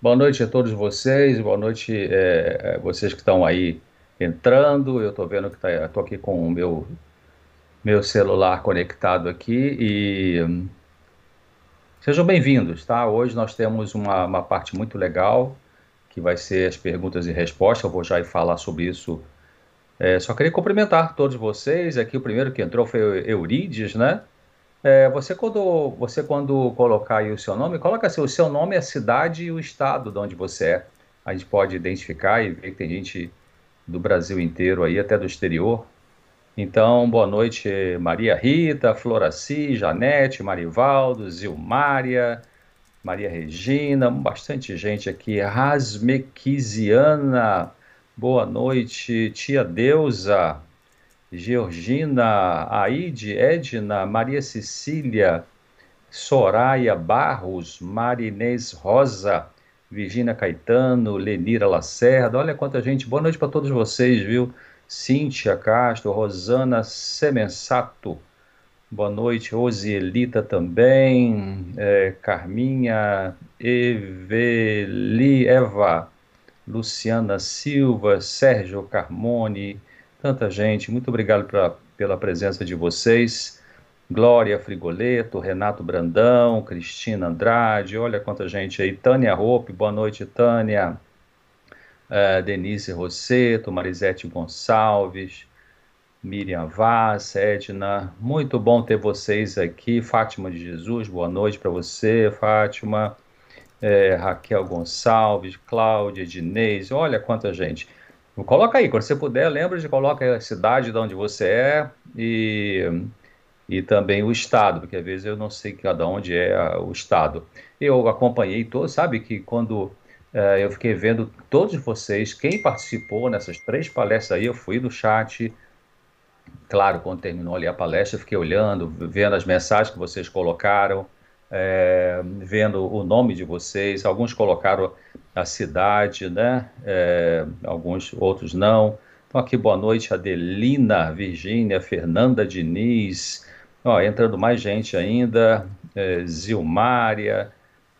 Boa noite a todos vocês, boa noite é, vocês que estão aí entrando. Eu estou vendo que tá, estou aqui com o meu, meu celular conectado aqui e hum, sejam bem-vindos, tá? Hoje nós temos uma, uma parte muito legal que vai ser as perguntas e respostas. Eu vou já falar sobre isso. É, só queria cumprimentar todos vocês. Aqui o primeiro que entrou foi Eurides, né? É, você, quando, você quando colocar aí o seu nome, coloca assim, o seu nome, a cidade e o estado de onde você é. A gente pode identificar e ver que tem gente do Brasil inteiro aí, até do exterior. Então, boa noite, Maria Rita, Floraci, Janete, Marivaldo, Zilmária, Maria Regina, bastante gente aqui. Rasmequisiana, boa noite. Tia Deusa, Georgina, Aide, Edna, Maria Cecília, Soraya Barros, Marinês Rosa, Virginia Caetano, Lenira Lacerda, olha quanta gente, boa noite para todos vocês, viu? Cíntia Castro, Rosana Semensato, boa noite, Rosielita também, é, Carminha, Eveli, Eva, Luciana Silva, Sérgio Carmone, tanta gente. Muito obrigado pra, pela presença de vocês. Glória Frigoleto, Renato Brandão, Cristina Andrade, olha quanta gente aí. Tânia Roupe, boa noite, Tânia. Uh, Denise Rosseto, Marisete Gonçalves, Miriam Vaz, Edna, muito bom ter vocês aqui. Fátima de Jesus, boa noite para você, Fátima. É, Raquel Gonçalves, Cláudia, Ednez, olha quanta gente. Coloca aí, quando você puder, lembra de colocar a cidade de onde você é e, e também o estado, porque às vezes eu não sei cada onde é o estado. Eu acompanhei todos, sabe que quando é, eu fiquei vendo todos vocês, quem participou nessas três palestras aí, eu fui do chat. Claro, quando terminou ali a palestra, eu fiquei olhando, vendo as mensagens que vocês colocaram é, vendo o nome de vocês. Alguns colocaram a cidade, né? É, alguns outros não. Então, aqui, boa noite, Adelina, Virgínia, Fernanda Diniz. Ó, entrando mais gente ainda, é, Zilmária,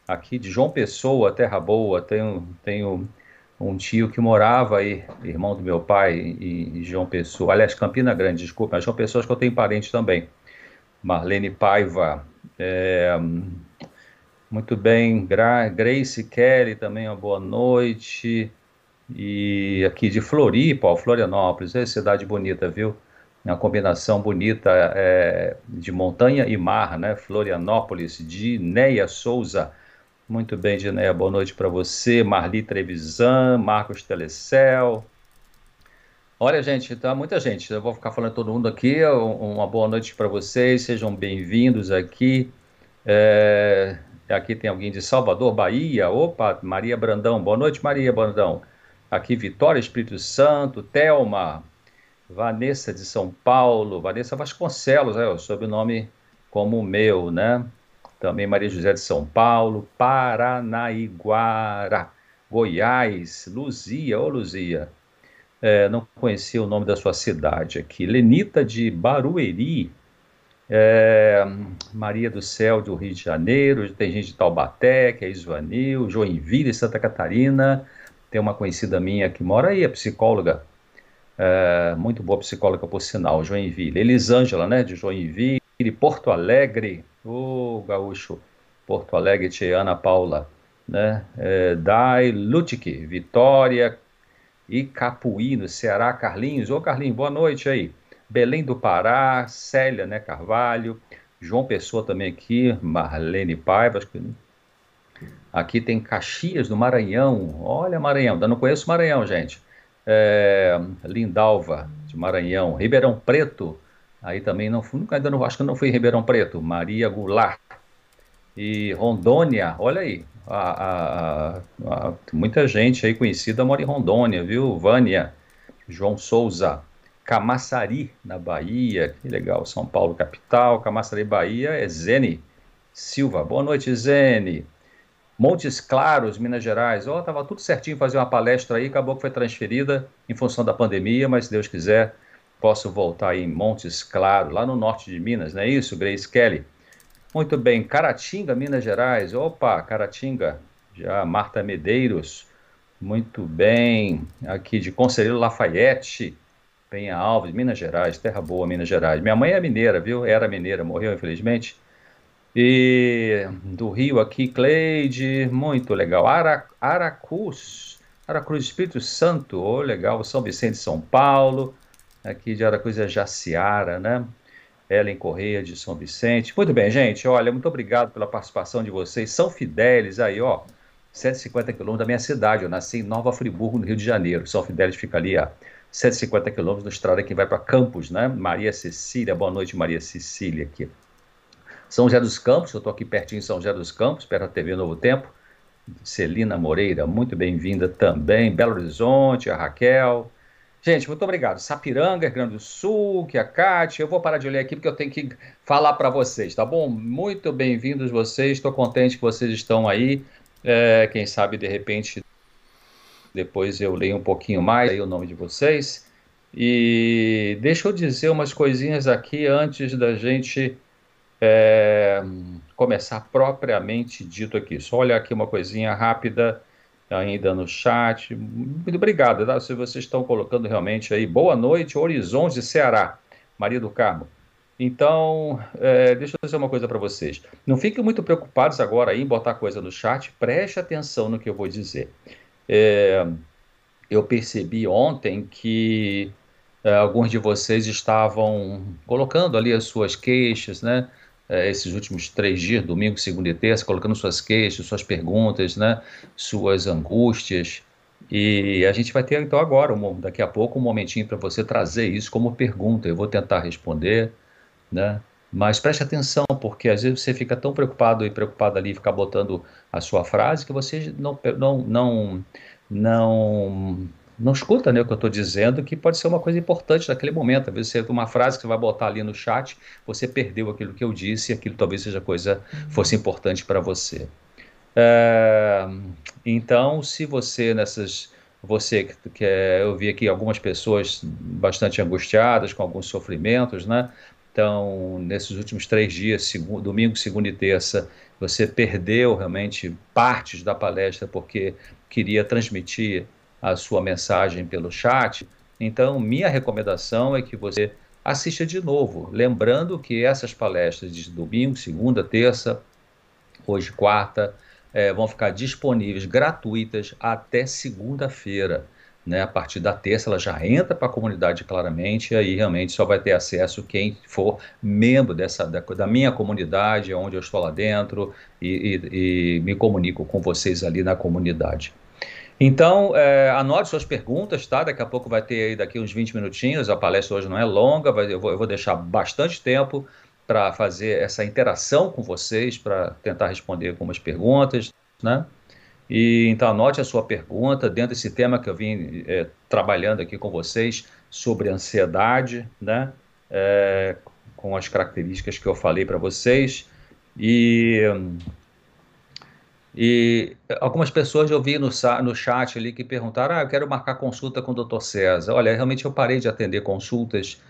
aqui de João Pessoa, Terra Boa, tenho, tenho um tio que morava aí, irmão do meu pai, em, João Pessoa, aliás, Campina Grande, desculpa, mas João Pessoa acho que eu tenho parente também. Marlene Paiva, é, muito bem, Gra Grace Kelly também, uma boa noite. E aqui de Floripa, Florianópolis, é cidade bonita, viu? Uma combinação bonita é, de montanha e mar, né? Florianópolis, de Neia Souza. Muito bem, Dineia, boa noite para você. Marli Trevisan, Marcos Telecel. Olha, gente, tá muita gente. Eu vou ficar falando todo mundo aqui. Uma boa noite para vocês. Sejam bem-vindos aqui. É, aqui tem alguém de Salvador, Bahia. Opa, Maria Brandão. Boa noite, Maria Brandão. Aqui Vitória Espírito Santo, Telma, Vanessa de São Paulo, Vanessa Vasconcelos, é o sobrenome como o meu, né? Também Maria José de São Paulo, Paranaiguara, Goiás, Luzia, ô Luzia é, não conhecia o nome da sua cidade aqui. Lenita de Barueri, é, Maria do Céu do Rio de Janeiro, tem gente de Taubaté, que é Isvanil, Joinville, Santa Catarina, tem uma conhecida minha que mora aí, é psicóloga, é, muito boa psicóloga por sinal, Joinville. Elisângela, né, de Joinville, Porto Alegre, oh, gaúcho, Porto Alegre, Ana Paula, né, é, Dai Lutic, Vitória, Icapuí, no Ceará, Carlinhos. Ô, Carlinhos, boa noite aí. Belém do Pará, Célia, né, Carvalho. João Pessoa também aqui, Marlene Paiva. Aqui tem Caxias, do Maranhão. Olha, Maranhão, ainda não conheço Maranhão, gente. É, Lindalva, de Maranhão. Ribeirão Preto, aí também não fui, ainda não, acho que não fui em Ribeirão Preto. Maria Goulart. E Rondônia, olha aí, a, a, a, muita gente aí conhecida mora em Rondônia, viu? Vânia, João Souza, Camaçari, na Bahia, que legal, São Paulo, capital, Camaçari, Bahia, é Zene Silva, boa noite, Zene. Montes Claros, Minas Gerais, ó, oh, tava tudo certinho fazer uma palestra aí, acabou que foi transferida em função da pandemia, mas se Deus quiser, posso voltar aí em Montes Claros, lá no norte de Minas, não é isso, Grace Kelly? Muito bem, Caratinga, Minas Gerais. Opa, Caratinga, já Marta Medeiros, muito bem, aqui de Conselheiro Lafayette, Penha Alves, Minas Gerais, Terra Boa, Minas Gerais. Minha mãe é mineira, viu? Era mineira, morreu infelizmente. E do Rio aqui, Cleide, muito legal. Ara, Aracruz, Aracruz Espírito Santo, oh, legal. São Vicente, São Paulo. Aqui de Aracruz é Jaciara, né? Ellen Correia de São Vicente. Muito bem, gente. Olha, muito obrigado pela participação de vocês. São Fidélis aí, ó. 150 quilômetros da minha cidade. Eu nasci em Nova Friburgo, no Rio de Janeiro. São Fidélis fica ali a 150 quilômetros da estrada que vai para Campos, né? Maria Cecília, boa noite, Maria Cecília aqui. São José dos Campos, eu estou aqui pertinho em São José dos Campos, perto da TV Novo Tempo. Celina Moreira, muito bem-vinda também. Belo Horizonte, a Raquel. Gente, muito obrigado. Sapiranga, Rio Grande do Sul, que a Kátia. Eu vou parar de ler aqui porque eu tenho que falar para vocês, tá bom? Muito bem-vindos vocês. Estou contente que vocês estão aí. É, quem sabe, de repente, depois eu leio um pouquinho mais aí o nome de vocês. E deixa eu dizer umas coisinhas aqui antes da gente é, começar propriamente dito aqui. Só olhar aqui uma coisinha rápida ainda no chat. Muito obrigado, tá? se vocês estão colocando realmente aí. Boa noite, Horizonte, Ceará, Maria do Carmo. Então, é, deixa eu dizer uma coisa para vocês. Não fiquem muito preocupados agora em botar coisa no chat, preste atenção no que eu vou dizer. É, eu percebi ontem que é, alguns de vocês estavam colocando ali as suas queixas, né? É, esses últimos três dias, domingo, segunda e terça, colocando suas queixas, suas perguntas, né, suas angústias. E a gente vai ter então agora, um, daqui a pouco, um momentinho para você trazer isso como pergunta. Eu vou tentar responder, né? Mas preste atenção, porque às vezes você fica tão preocupado e preocupado ali, ficar botando a sua frase, que você não, não, não, não não escuta né, o que eu estou dizendo, que pode ser uma coisa importante naquele momento. Às vezes, você, uma frase que você vai botar ali no chat, você perdeu aquilo que eu disse e aquilo talvez seja coisa, fosse importante para você. É, então, se você nessas. Você que, que é, eu vi aqui algumas pessoas bastante angustiadas, com alguns sofrimentos, né? Então, nesses últimos três dias, segundo, domingo, segunda e terça, você perdeu realmente partes da palestra porque queria transmitir a sua mensagem pelo chat. Então, minha recomendação é que você assista de novo, lembrando que essas palestras de domingo, segunda, terça, hoje quarta, é, vão ficar disponíveis gratuitas até segunda-feira. Né? A partir da terça ela já entra para a comunidade claramente, e aí realmente só vai ter acesso quem for membro dessa da, da minha comunidade, onde eu estou lá dentro, e, e, e me comunico com vocês ali na comunidade. Então, é, anote suas perguntas, tá? Daqui a pouco vai ter aí daqui uns 20 minutinhos. A palestra hoje não é longa, vai, eu, vou, eu vou deixar bastante tempo para fazer essa interação com vocês, para tentar responder algumas perguntas, né? E então anote a sua pergunta dentro desse tema que eu vim é, trabalhando aqui com vocês sobre ansiedade, né? É, com as características que eu falei para vocês. E e algumas pessoas eu vi no, no chat ali que perguntaram: ah, eu quero marcar consulta com o Dr. César. Olha, realmente eu parei de atender consultas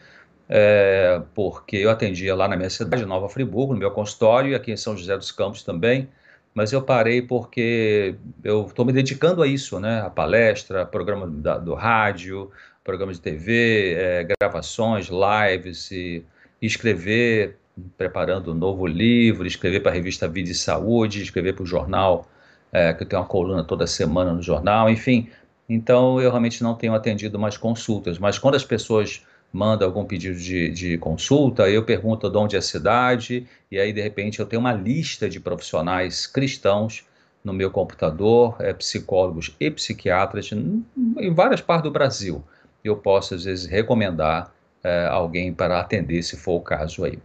é, porque eu atendia lá na minha cidade, Nova Friburgo, no meu consultório, e aqui em São José dos Campos também. Mas eu parei porque eu estou me dedicando a isso, né? A palestra, programa da, do rádio, programa de TV, é, gravações, lives e escrever preparando um novo livro, escrever para a revista Vida e Saúde, escrever para o jornal, é, que eu tenho uma coluna toda semana no jornal, enfim. Então, eu realmente não tenho atendido mais consultas, mas quando as pessoas mandam algum pedido de, de consulta, eu pergunto de onde é a cidade, e aí, de repente, eu tenho uma lista de profissionais cristãos no meu computador, é, psicólogos e psiquiatras em, várias partes do Brasil. Eu posso, às vezes, recomendar é, alguém para atender, se for o caso aí.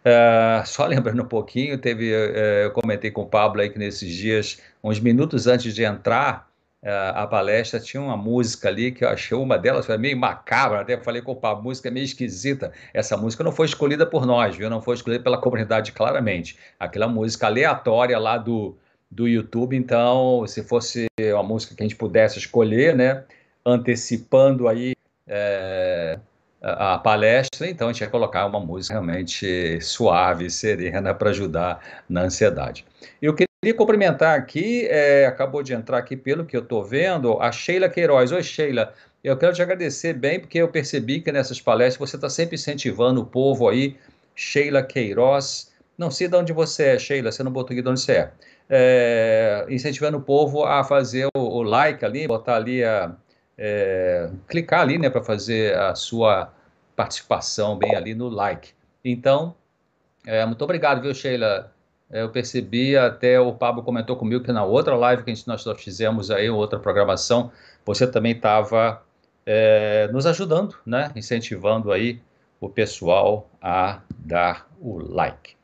Uh, só lembrando um pouquinho, teve, uh, eu comentei com o Pablo aí que nesses dias, uns minutos antes de entrar uh, a palestra, tinha uma música ali que eu achei uma delas foi meio macabra, até falei com o Pablo, música é meio esquisita. Essa música não foi escolhida por nós, viu? Não foi escolhida pela comunidade, claramente. Aquela música aleatória lá do, do YouTube, então, se fosse uma música que a gente pudesse escolher, né, antecipando aí. É, a, palestra, então a gente ia colocar uma música realmente suave, serena, para ajudar na ansiedade. Eu queria cumprimentar aqui, é, acabou de entrar aqui pelo que eu estou vendo, a Sheila Queiroz. Oi, Sheila. Eu quero te agradecer bem, porque eu percebi que nessas palestras você está sempre incentivando o povo aí. Sheila Queiroz. Não sei de onde você é, Sheila, você não botou aqui de onde você é. é incentivando o povo a fazer o, o like ali, botar ali a. É, clicar ali, né, para fazer a sua participação bem ali no like. Então, é, muito obrigado, viu, Sheila? É, eu percebi, até o Pablo comentou comigo que na outra live que gente, nós fizemos aí, outra programação, você também estava é, nos ajudando, né? Incentivando aí o pessoal a dar o like.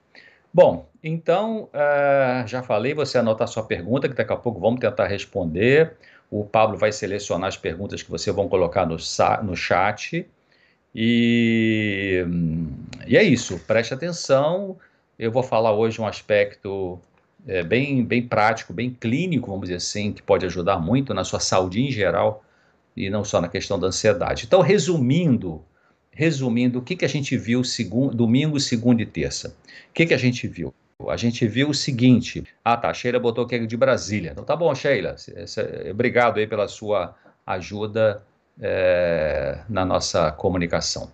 Bom, então, é, já falei, você anota a sua pergunta, que daqui a pouco vamos tentar responder. O Pablo vai selecionar as perguntas que você vão colocar no, no chat. E, e é isso, preste atenção eu vou falar hoje um aspecto é, bem, bem prático, bem clínico, vamos dizer assim, que pode ajudar muito na sua saúde em geral e não só na questão da ansiedade. Então, resumindo, resumindo, o que, que a gente viu segundo, domingo, segunda e terça? O que, que a gente viu? A gente viu o seguinte. Ah, tá. A Sheila botou que é de Brasília. Então tá bom, Sheila. Obrigado aí pela sua ajuda é, na nossa comunicação.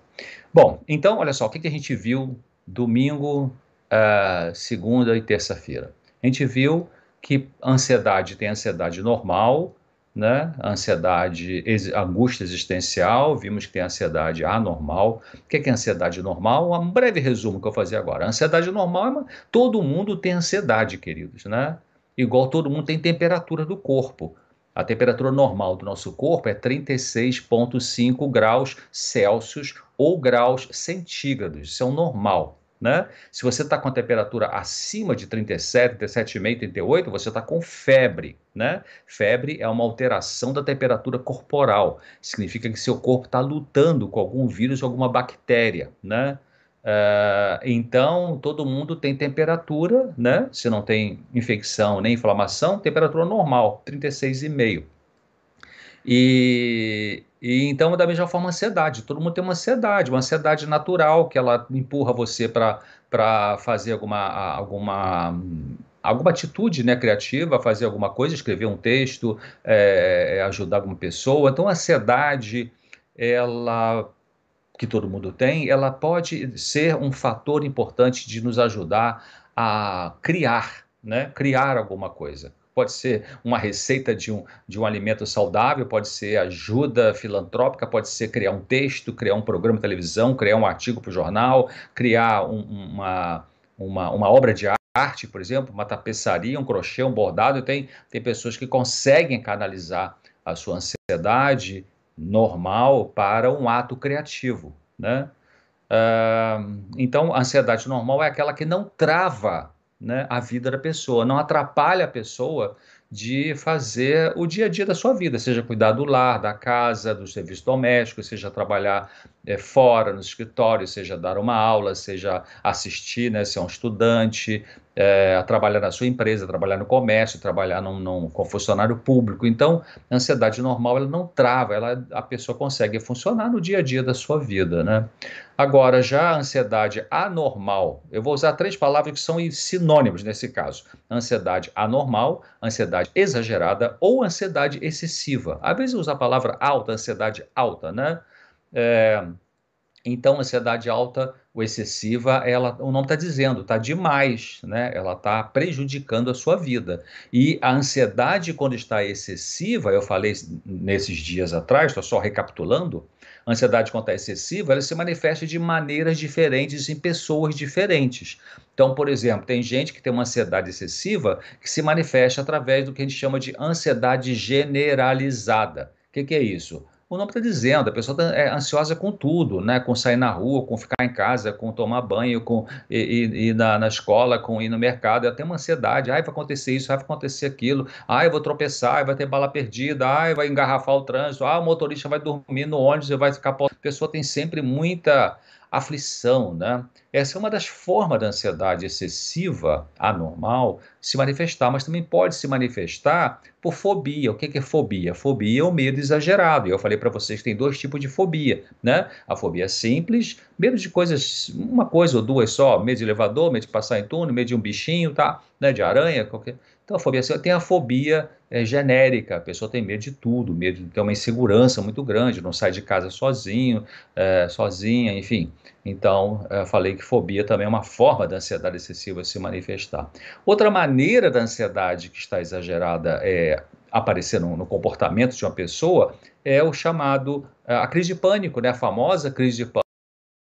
Bom, então, olha só, o que, que a gente viu domingo, uh, segunda e terça-feira. A gente viu que ansiedade tem ansiedade normal, né? Ansiedade, angústia existencial, vimos que tem ansiedade anormal. O que é, que é ansiedade normal? Um breve resumo que eu fazer agora. Ansiedade normal é uma... todo mundo tem ansiedade, queridos, né? Igual todo mundo tem temperatura do corpo. A temperatura normal do nosso corpo é 36,5 graus Celsius ou graus centígrados. Isso é o normal. Né? Se você está com a temperatura acima de 37, 37,5, 38, você está com febre. Né? Febre é uma alteração da temperatura corporal. Significa que seu corpo está lutando com algum vírus, alguma bactéria. Né? Uh, então, todo mundo tem temperatura, né? Se não tem infecção nem inflamação, temperatura normal, 36,5. E, e então, da mesma forma, ansiedade. Todo mundo tem uma ansiedade, uma ansiedade natural que ela empurra você para fazer alguma, alguma, alguma atitude né, criativa, fazer alguma coisa, escrever um texto, é, ajudar alguma pessoa. Então, a ansiedade, ela que todo mundo tem, ela pode ser um fator importante de nos ajudar a criar, né? Criar alguma coisa pode ser uma receita de um, de um alimento saudável, pode ser ajuda filantrópica, pode ser criar um texto, criar um programa de televisão, criar um artigo para o jornal, criar um, uma, uma, uma obra de arte, por exemplo, uma tapeçaria, um crochê, um bordado. Tem, tem pessoas que conseguem canalizar a sua ansiedade normal para um ato criativo, né? Uh, então, a ansiedade normal é aquela que não trava né, a vida da pessoa, não atrapalha a pessoa de fazer o dia a dia da sua vida, seja cuidar do lar, da casa, do serviço doméstico, seja trabalhar é, fora, no escritório, seja dar uma aula, seja assistir, né, ser um estudante, é, trabalhar na sua empresa, trabalhar no comércio, trabalhar num, num, com funcionário público. Então, a ansiedade normal ela não trava, ela, a pessoa consegue funcionar no dia a dia da sua vida. Né? Agora, já a ansiedade anormal, eu vou usar três palavras que são sinônimos nesse caso: ansiedade anormal, ansiedade exagerada ou ansiedade excessiva. Às vezes usa a palavra alta, ansiedade alta, né? É, então, ansiedade alta ou excessiva, ela, o nome está dizendo, está demais, né? Ela está prejudicando a sua vida. E a ansiedade, quando está excessiva, eu falei nesses dias atrás, estou só recapitulando, a ansiedade quando está excessiva, ela se manifesta de maneiras diferentes em pessoas diferentes. Então, por exemplo, tem gente que tem uma ansiedade excessiva que se manifesta através do que a gente chama de ansiedade generalizada. O que, que é isso? O nome está dizendo, a pessoa tá, é ansiosa com tudo, né? Com sair na rua, com ficar em casa, com tomar banho, com ir, na, na, escola, com ir no mercado, ela tem uma ansiedade, ai, vai acontecer isso, vai acontecer aquilo, ai, vou tropeçar, vai ter bala perdida, ai, vai engarrafar o trânsito, ah, o motorista vai dormir no ônibus e vai ficar... A pessoa tem sempre muita aflição, né? Essa é uma das formas da ansiedade excessiva, anormal, se manifestar, mas também pode se manifestar por fobia. O que é fobia? Fobia é o medo exagerado. Eu falei para vocês que tem dois tipos de fobia, né? A fobia simples, medo de coisas, uma coisa ou duas só, medo de elevador, medo de passar em túnel, medo de um bichinho, tá? Né? De aranha, qualquer. Então a fobia tem a fobia é, genérica, a pessoa tem medo de tudo, medo de ter uma insegurança muito grande, não sai de casa sozinho, é, sozinha, enfim. Então, eu falei que fobia também é uma forma da ansiedade excessiva se manifestar. Outra maneira da ansiedade que está exagerada é aparecer no, no comportamento de uma pessoa é o chamado é, a crise de pânico, né? A famosa crise de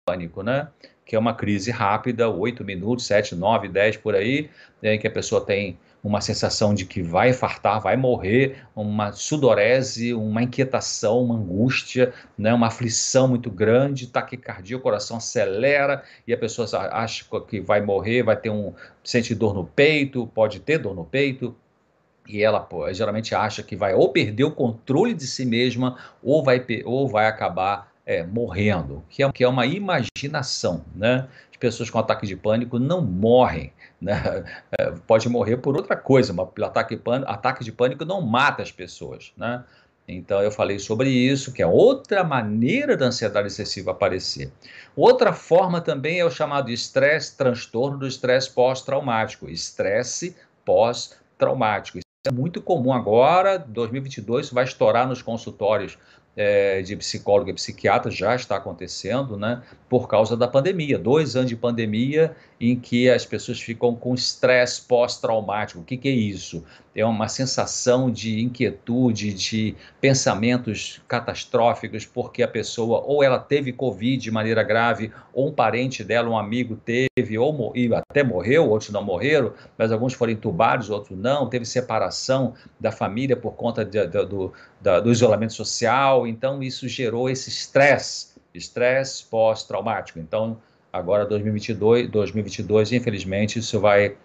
pânico, né? Que é uma crise rápida, 8 minutos, 7, 9, 10 por aí, em que a pessoa tem uma sensação de que vai fartar, vai morrer, uma sudorese, uma inquietação, uma angústia, né, uma aflição muito grande, taquicardia, o coração acelera e a pessoa acha que vai morrer, vai ter um sente dor no peito, pode ter dor no peito, e ela pô, geralmente acha que vai ou perder o controle de si mesma ou vai, ou vai acabar é, morrendo, que é, que é uma imaginação, né? As pessoas com ataque de pânico não morrem, né? É, pode morrer por outra coisa, mas ataque, ataque de pânico não mata as pessoas, né? Então eu falei sobre isso, que é outra maneira da ansiedade excessiva aparecer. Outra forma também é o chamado estresse, transtorno do estresse pós-traumático, estresse pós-traumático. Isso é muito comum agora, 2022, isso vai estourar nos consultórios é, de psicólogo e psiquiatra já está acontecendo, né, por causa da pandemia. Dois anos de pandemia em que as pessoas ficam com estresse pós-traumático. O que, que, é isso? É uma sensação de inquietude, de pensamentos catastróficos, porque a pessoa ou ela teve Covid de maneira grave, ou um parente dela, um amigo teve, ou e até morreu, outros não morreram, mas alguns foram entubados, outros não. Teve separação da família por conta de, de, do, da, do isolamento social, então isso gerou esse estresse, estresse pós-traumático. Então, agora 2022, 2022, infelizmente, isso vai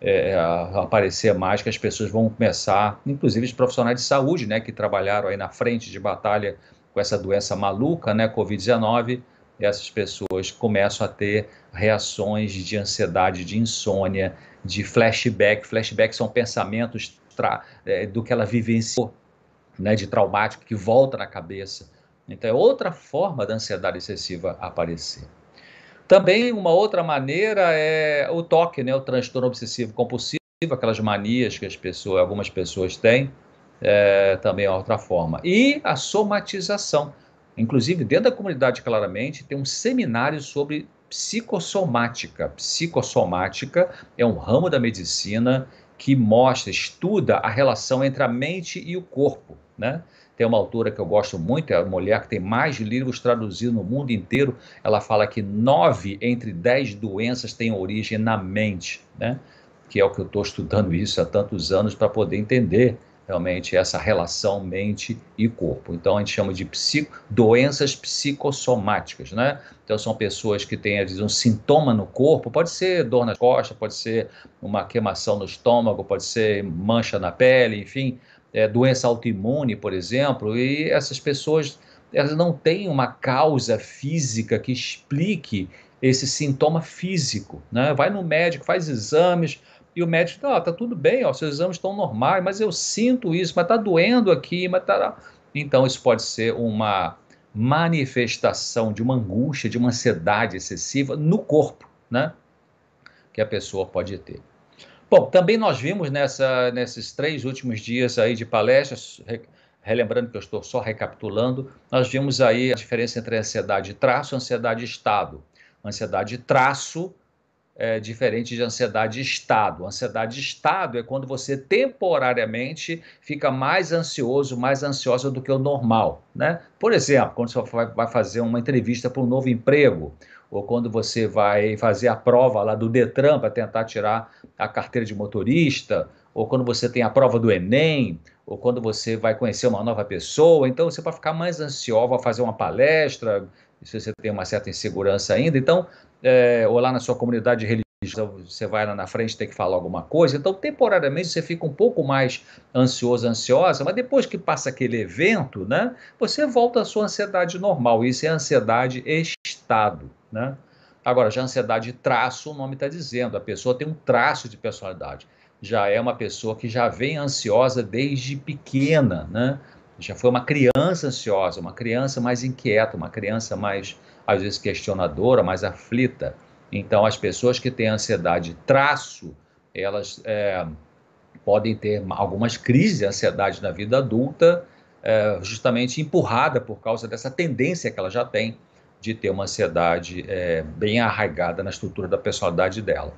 é, aparecer mais, que as pessoas vão começar, inclusive os profissionais de saúde, né, que trabalharam aí na frente de batalha com essa doença maluca, né, Covid-19, essas pessoas começam a ter reações de ansiedade, de insônia, de flashback. Flashback são pensamentos é, do que ela vivenciou né, de traumático que volta na cabeça. Então é outra forma da ansiedade excessiva aparecer. Também uma outra maneira é o toque, né, o transtorno obsessivo compulsivo, aquelas manias que as pessoas, algumas pessoas têm, é, também é outra forma. E a somatização. Inclusive, dentro da comunidade, claramente, tem um seminário sobre psicossomática. Psicossomática é um ramo da medicina que mostra, estuda a relação entre a mente e o corpo. Né? Tem uma autora que eu gosto muito, é a mulher que tem mais livros traduzidos no mundo inteiro. Ela fala que nove entre dez doenças têm origem na mente, né? que é o que eu estou estudando isso há tantos anos para poder entender realmente essa relação mente e corpo. Então a gente chama de psico, doenças psicossomáticas, né? Então são pessoas que têm vezes um sintoma no corpo, pode ser dor nas costas, pode ser uma queimação no estômago, pode ser mancha na pele, enfim, é, doença autoimune, por exemplo, e essas pessoas elas não têm uma causa física que explique esse sintoma físico, né? Vai no médico, faz exames e o médico diz, ah, tá tudo bem, ó, seus exames estão normais, mas eu sinto isso, mas tá doendo aqui, mas tá... Então isso pode ser uma manifestação de uma angústia, de uma ansiedade excessiva no corpo, né? Que a pessoa pode ter. Bom, também nós vimos nessa, nesses três últimos dias aí de palestras, relembrando que eu estou só recapitulando, nós vimos aí a diferença entre ansiedade traço e ansiedade estado. Ansiedade traço é diferente de ansiedade estado. Ansiedade estado é quando você temporariamente fica mais ansioso, mais ansiosa do que o normal, né? Por exemplo, quando você vai fazer uma entrevista para um novo emprego, ou quando você vai fazer a prova lá do Detran para tentar tirar a carteira de motorista, ou quando você tem a prova do Enem, ou quando você vai conhecer uma nova pessoa, então você pode ficar mais ansioso, vai fazer uma palestra, se você tem uma certa insegurança ainda, então, é, ou lá na sua comunidade religiosa, você vai lá na frente tem que falar alguma coisa, então temporariamente você fica um pouco mais ansioso, ansiosa, mas depois que passa aquele evento, né, você volta à sua ansiedade normal, isso é ansiedade estado né? Agora, já ansiedade de traço, o nome está dizendo, a pessoa tem um traço de personalidade. Já é uma pessoa que já vem ansiosa desde pequena, né? Já foi uma criança ansiosa, uma criança mais inquieta, uma criança mais, às vezes, questionadora, mais aflita. Então, as pessoas que têm ansiedade traço, elas é, podem ter algumas crises de ansiedade na vida adulta, é, justamente empurrada por causa dessa tendência que ela já tem de ter uma ansiedade é, bem arraigada na estrutura da personalidade dela.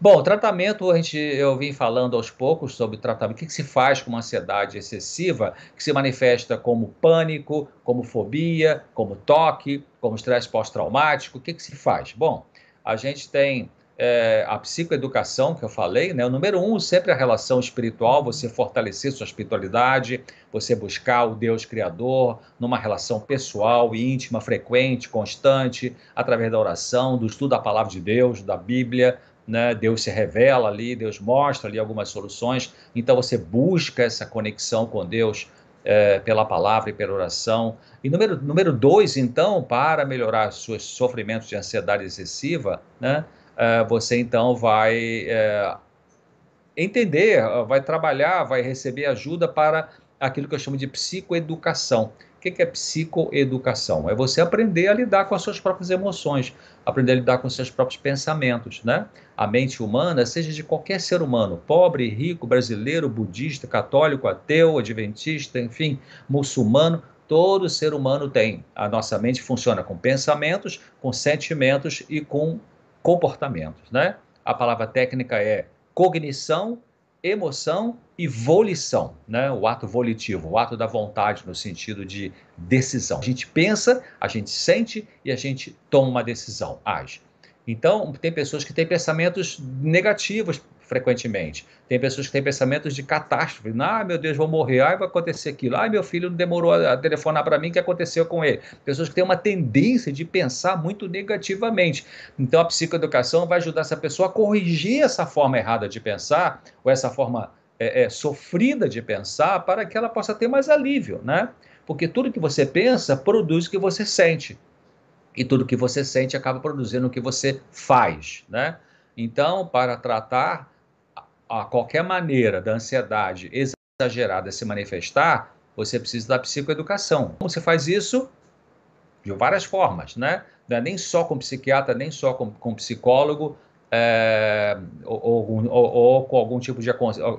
Bom, tratamento, a gente, eu vim falando aos poucos sobre tratamento. O que, que, se faz com uma ansiedade excessiva, que se manifesta como pânico, como fobia, como toque, como estresse pós-traumático? O que, que se faz? Bom, a gente tem é, a psicoeducação que eu falei, né? O número um, sempre a relação espiritual, você fortalecer sua espiritualidade, você buscar o Deus Criador numa relação pessoal, íntima, frequente, constante, através da oração, do estudo da palavra de Deus, da Bíblia, né? Deus se revela ali, Deus mostra ali algumas soluções, então você busca essa conexão com Deus é, pela palavra e pela oração. E número, número dois, então, para melhorar seus sofrimentos de ansiedade excessiva, né? Uh, você então vai uh, entender, vai trabalhar, vai receber ajuda para aquilo que eu chamo de psicoeducação. O que é psicoeducação? É você aprender a lidar com as suas próprias emoções, aprender a lidar com os seus próprios pensamentos, né? A mente humana, seja de qualquer ser humano, pobre, rico, brasileiro, budista, católico, ateu, adventista, enfim, muçulmano, todo ser humano tem. A nossa mente funciona com pensamentos, com sentimentos e com comportamentos, né? A palavra técnica é cognição, emoção e volição, né? O ato volitivo, o ato da vontade no sentido de decisão. A gente pensa, a gente sente e a gente toma uma decisão, age. Então, tem pessoas que têm pensamentos negativos frequentemente. Tem pessoas que têm pensamentos de catástrofe. Ah, meu Deus, vou morrer. Ah, vai acontecer aquilo. Ah, meu filho não demorou a telefonar para mim, o que aconteceu com ele? Pessoas que têm uma tendência de pensar muito negativamente. Então, a psicoeducação vai ajudar essa pessoa a corrigir essa forma errada de pensar, ou essa forma é, é, sofrida de pensar, para que ela possa ter mais alívio, né? Porque tudo que você pensa produz o que você sente. E tudo que você sente acaba produzindo o que você faz, né? Então, para tratar a qualquer maneira da ansiedade exagerada se manifestar, você precisa da psicoeducação. Como você faz isso? De várias formas, né? É nem só com psiquiatra, nem só com, com psicólogo, é, ou, ou, ou, ou, com algum tipo de,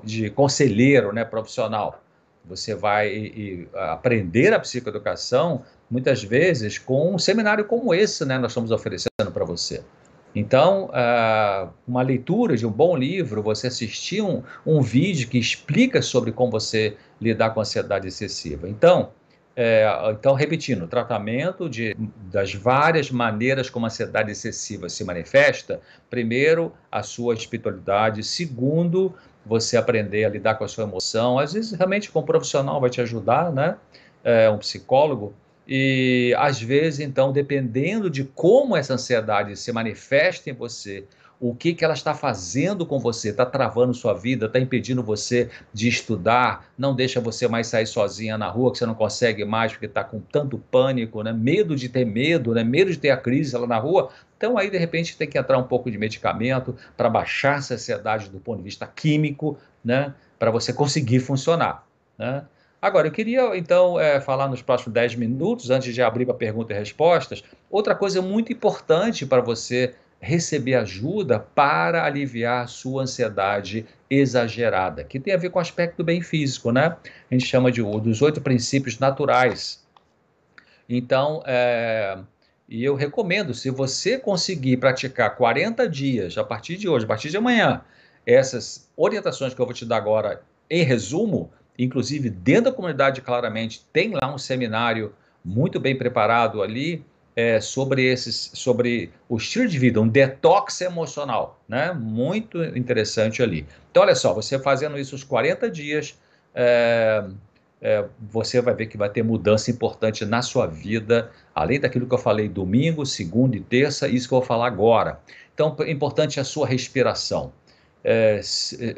de conselheiro né, profissional. Você vai e, e aprender a psicoeducação, muitas vezes, com um seminário como esse, né? Nós estamos oferecendo para você. Então, uh, uma leitura de um bom livro, você assistir um, um vídeo que explica sobre como você lidar com a ansiedade excessiva. Então, é, então repetindo, o tratamento de, das várias maneiras como a ansiedade excessiva se manifesta, primeiro, a sua espiritualidade, segundo, você aprender a lidar com a sua emoção, às vezes realmente com um profissional vai te ajudar, né? É, um psicólogo, e às vezes, então, dependendo de como essa ansiedade se manifesta em você, o que, que ela está fazendo com você, está travando sua vida, está impedindo você de estudar, não deixa você mais sair sozinha na rua, que você não consegue mais porque está com tanto pânico, né? medo de ter medo, né? medo de ter a crise lá na rua. Então aí, de repente, tem que entrar um pouco de medicamento para baixar essa ansiedade do ponto de vista químico, né? para você conseguir funcionar. Né? Agora, eu queria então é, falar nos próximos 10 minutos, antes de abrir para perguntas e respostas, outra coisa muito importante para você receber ajuda para aliviar sua ansiedade exagerada, que tem a ver com o aspecto bem físico, né? A gente chama de dos oito princípios naturais. Então, é, e eu recomendo, se você conseguir praticar 40 dias, a partir de hoje, a partir de amanhã, essas orientações que eu vou te dar agora, em resumo, Inclusive, dentro da comunidade, claramente, tem lá um seminário muito bem preparado ali é, sobre esses, sobre o estilo de vida, um detox emocional, né? Muito interessante ali. Então, olha só, você fazendo isso os 40 dias, é, é, você vai ver que vai ter mudança importante na sua vida, além daquilo que eu falei domingo, segunda e terça, isso que eu vou falar agora. Então, importante é a sua respiração. É,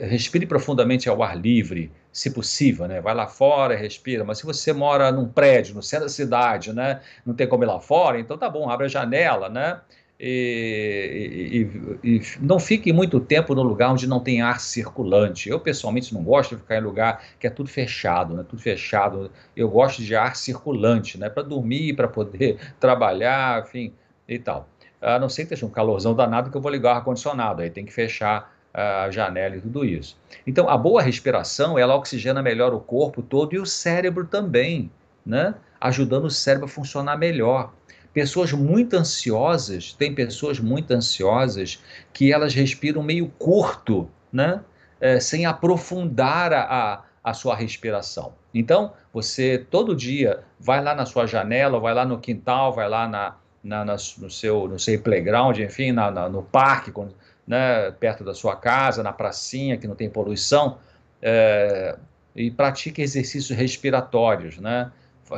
respire profundamente ao ar livre, se possível, né? Vai lá fora, respira. Mas se você mora num prédio, no centro da cidade, né? Não tem como ir lá fora, então tá bom, abre a janela, né? E, e, e, não fique muito tempo no lugar onde não tem ar circulante. Eu, pessoalmente, não gosto de ficar em lugar que é tudo fechado, né? Tudo fechado. Eu gosto de ar circulante, né? Para dormir, para poder trabalhar, enfim, e tal. A não ser que esteja um calorzão danado que eu vou ligar o ar-condicionado, aí tem que fechar a janela e tudo isso. Então, a boa respiração, ela oxigena melhor o corpo todo e o cérebro também, né? Ajudando o cérebro a funcionar melhor. Pessoas muito ansiosas, tem pessoas muito ansiosas que elas respiram meio curto, né? É, sem aprofundar a, a, sua respiração. Então, você todo dia vai lá na sua janela, vai lá no quintal, vai lá na, na, na no, seu, no seu playground, enfim, na, na, no parque, quando, né, perto da sua casa, na pracinha, que não tem poluição, é, e pratique exercícios respiratórios, né?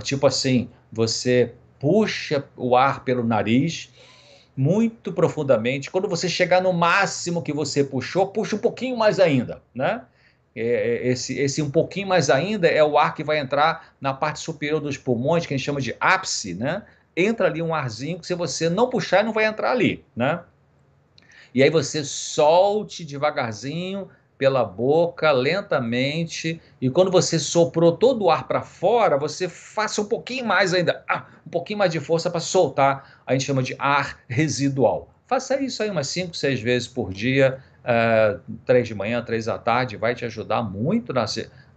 Tipo assim, você puxa o ar pelo nariz muito profundamente. Quando você chegar no máximo que você puxou, puxa um pouquinho mais ainda, né? É, é, esse, esse um pouquinho mais ainda é o ar que vai entrar na parte superior dos pulmões, que a gente chama de ápice, né? Entra ali um arzinho que se você não puxar, não vai entrar ali, né? E aí você solte devagarzinho pela boca, lentamente, e quando você soprou todo o ar para fora, você faça um pouquinho mais ainda, ah, um pouquinho mais de força para soltar, a gente chama de ar residual. Faça isso aí umas 5, 6 vezes por dia, uh, três de manhã, três da tarde, vai te ajudar muito na,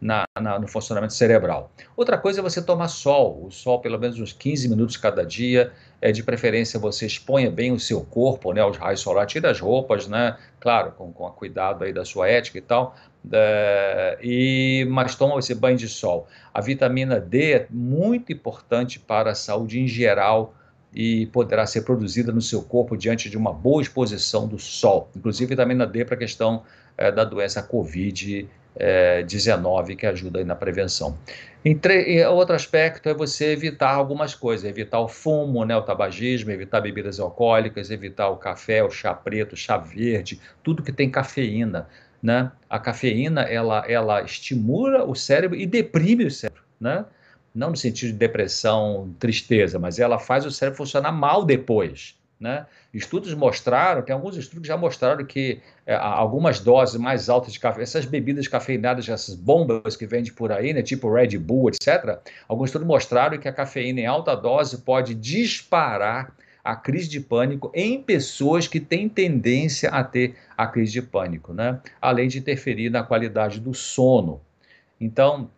na, na, no funcionamento cerebral. Outra coisa é você tomar sol, o sol pelo menos uns 15 minutos cada dia, é, de preferência você exponha bem o seu corpo, né, aos raios solares, tira as roupas, né, claro, com, com cuidado aí da sua ética e tal, é, e, mas toma esse banho de sol. A vitamina D é muito importante para a saúde em geral e poderá ser produzida no seu corpo diante de uma boa exposição do sol, inclusive vitamina D para a questão é, da doença Covid é, 19 que ajuda na prevenção. Entre, outro aspecto é você evitar algumas coisas, evitar o fumo, né, o tabagismo, evitar bebidas alcoólicas, evitar o café, o chá preto, o chá verde, tudo que tem cafeína. Né? A cafeína ela, ela estimula o cérebro e deprime o cérebro. Né? Não no sentido de depressão, tristeza, mas ela faz o cérebro funcionar mal depois. Né? Estudos mostraram, tem alguns estudos que já mostraram que é, algumas doses mais altas de café, essas bebidas cafeinadas, essas bombas que vendem por aí, né, tipo Red Bull, etc., alguns estudos mostraram que a cafeína em alta dose pode disparar a crise de pânico em pessoas que têm tendência a ter a crise de pânico, né? além de interferir na qualidade do sono. Então,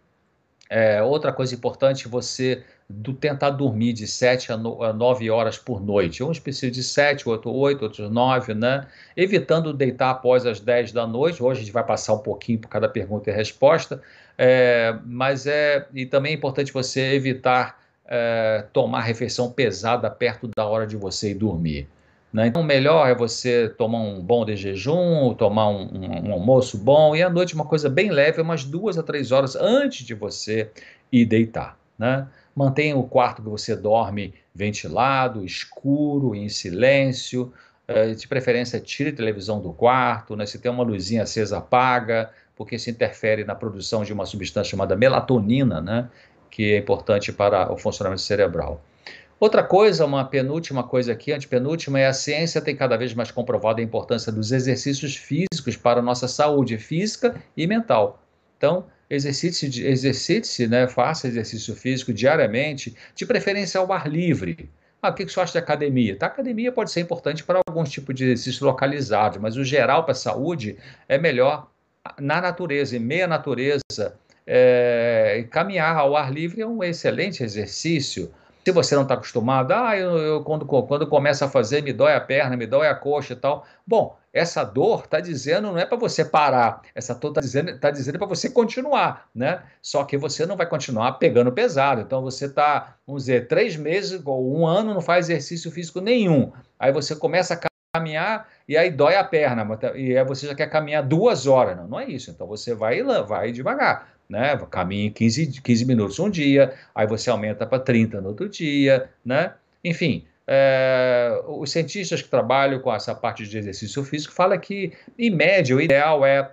é, outra coisa importante, você do tentar dormir de 7 a 9 horas por noite. Uns precisam de 7, outros 8, outros 9, né? Evitando deitar após as 10 da noite. Hoje a gente vai passar um pouquinho por cada pergunta e resposta. É, mas é. E também é importante você evitar é, tomar refeição pesada perto da hora de você ir dormir. Né? Então, melhor é você tomar um bom de jejum, tomar um, um, um, almoço bom, e à noite uma coisa bem leve, umas duas a três horas antes de você ir deitar. Né? Mantenha o quarto que você dorme ventilado, escuro, em silêncio. Eh, de preferência, tire a televisão do quarto. Né? Se tem uma luzinha acesa, apaga, porque isso interfere na produção de uma substância chamada melatonina, né? que é importante para o funcionamento cerebral. Outra coisa, uma penúltima coisa aqui, antepenúltima, é a ciência tem cada vez mais comprovado a importância dos exercícios físicos para a nossa saúde física e mental. Então, exercite-se, exercite né, faça exercício físico diariamente, de preferência ao ar livre. Ah, o que você acha de academia? Tá, academia pode ser importante para alguns tipos de exercício localizado, mas o geral para a saúde é melhor na natureza, em meia natureza. É, caminhar ao ar livre é um excelente exercício. Se você não está acostumado, ah, eu, eu, quando, quando começa a fazer, me dói a perna, me dói a coxa e tal. Bom, essa dor está dizendo não é para você parar, essa dor está dizendo, tá dizendo para você continuar, né? Só que você não vai continuar pegando pesado. Então você está, vamos dizer, três meses ou um ano não faz exercício físico nenhum. Aí você começa a caminhar e aí dói a perna, tá, e aí você já quer caminhar duas horas. Não, não é isso. Então você vai, vai devagar né? Caminhe 15, 15 minutos um dia, aí você aumenta para 30 no outro dia, né? Enfim, é, os cientistas que trabalham com essa parte de exercício físico falam que, em média, o ideal é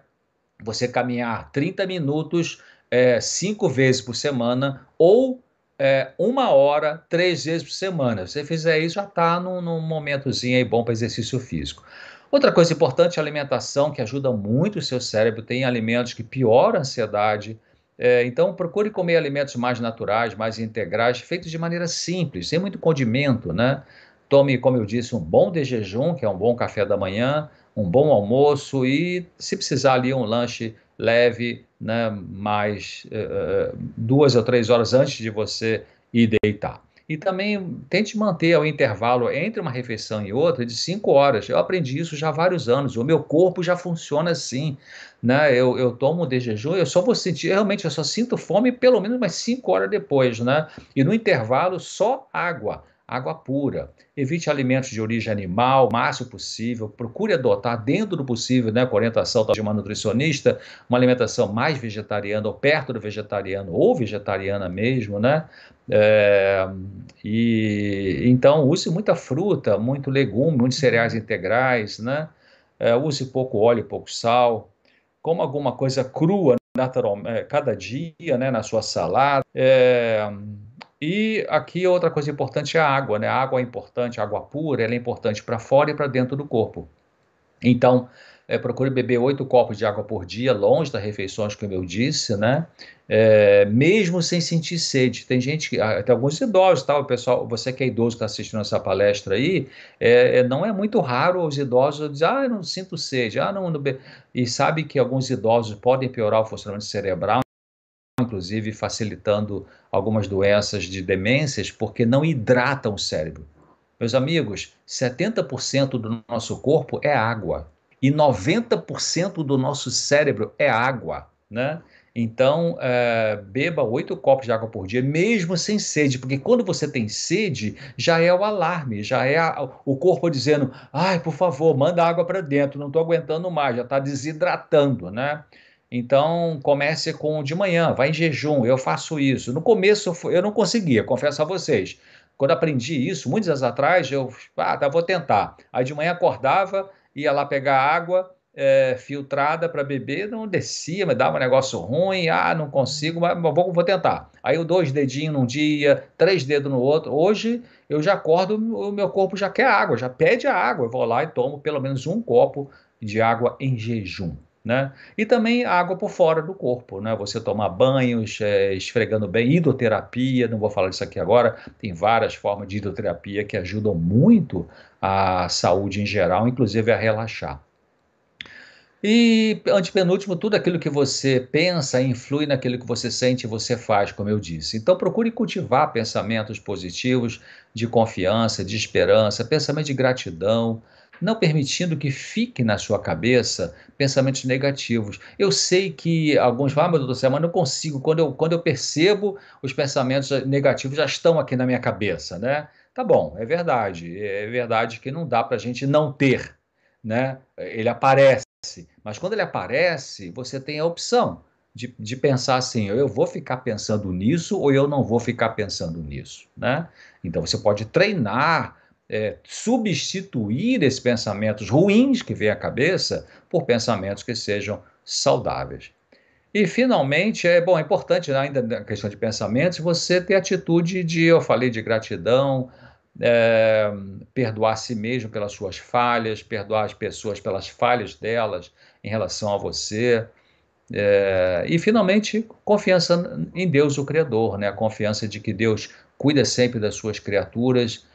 você caminhar 30 minutos é, cinco vezes por semana ou é, uma hora, três vezes por semana. Se você fizer isso, já está num, num momentozinho aí bom para exercício físico. Outra coisa importante é a alimentação, que ajuda muito o seu cérebro. Tem alimentos que pioram a ansiedade. É, então, procure comer alimentos mais naturais, mais integrais, feitos de maneira simples, sem muito condimento, né? Tome, como eu disse, um bom de jejum, que é um bom café da manhã, um bom almoço e, se precisar ali, um lanche leve, né, mais uh, duas ou três horas antes de você ir deitar. E também tente manter o intervalo entre uma refeição e outra de cinco horas. Eu aprendi isso já há vários anos. O meu corpo já funciona assim. Né? Eu, eu tomo de jejum, eu só vou sentir, realmente, eu só sinto fome pelo menos mais cinco horas depois. Né? E no intervalo, só água água pura. Evite alimentos de origem animal, o máximo possível. Procure adotar, dentro do possível, né, com orientação de uma nutricionista, uma alimentação mais vegetariana, ou perto do vegetariano, ou vegetariana mesmo, né? É, e então use muita fruta, muito legume, muitos cereais integrais, né? É, use pouco óleo, pouco sal. Coma alguma coisa crua, natural, é, cada dia, né, na sua salada. É, e aqui outra coisa importante é a água, né? A água é importante, a água pura, ela é importante para fora e para dentro do corpo. Então, é, procure beber oito copos de água por dia, longe das refeições, como eu disse, né? É, mesmo sem sentir sede. Tem gente que, ah, tem alguns idosos, tá? O pessoal, você que é idoso que está assistindo essa palestra aí, é, é, não é muito raro os idosos dizer, ah, eu não sinto sede, ah, não, não e sabe que alguns idosos podem piorar o funcionamento cerebral inclusive facilitando algumas doenças de demências, porque não hidratam o cérebro. Meus amigos, 70% do nosso corpo é água e 90% do nosso cérebro é água, né? Então, é, beba oito copos de água por dia, mesmo sem sede, porque quando você tem sede, já é o alarme, já é a, o corpo dizendo: ai, por favor, manda água para dentro, não estou aguentando mais, já está desidratando, né? Então, comece com de manhã, vá em jejum. Eu faço isso. No começo eu não conseguia, confesso a vocês. Quando aprendi isso, muitos anos atrás, eu ah, tá, vou tentar. Aí de manhã acordava, ia lá pegar água é, filtrada para beber, não descia, me dava um negócio ruim. Ah, não consigo, mas vou, vou tentar. Aí eu dois dedinhos num dia, três dedos no outro. Hoje eu já acordo, o meu corpo já quer água, já pede a água. Eu vou lá e tomo pelo menos um copo de água em jejum. Né? E também água por fora do corpo, né? Você tomar banhos, é, esfregando bem, hidroterapia, não vou falar disso aqui agora, tem várias formas de hidroterapia que ajudam muito a saúde em geral, inclusive a relaxar. E, antepenúltimo, tudo aquilo que você pensa influi naquilo que você sente e você faz, como eu disse. Então, procure cultivar pensamentos positivos, de confiança, de esperança, pensamento de gratidão, não permitindo que fique na sua cabeça pensamentos negativos. Eu sei que alguns falam, ah, meu Deus do mas não consigo. Quando eu, quando eu percebo, os pensamentos negativos já estão aqui na minha cabeça, né? Tá bom, é verdade. É verdade que não dá para a gente não ter, né? Ele aparece. Mas quando ele aparece, você tem a opção de, de pensar assim: eu vou ficar pensando nisso ou eu não vou ficar pensando nisso, né? Então você pode treinar é, substituir esses pensamentos ruins que vêm à cabeça por pensamentos que sejam saudáveis. E, finalmente, é bom, é importante ainda na questão de pensamentos você ter atitude de, eu falei, de gratidão, é, perdoar a si mesmo pelas suas falhas, perdoar as pessoas pelas falhas delas em relação a você. É, e, finalmente, confiança em Deus, o Criador, né? a confiança de que Deus cuida sempre das suas criaturas,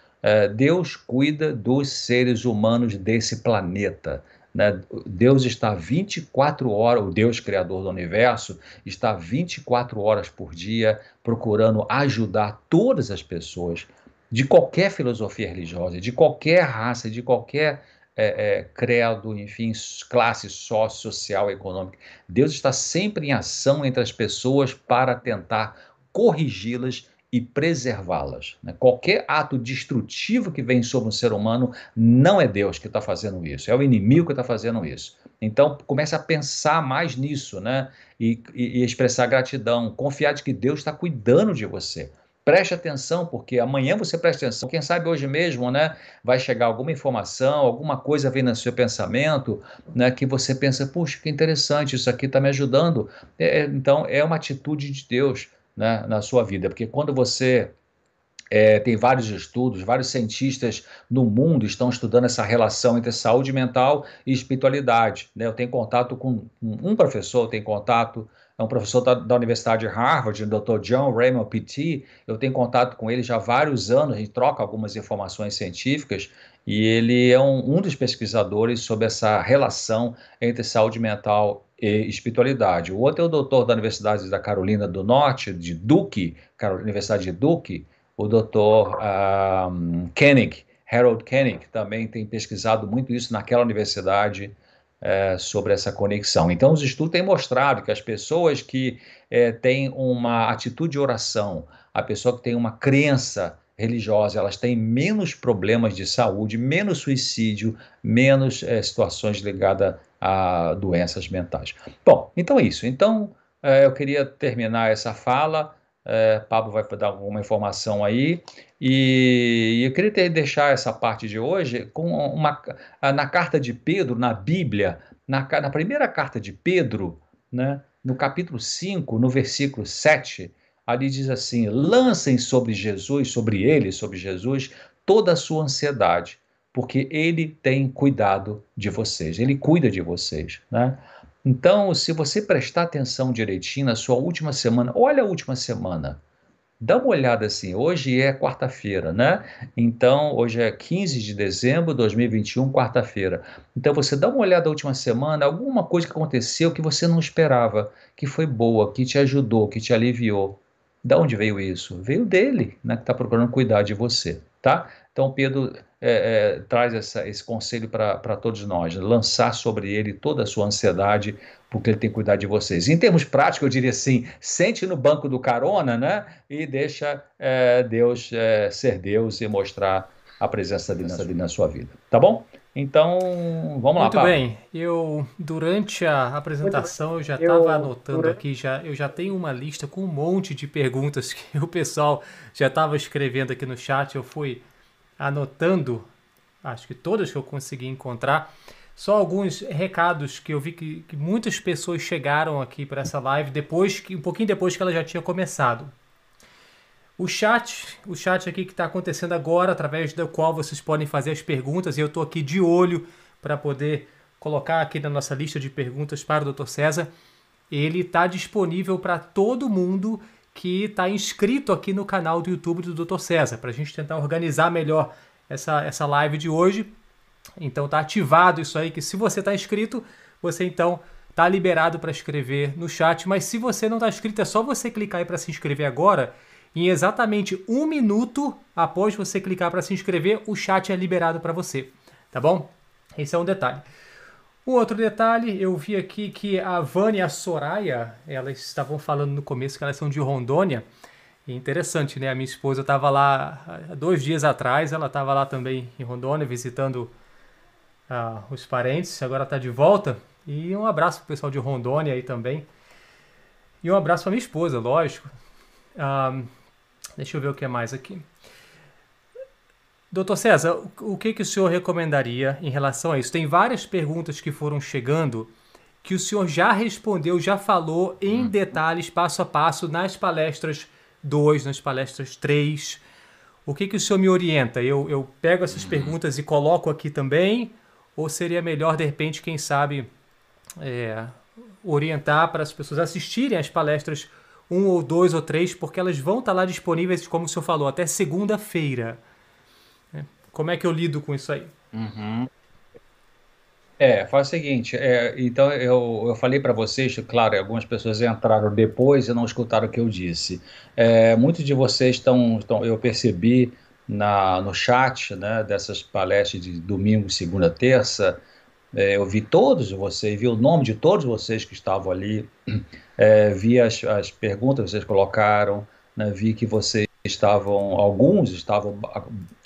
Deus cuida dos seres humanos desse planeta. Né? Deus está 24 horas, o Deus criador do universo, está 24 horas por dia procurando ajudar todas as pessoas de qualquer filosofia religiosa, de qualquer raça, de qualquer é, é, credo, enfim, classe social, econômica. Deus está sempre em ação entre as pessoas para tentar corrigi-las e preservá-las. Né? Qualquer ato destrutivo que vem sobre um ser humano não é Deus que está fazendo isso, é o inimigo que está fazendo isso. Então comece a pensar mais nisso, né? E, e, e expressar gratidão, confiar de que Deus está cuidando de você. Preste atenção, porque amanhã você presta atenção. Quem sabe hoje mesmo, né, vai chegar alguma informação, alguma coisa vem no seu pensamento, né, que você pensa, puxa, que interessante, isso aqui está me ajudando. É, é, então, é uma atitude de Deus né, na sua vida, porque quando você é, tem vários estudos, vários cientistas no mundo estão estudando essa relação entre saúde mental e espiritualidade. Né? Eu tenho contato com um professor, tenho contato, é um professor da, da Universidade de Harvard, o Dr. John Raymond Petit. Eu tenho contato com ele já há vários anos, a gente troca algumas informações científicas e ele é um, um dos pesquisadores sobre essa relação entre saúde mental e espiritualidade. O outro é o doutor da Universidade da Carolina do Norte, de Duke, Universidade de Duke, o doutor um, Koenig, Harold Koenig, também tem pesquisado muito isso naquela universidade é, sobre essa conexão. Então, os estudos têm mostrado que as pessoas que é, têm uma atitude de oração, a pessoa que tem uma crença religiosa, elas têm menos problemas de saúde, menos suicídio, menos é, situações ligadas a doenças mentais. Bom, então é isso. Então, é, eu queria terminar essa fala é, Pablo vai dar alguma informação aí. E eu queria ter, deixar essa parte de hoje com uma na carta de Pedro, na Bíblia, na, na primeira carta de Pedro, né, no capítulo 5, no versículo 7, ali diz assim: lancem sobre Jesus, sobre ele, sobre Jesus, toda a sua ansiedade, porque ele tem cuidado de vocês, ele cuida de vocês. Né? Então, se você prestar atenção direitinho na sua última semana, olha a última semana. Dá uma olhada assim, hoje é quarta-feira, né? Então, hoje é 15 de dezembro de 2021, quarta-feira. Então, você dá uma olhada na última semana, alguma coisa que aconteceu que você não esperava, que foi boa, que te ajudou, que te aliviou. Da onde veio isso? Veio dele, né, que está procurando cuidar de você, tá? Então, Pedro é, é, traz essa, esse conselho para todos nós, lançar sobre ele toda a sua ansiedade, porque ele tem que cuidar de vocês. Em termos práticos, eu diria assim: sente no banco do carona, né? E deixa é, Deus é, ser Deus e mostrar a presença dele, dele na sua vida. Tá bom? Então, vamos lá. Muito Paulo. bem. Eu durante a apresentação eu já estava anotando durante... aqui, já eu já tenho uma lista com um monte de perguntas que o pessoal já estava escrevendo aqui no chat. Eu fui anotando, acho que todas que eu consegui encontrar. Só alguns recados que eu vi que, que muitas pessoas chegaram aqui para essa live depois que um pouquinho depois que ela já tinha começado. O chat, o chat aqui que está acontecendo agora, através do qual vocês podem fazer as perguntas, e eu estou aqui de olho para poder colocar aqui na nossa lista de perguntas para o Dr. César. Ele está disponível para todo mundo que está inscrito aqui no canal do YouTube do Dr. César, para a gente tentar organizar melhor essa, essa live de hoje. Então tá ativado isso aí, que se você está inscrito, você então tá liberado para escrever no chat. Mas se você não está inscrito, é só você clicar aí para se inscrever agora. Em exatamente um minuto após você clicar para se inscrever, o chat é liberado para você, tá bom? Esse é um detalhe. Um outro detalhe, eu vi aqui que a Vânia e a Soraya, elas estavam falando no começo que elas são de Rondônia. E interessante, né? A minha esposa estava lá dois dias atrás, ela estava lá também em Rondônia visitando ah, os parentes, agora está de volta. E um abraço para o pessoal de Rondônia aí também. E um abraço para minha esposa, lógico. Ah, deixa eu ver o que é mais aqui. Doutor César, o que, que o senhor recomendaria em relação a isso? Tem várias perguntas que foram chegando que o senhor já respondeu, já falou em uhum. detalhes, passo a passo, nas palestras 2, nas palestras 3. O que, que o senhor me orienta? Eu, eu pego essas uhum. perguntas e coloco aqui também? Ou seria melhor, de repente, quem sabe, é, orientar para as pessoas assistirem às palestras 1 um ou 2 ou 3, porque elas vão estar lá disponíveis, como o senhor falou, até segunda-feira. Como é que eu lido com isso aí? Uhum. É, faz o seguinte, é, então eu, eu falei para vocês, claro, algumas pessoas entraram depois e não escutaram o que eu disse. É, muitos de vocês estão, eu percebi na, no chat né, dessas palestras de domingo, segunda, terça, é, eu vi todos vocês, vi o nome de todos vocês que estavam ali, é, vi as, as perguntas que vocês colocaram, né, vi que vocês estavam, alguns estavam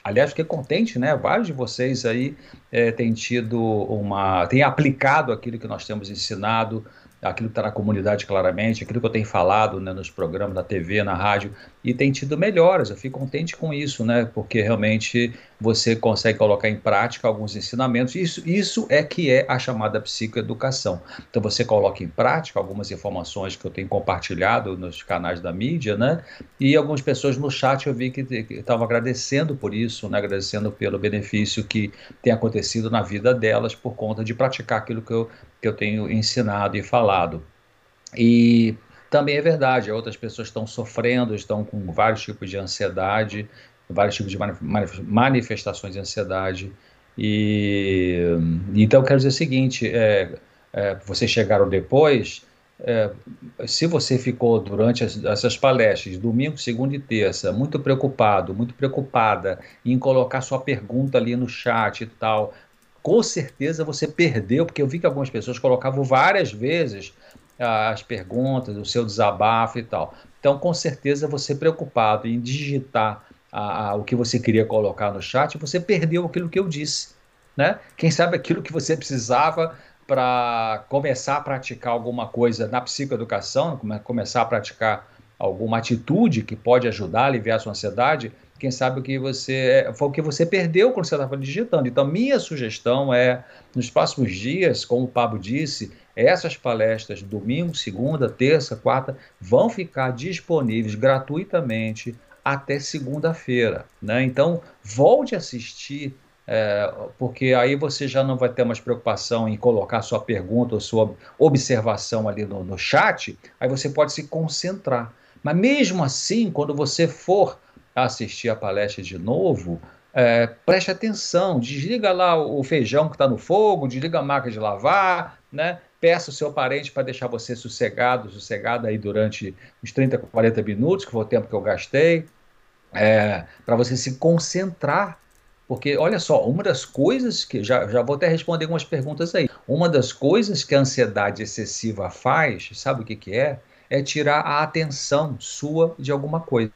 Aliás, fiquei contente, né? Vários de vocês aí é, têm tido uma. têm aplicado aquilo que nós temos ensinado aquilo que está na comunidade claramente, aquilo que eu tenho falado né, nos programas da TV, na rádio, e tem tido melhoras. Eu fico contente com isso, né? Porque realmente você consegue colocar em prática alguns ensinamentos. Isso, isso é que é a chamada psicoeducação. Então você coloca em prática algumas informações que eu tenho compartilhado nos canais da mídia, né? E algumas pessoas no chat eu vi que estavam agradecendo por isso, né? Agradecendo pelo benefício que tem acontecido na vida delas por conta de praticar aquilo que eu, que eu tenho ensinado e falado. E também é verdade, outras pessoas estão sofrendo, estão com vários tipos de ansiedade, vários tipos de manifestações de ansiedade. E então quero dizer o seguinte: é, é, vocês chegaram depois. É, se você ficou durante as, essas palestras, domingo, segunda e terça, muito preocupado, muito preocupada em colocar sua pergunta ali no chat e tal, com certeza você perdeu, porque eu vi que algumas pessoas colocavam várias vezes as perguntas, o seu desabafo e tal. Então, com certeza, você preocupado em digitar a, a, o que você queria colocar no chat, você perdeu aquilo que eu disse. Né? Quem sabe aquilo que você precisava para começar a praticar alguma coisa na psicoeducação, começar a praticar alguma atitude que pode ajudar a aliviar a sua ansiedade, quem sabe o que você é, foi o que você perdeu quando você estava digitando. Então, minha sugestão é, nos próximos dias, como o Pablo disse, essas palestras, domingo, segunda, terça, quarta, vão ficar disponíveis gratuitamente até segunda-feira. Né? Então, volte a assistir, é, porque aí você já não vai ter mais preocupação em colocar sua pergunta ou sua observação ali no, no chat, aí você pode se concentrar. Mas mesmo assim, quando você for assistir a palestra de novo, é, preste atenção, desliga lá o feijão que está no fogo, desliga a máquina de lavar, né? Peça o seu parente para deixar você sossegado, sossegado aí durante uns 30, 40 minutos, que foi o tempo que eu gastei é, para você se concentrar. Porque, olha só, uma das coisas que. Já, já vou até responder algumas perguntas aí. Uma das coisas que a ansiedade excessiva faz, sabe o que, que é? É tirar a atenção sua de alguma coisa.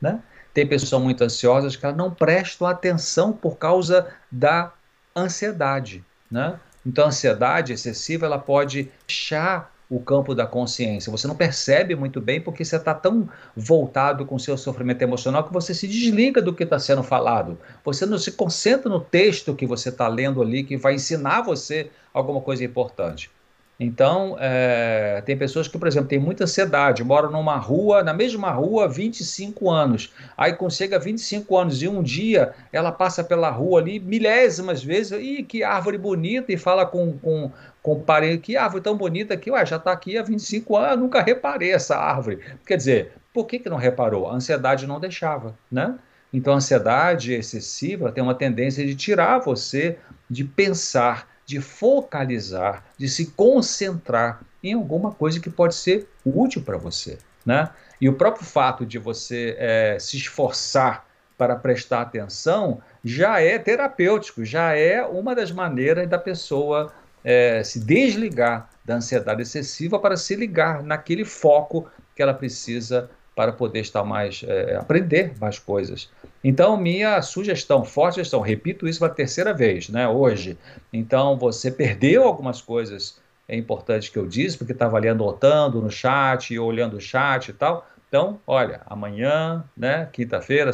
Né? Tem pessoas muito ansiosas que não prestam atenção por causa da ansiedade. Né? Então, a ansiedade excessiva ela pode deixar o campo da consciência. Você não percebe muito bem porque você está tão voltado com o seu sofrimento emocional que você se desliga do que está sendo falado. Você não se concentra no texto que você está lendo ali, que vai ensinar você alguma coisa importante. Então, é, tem pessoas que, por exemplo, têm muita ansiedade, moram numa rua, na mesma rua, há 25 anos. Aí, a 25 anos e um dia ela passa pela rua ali milésimas vezes, e que árvore bonita, e fala com, com, com que árvore tão bonita aqui, ué, já está aqui há 25 anos, nunca reparei essa árvore. Quer dizer, por que, que não reparou? A ansiedade não deixava, né? Então, a ansiedade excessiva tem uma tendência de tirar você de pensar de focalizar, de se concentrar em alguma coisa que pode ser útil para você. Né? E o próprio fato de você é, se esforçar para prestar atenção já é terapêutico, já é uma das maneiras da pessoa é, se desligar da ansiedade excessiva para se ligar naquele foco que ela precisa para poder estar mais, é, aprender mais coisas. Então, minha sugestão, forte sugestão, repito isso pela terceira vez, né, hoje. Então, você perdeu algumas coisas é importante que eu disse, porque estava ali anotando no chat, olhando o chat e tal. Então, olha, amanhã, né, quinta-feira,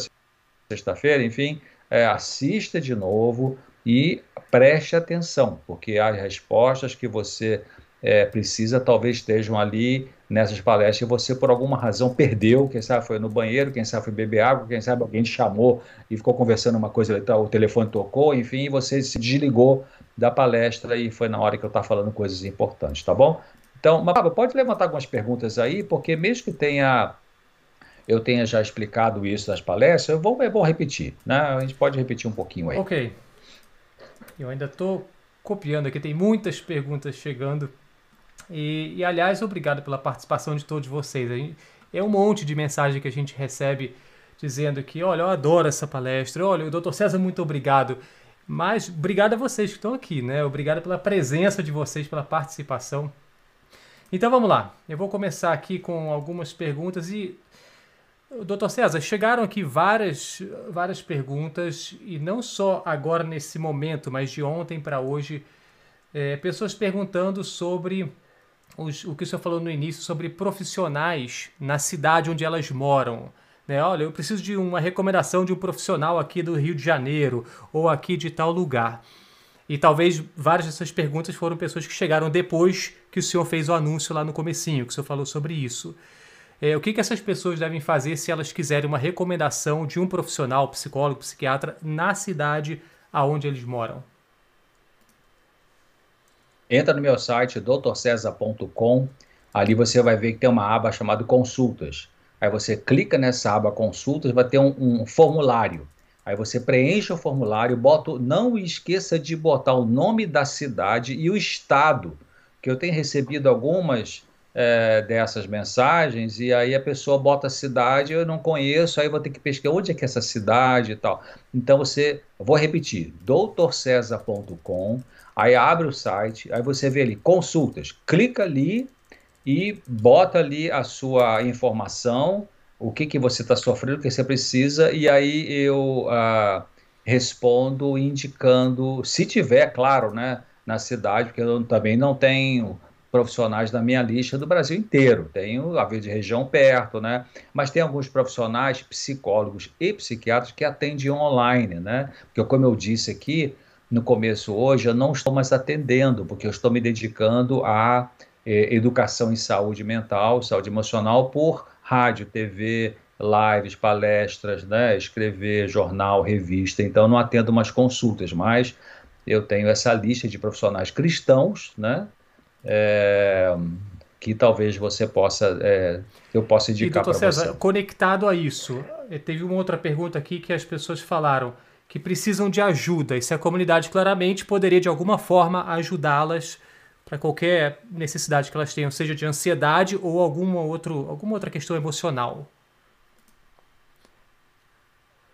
sexta-feira, enfim, é, assista de novo e preste atenção, porque as respostas que você é, precisa talvez estejam ali nessas palestras você por alguma razão perdeu, quem sabe foi no banheiro, quem sabe foi beber água, quem sabe alguém te chamou e ficou conversando uma coisa, o telefone tocou, enfim, você se desligou da palestra e foi na hora que eu estava falando coisas importantes, tá bom? Então, Mababa, pode levantar algumas perguntas aí, porque mesmo que tenha eu tenha já explicado isso nas palestras, eu vou, é bom repetir, né? A gente pode repetir um pouquinho aí. Ok. Eu ainda estou copiando aqui, tem muitas perguntas chegando e, e, aliás, obrigado pela participação de todos vocês. É um monte de mensagem que a gente recebe dizendo que, olha, eu adoro essa palestra, olha, o doutor César, muito obrigado. Mas obrigado a vocês que estão aqui, né? Obrigado pela presença de vocês, pela participação. Então vamos lá. Eu vou começar aqui com algumas perguntas e Doutor César, chegaram aqui várias, várias perguntas, e não só agora nesse momento, mas de ontem para hoje, é, pessoas perguntando sobre os, o que o senhor falou no início sobre profissionais na cidade onde elas moram. Né? Olha, eu preciso de uma recomendação de um profissional aqui do Rio de Janeiro ou aqui de tal lugar. E talvez várias dessas perguntas foram pessoas que chegaram depois que o senhor fez o anúncio lá no comecinho, que o senhor falou sobre isso. É, o que, que essas pessoas devem fazer se elas quiserem uma recomendação de um profissional, psicólogo, psiquiatra, na cidade aonde eles moram? Entra no meu site doutorcesa.com, ali você vai ver que tem uma aba chamada consultas. Aí você clica nessa aba consultas, vai ter um, um formulário. Aí você preenche o formulário, bota, não esqueça de botar o nome da cidade e o estado, que eu tenho recebido algumas é, dessas mensagens e aí a pessoa bota a cidade, eu não conheço, aí vou ter que pesquisar onde é que é essa cidade e tal. Então você, vou repetir, doutorcesa.com, Aí abre o site, aí você vê ali consultas, clica ali e bota ali a sua informação, o que, que você está sofrendo, o que você precisa, e aí eu uh, respondo indicando, se tiver, claro, né, na cidade, porque eu também não tenho profissionais na minha lista do Brasil inteiro. Tenho a de região perto, né? Mas tem alguns profissionais, psicólogos e psiquiatras que atendem online, né? Porque como eu disse aqui, no começo hoje, eu não estou mais atendendo, porque eu estou me dedicando à eh, educação em saúde mental, saúde emocional, por rádio, TV, lives, palestras, né, escrever, jornal, revista. Então, não atendo mais consultas, mas eu tenho essa lista de profissionais cristãos, né, é, que talvez você possa, é, eu possa indicar para você. Conectado a isso, teve uma outra pergunta aqui que as pessoas falaram que precisam de ajuda e se a comunidade claramente poderia de alguma forma ajudá-las para qualquer necessidade que elas tenham, seja de ansiedade ou alguma, outro, alguma outra questão emocional.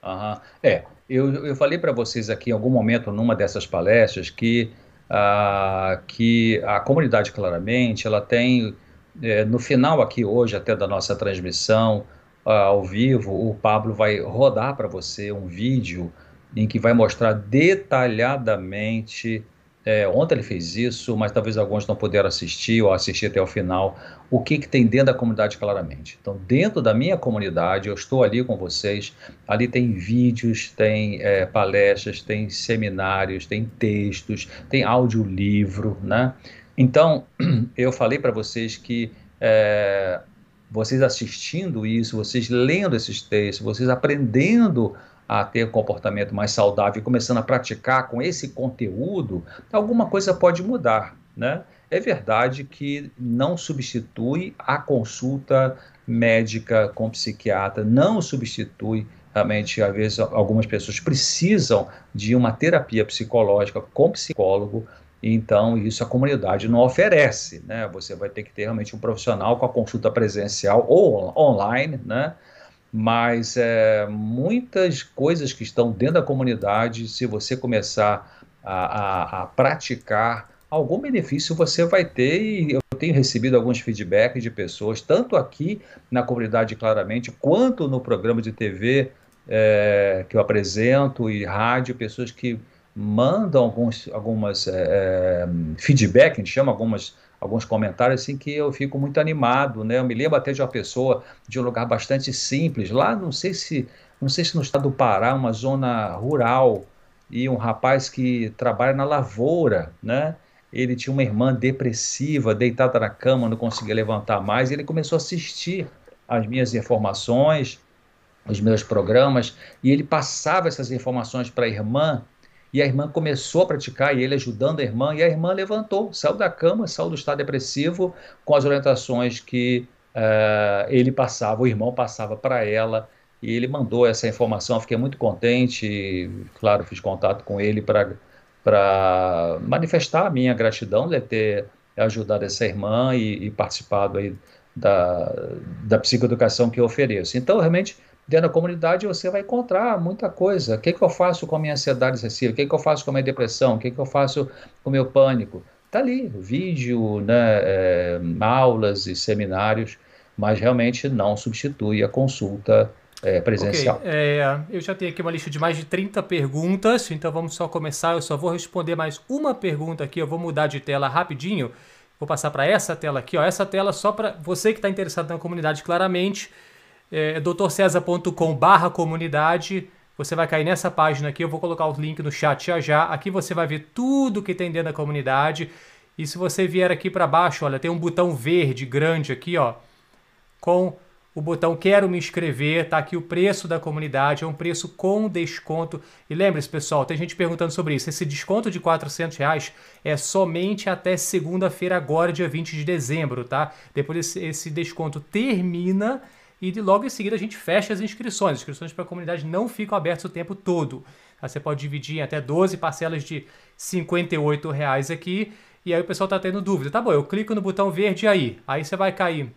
Uhum. É, eu, eu falei para vocês aqui em algum momento, numa dessas palestras, que, uh, que a comunidade claramente, ela tem, é, no final aqui hoje, até da nossa transmissão uh, ao vivo, o Pablo vai rodar para você um vídeo em que vai mostrar detalhadamente. É, ontem ele fez isso, mas talvez alguns não puderam assistir ou assistir até o final. O que, que tem dentro da comunidade, claramente. Então, dentro da minha comunidade, eu estou ali com vocês. Ali tem vídeos, tem é, palestras, tem seminários, tem textos, tem audiolivro, né? Então, eu falei para vocês que é, vocês assistindo isso, vocês lendo esses textos, vocês aprendendo a ter um comportamento mais saudável e começando a praticar com esse conteúdo, alguma coisa pode mudar, né? É verdade que não substitui a consulta médica com psiquiatra, não substitui realmente, às vezes, algumas pessoas precisam de uma terapia psicológica com psicólogo, então isso a comunidade não oferece, né? Você vai ter que ter realmente um profissional com a consulta presencial ou online, né? Mas é, muitas coisas que estão dentro da comunidade, se você começar a, a, a, praticar, algum benefício você vai ter. E eu tenho recebido alguns feedbacks de pessoas, tanto aqui na comunidade claramente, quanto no programa de TV é, que eu apresento e rádio, pessoas que mandam alguns algumas é, é feedback, a gente chama algumas alguns comentários assim que eu fico muito animado, né? Eu me lembro até de uma pessoa de um lugar bastante simples, lá não sei se não sei se no estado do Pará, uma zona rural, e um rapaz que trabalha na lavoura, né? Ele tinha uma irmã depressiva, deitada na cama, não conseguia levantar mais, e ele começou a assistir as minhas informações, os meus programas, e ele passava essas informações para a irmã, e a irmã começou a praticar, e ele ajudando a irmã, e a irmã levantou, saiu da cama, saiu do estado depressivo, com as orientações que uh, ele passava, o irmão passava para ela, e ele mandou essa informação. Fiquei muito contente, e, claro, fiz contato com ele para manifestar a minha gratidão de ter ajudado essa irmã e, e participado aí da, da psicoeducação que eu ofereço. Então, realmente, dentro da comunidade você vai encontrar muita coisa. O que, que eu faço com a minha ansiedade excessiva? O que, que eu faço com a minha depressão? O que, que eu faço com o meu pânico? Está ali, vídeo, né, é, aulas e seminários, mas realmente não substitui a consulta é, presencial. Okay. É, eu já tenho aqui uma lista de mais de 30 perguntas, então vamos só começar. Eu só vou responder mais uma pergunta aqui, eu vou mudar de tela rapidinho Vou passar para essa tela aqui, ó. Essa tela só para você que está interessado na comunidade claramente. É drcesar.com barra comunidade. Você vai cair nessa página aqui, eu vou colocar o link no chat já já. Aqui você vai ver tudo que tem dentro da comunidade. E se você vier aqui para baixo, olha, tem um botão verde grande aqui, ó, com o botão Quero me inscrever, tá aqui o preço da comunidade, é um preço com desconto. E lembre-se, pessoal, tem gente perguntando sobre isso. Esse desconto de 400 reais é somente até segunda-feira, agora, dia 20 de dezembro, tá? Depois esse desconto termina e logo em seguida a gente fecha as inscrições. As inscrições para a comunidade não ficam abertas o tempo todo. Tá? Você pode dividir em até 12 parcelas de 58 reais aqui. E aí o pessoal está tendo dúvida. Tá bom, eu clico no botão verde aí. Aí você vai cair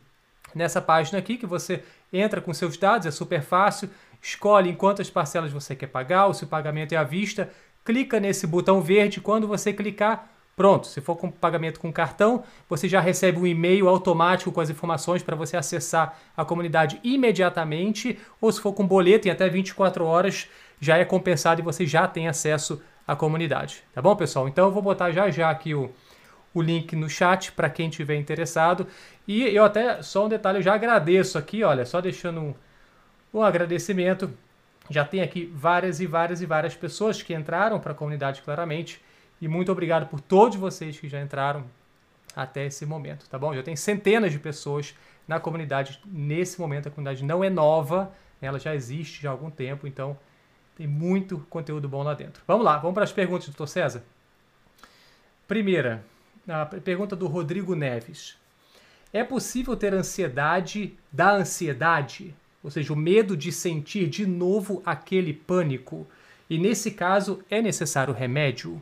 nessa página aqui que você entra com seus dados, é super fácil, escolhe em quantas parcelas você quer pagar, ou se o pagamento é à vista, clica nesse botão verde, quando você clicar, pronto, se for com pagamento com cartão, você já recebe um e-mail automático com as informações para você acessar a comunidade imediatamente, ou se for com boleto em até 24 horas, já é compensado e você já tem acesso à comunidade, tá bom, pessoal? Então eu vou botar já já aqui o o link no chat para quem tiver interessado. E eu até, só um detalhe, eu já agradeço aqui, olha, só deixando um, um agradecimento. Já tem aqui várias e várias e várias pessoas que entraram para a comunidade claramente. E muito obrigado por todos vocês que já entraram até esse momento, tá bom? Já tem centenas de pessoas na comunidade nesse momento. A comunidade não é nova, ela já existe já há algum tempo, então tem muito conteúdo bom lá dentro. Vamos lá, vamos para as perguntas, doutor César. Primeira, a pergunta do Rodrigo Neves. É possível ter ansiedade da ansiedade? Ou seja, o medo de sentir de novo aquele pânico? E nesse caso, é necessário remédio?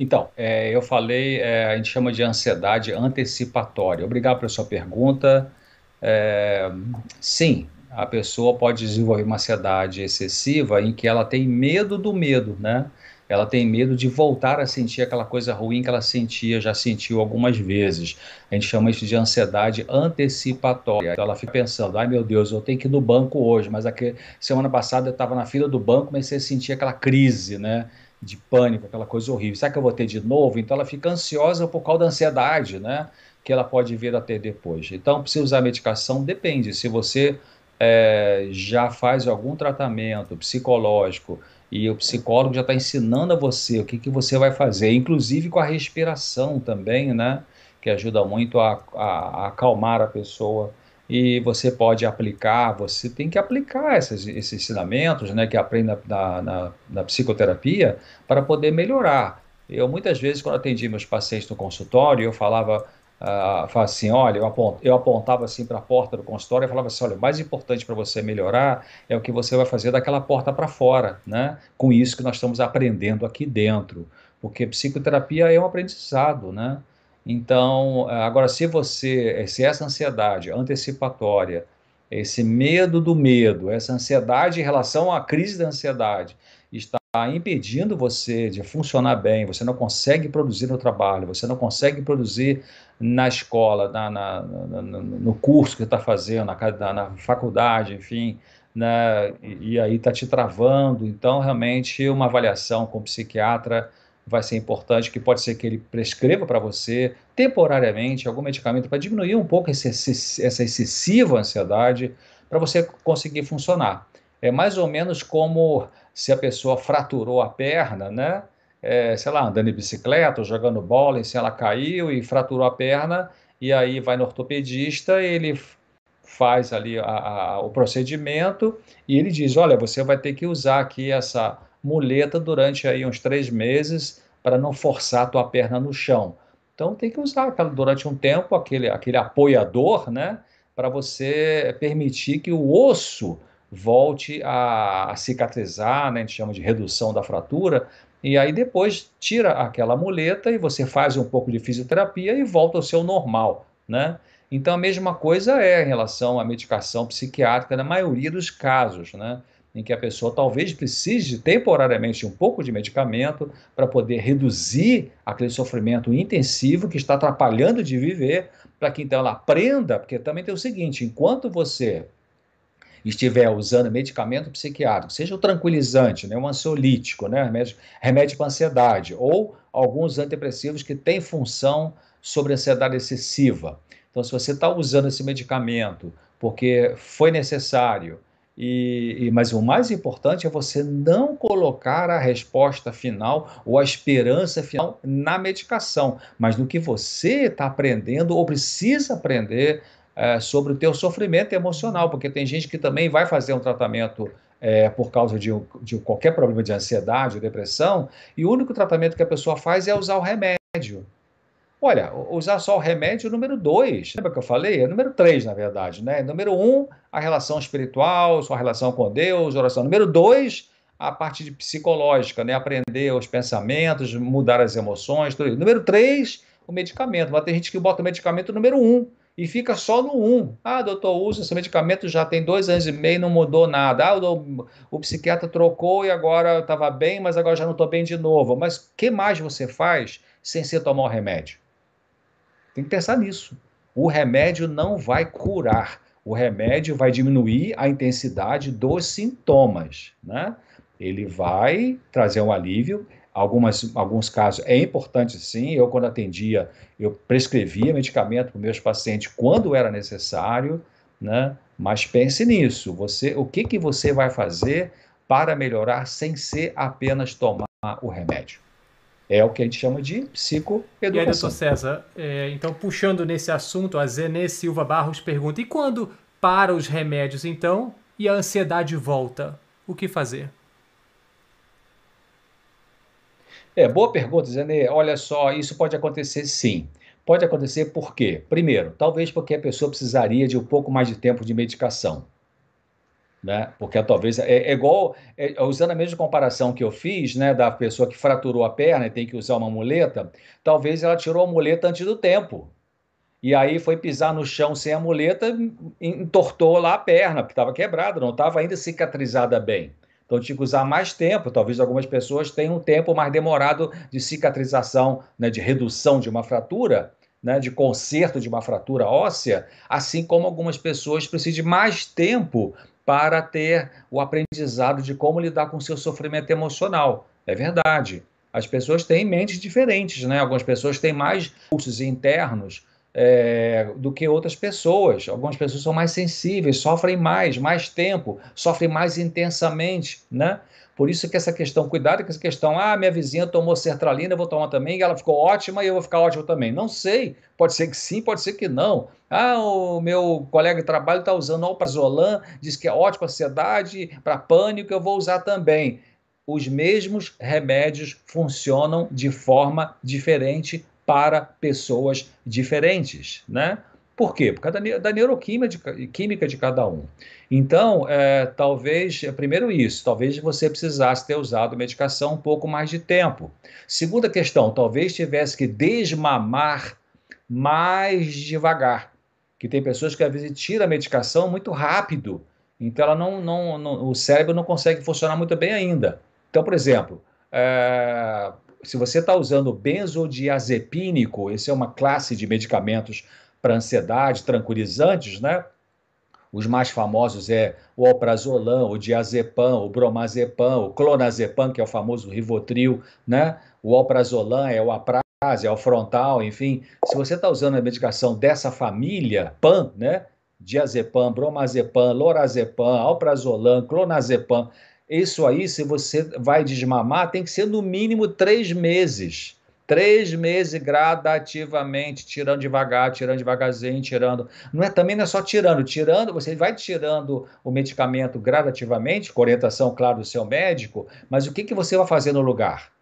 Então, é, eu falei, é, a gente chama de ansiedade antecipatória. Obrigado pela sua pergunta. É, sim, a pessoa pode desenvolver uma ansiedade excessiva em que ela tem medo do medo, né? ela tem medo de voltar a sentir aquela coisa ruim que ela sentia, já sentiu algumas vezes. A gente chama isso de ansiedade antecipatória. Então ela fica pensando, ai meu Deus, eu tenho que ir no banco hoje, mas aqui, semana passada eu estava na fila do banco, comecei a sentir aquela crise, né? De pânico, aquela coisa horrível. Será que eu vou ter de novo? Então ela fica ansiosa por causa da ansiedade, né? Que ela pode vir a ter depois. Então, se usar medicação, depende. Se você é, já faz algum tratamento psicológico, e o psicólogo já está ensinando a você o que, que você vai fazer, inclusive com a respiração também, né? Que ajuda muito a, a, a acalmar a pessoa. E você pode aplicar, você tem que aplicar esses, esses ensinamentos, né? Que aprende na, na, na psicoterapia para poder melhorar. Eu muitas vezes, quando atendi meus pacientes no consultório, eu falava uh, fala assim, olha, eu, apont, eu apontava assim para a porta do consultório e falava assim, olha, o mais importante para você melhorar é o que você vai fazer daquela porta para fora, né? Com isso que nós estamos aprendendo aqui dentro, porque psicoterapia é um aprendizado, né? Então, agora, se você, se essa ansiedade antecipatória, esse medo do medo, essa ansiedade em relação à crise da ansiedade, está impedindo você de funcionar bem, você não consegue produzir no trabalho, você não consegue produzir na escola, na, na, na no curso que está fazendo, na, na, faculdade, enfim, né, e, e aí está te travando. Então, realmente, uma avaliação com o psiquiatra vai ser importante, que pode ser que ele prescreva para você temporariamente algum medicamento para diminuir um pouco esse, essa excessiva ansiedade para você conseguir funcionar. É mais ou menos como se a pessoa fraturou a perna, né? É, sei lá, andando de bicicleta, ou jogando bola, e se ela caiu e fraturou a perna, e aí vai no ortopedista, ele faz ali a, a, o procedimento e ele diz, olha, você vai ter que usar aqui essa muleta durante aí uns três meses para não forçar a tua perna no chão. Então tem que usar durante um tempo aquele, aquele apoiador, né, para você permitir que o osso volte a, a cicatrizar, né? a gente chama de redução da fratura, e aí depois tira aquela muleta e você faz um pouco de fisioterapia e volta ao seu normal, né? Então a mesma coisa é em relação à medicação psiquiátrica na maioria dos casos, né? Em que a pessoa talvez precise temporariamente um pouco de medicamento para poder reduzir aquele sofrimento intensivo que está atrapalhando de viver, para que então ela aprenda, porque também tem o seguinte: enquanto você estiver usando medicamento psiquiátrico, seja o tranquilizante, né, um ansiolítico, né, remédio, remédio para ansiedade, ou alguns antidepressivos que têm função sobre ansiedade excessiva. Então, se você está usando esse medicamento porque foi necessário, e, e, mas o mais importante é você não colocar a resposta final ou a esperança final na medicação, mas no que você está aprendendo ou precisa aprender é, sobre o teu sofrimento emocional, porque tem gente que também vai fazer um tratamento é, por causa de, de, qualquer problema de ansiedade ou depressão, e o único tratamento que a pessoa faz é usar o remédio. Olha, usar só o remédio número dois, lembra que eu falei? É número três, na verdade, né? Número um, a relação espiritual, sua relação com Deus, oração. Número dois, a parte de psicológica, né? Aprender os pensamentos, mudar as emoções, tudo isso. Número três, o medicamento. Mas tem gente que bota o medicamento número um e fica só no um. Ah, doutor, usa esse medicamento já tem dois anos e meio, não mudou nada. Ah, o, o psiquiatra trocou e agora estava bem, mas agora já não estou bem de novo. Mas o que mais você faz sem ser tomar o remédio? Tem que pensar nisso. O remédio não vai curar, o remédio vai diminuir a intensidade dos sintomas, né? Ele vai trazer um alívio. Algumas, alguns casos é importante sim. Eu, quando atendia, eu prescrevia medicamento para meus pacientes quando era necessário, né? Mas pense nisso. Você, o que, que você vai fazer para melhorar sem ser apenas tomar o remédio? É o que a gente chama de psicoeducação. E aí, doutor César, é, então puxando nesse assunto, a Zenê Silva Barros pergunta: e quando para os remédios, então, e a ansiedade volta? O que fazer? É, boa pergunta, Zenê. Olha só, isso pode acontecer sim. Pode acontecer por quê? Primeiro, talvez porque a pessoa precisaria de um pouco mais de tempo de medicação né? Porque talvez é, é igual é, usando a mesma comparação que eu fiz, né, da pessoa que fraturou a perna e tem que usar uma muleta, talvez ela tirou a muleta antes do tempo. E aí foi pisar no chão sem a muleta, entortou lá a perna, porque estava quebrada, não estava ainda cicatrizada bem. Então tinha que usar mais tempo. Talvez algumas pessoas tenham um tempo mais demorado de cicatrização, né, de redução de uma fratura, né, de conserto de uma fratura óssea, assim como algumas pessoas precisam de mais tempo para ter o aprendizado de como lidar com seu sofrimento emocional. É verdade. As pessoas têm mentes diferentes, né? Algumas pessoas têm mais pulsos internos é, do que outras pessoas. Algumas pessoas são mais sensíveis, sofrem mais, mais tempo, sofrem mais intensamente, né? Por isso que essa questão, cuidado com essa questão, ah, minha vizinha tomou sertralina, eu vou tomar também, e ela ficou ótima e eu vou ficar ótimo também. Não sei, pode ser que sim, pode ser que não. Ah, o meu colega de trabalho está usando alprazolam, diz que é ótimo para ansiedade, para pânico, eu vou usar também. Os mesmos remédios funcionam de forma diferente para pessoas diferentes, né? Por quê? Por causa da, da neuroquímica de, química de cada um. Então, é, talvez, é, primeiro isso, talvez você precisasse ter usado medicação um pouco mais de tempo. Segunda questão, talvez tivesse que desmamar mais devagar. Que tem pessoas que às vezes tiram a medicação muito rápido, então ela não, não, não o cérebro não consegue funcionar muito bem ainda. Então, por exemplo, é, se você está usando benzodiazepínico, esse é uma classe de medicamentos para ansiedade, tranquilizantes, né? Os mais famosos é o alprazolam, o diazepam, o bromazepam, o clonazepam, que é o famoso Rivotril, né? O alprazolam é o apraz, é o frontal, enfim. Se você está usando a medicação dessa família, PAN, né? Diazepam, bromazepam, lorazepam, alprazolam, clonazepam, isso aí, se você vai desmamar, tem que ser no mínimo três meses três meses gradativamente, tirando devagar, tirando devagarzinho, tirando. Não é também não é só tirando, tirando, você vai tirando o medicamento gradativamente, com orientação, claro, do seu médico, mas o que, que você vai fazer no lugar?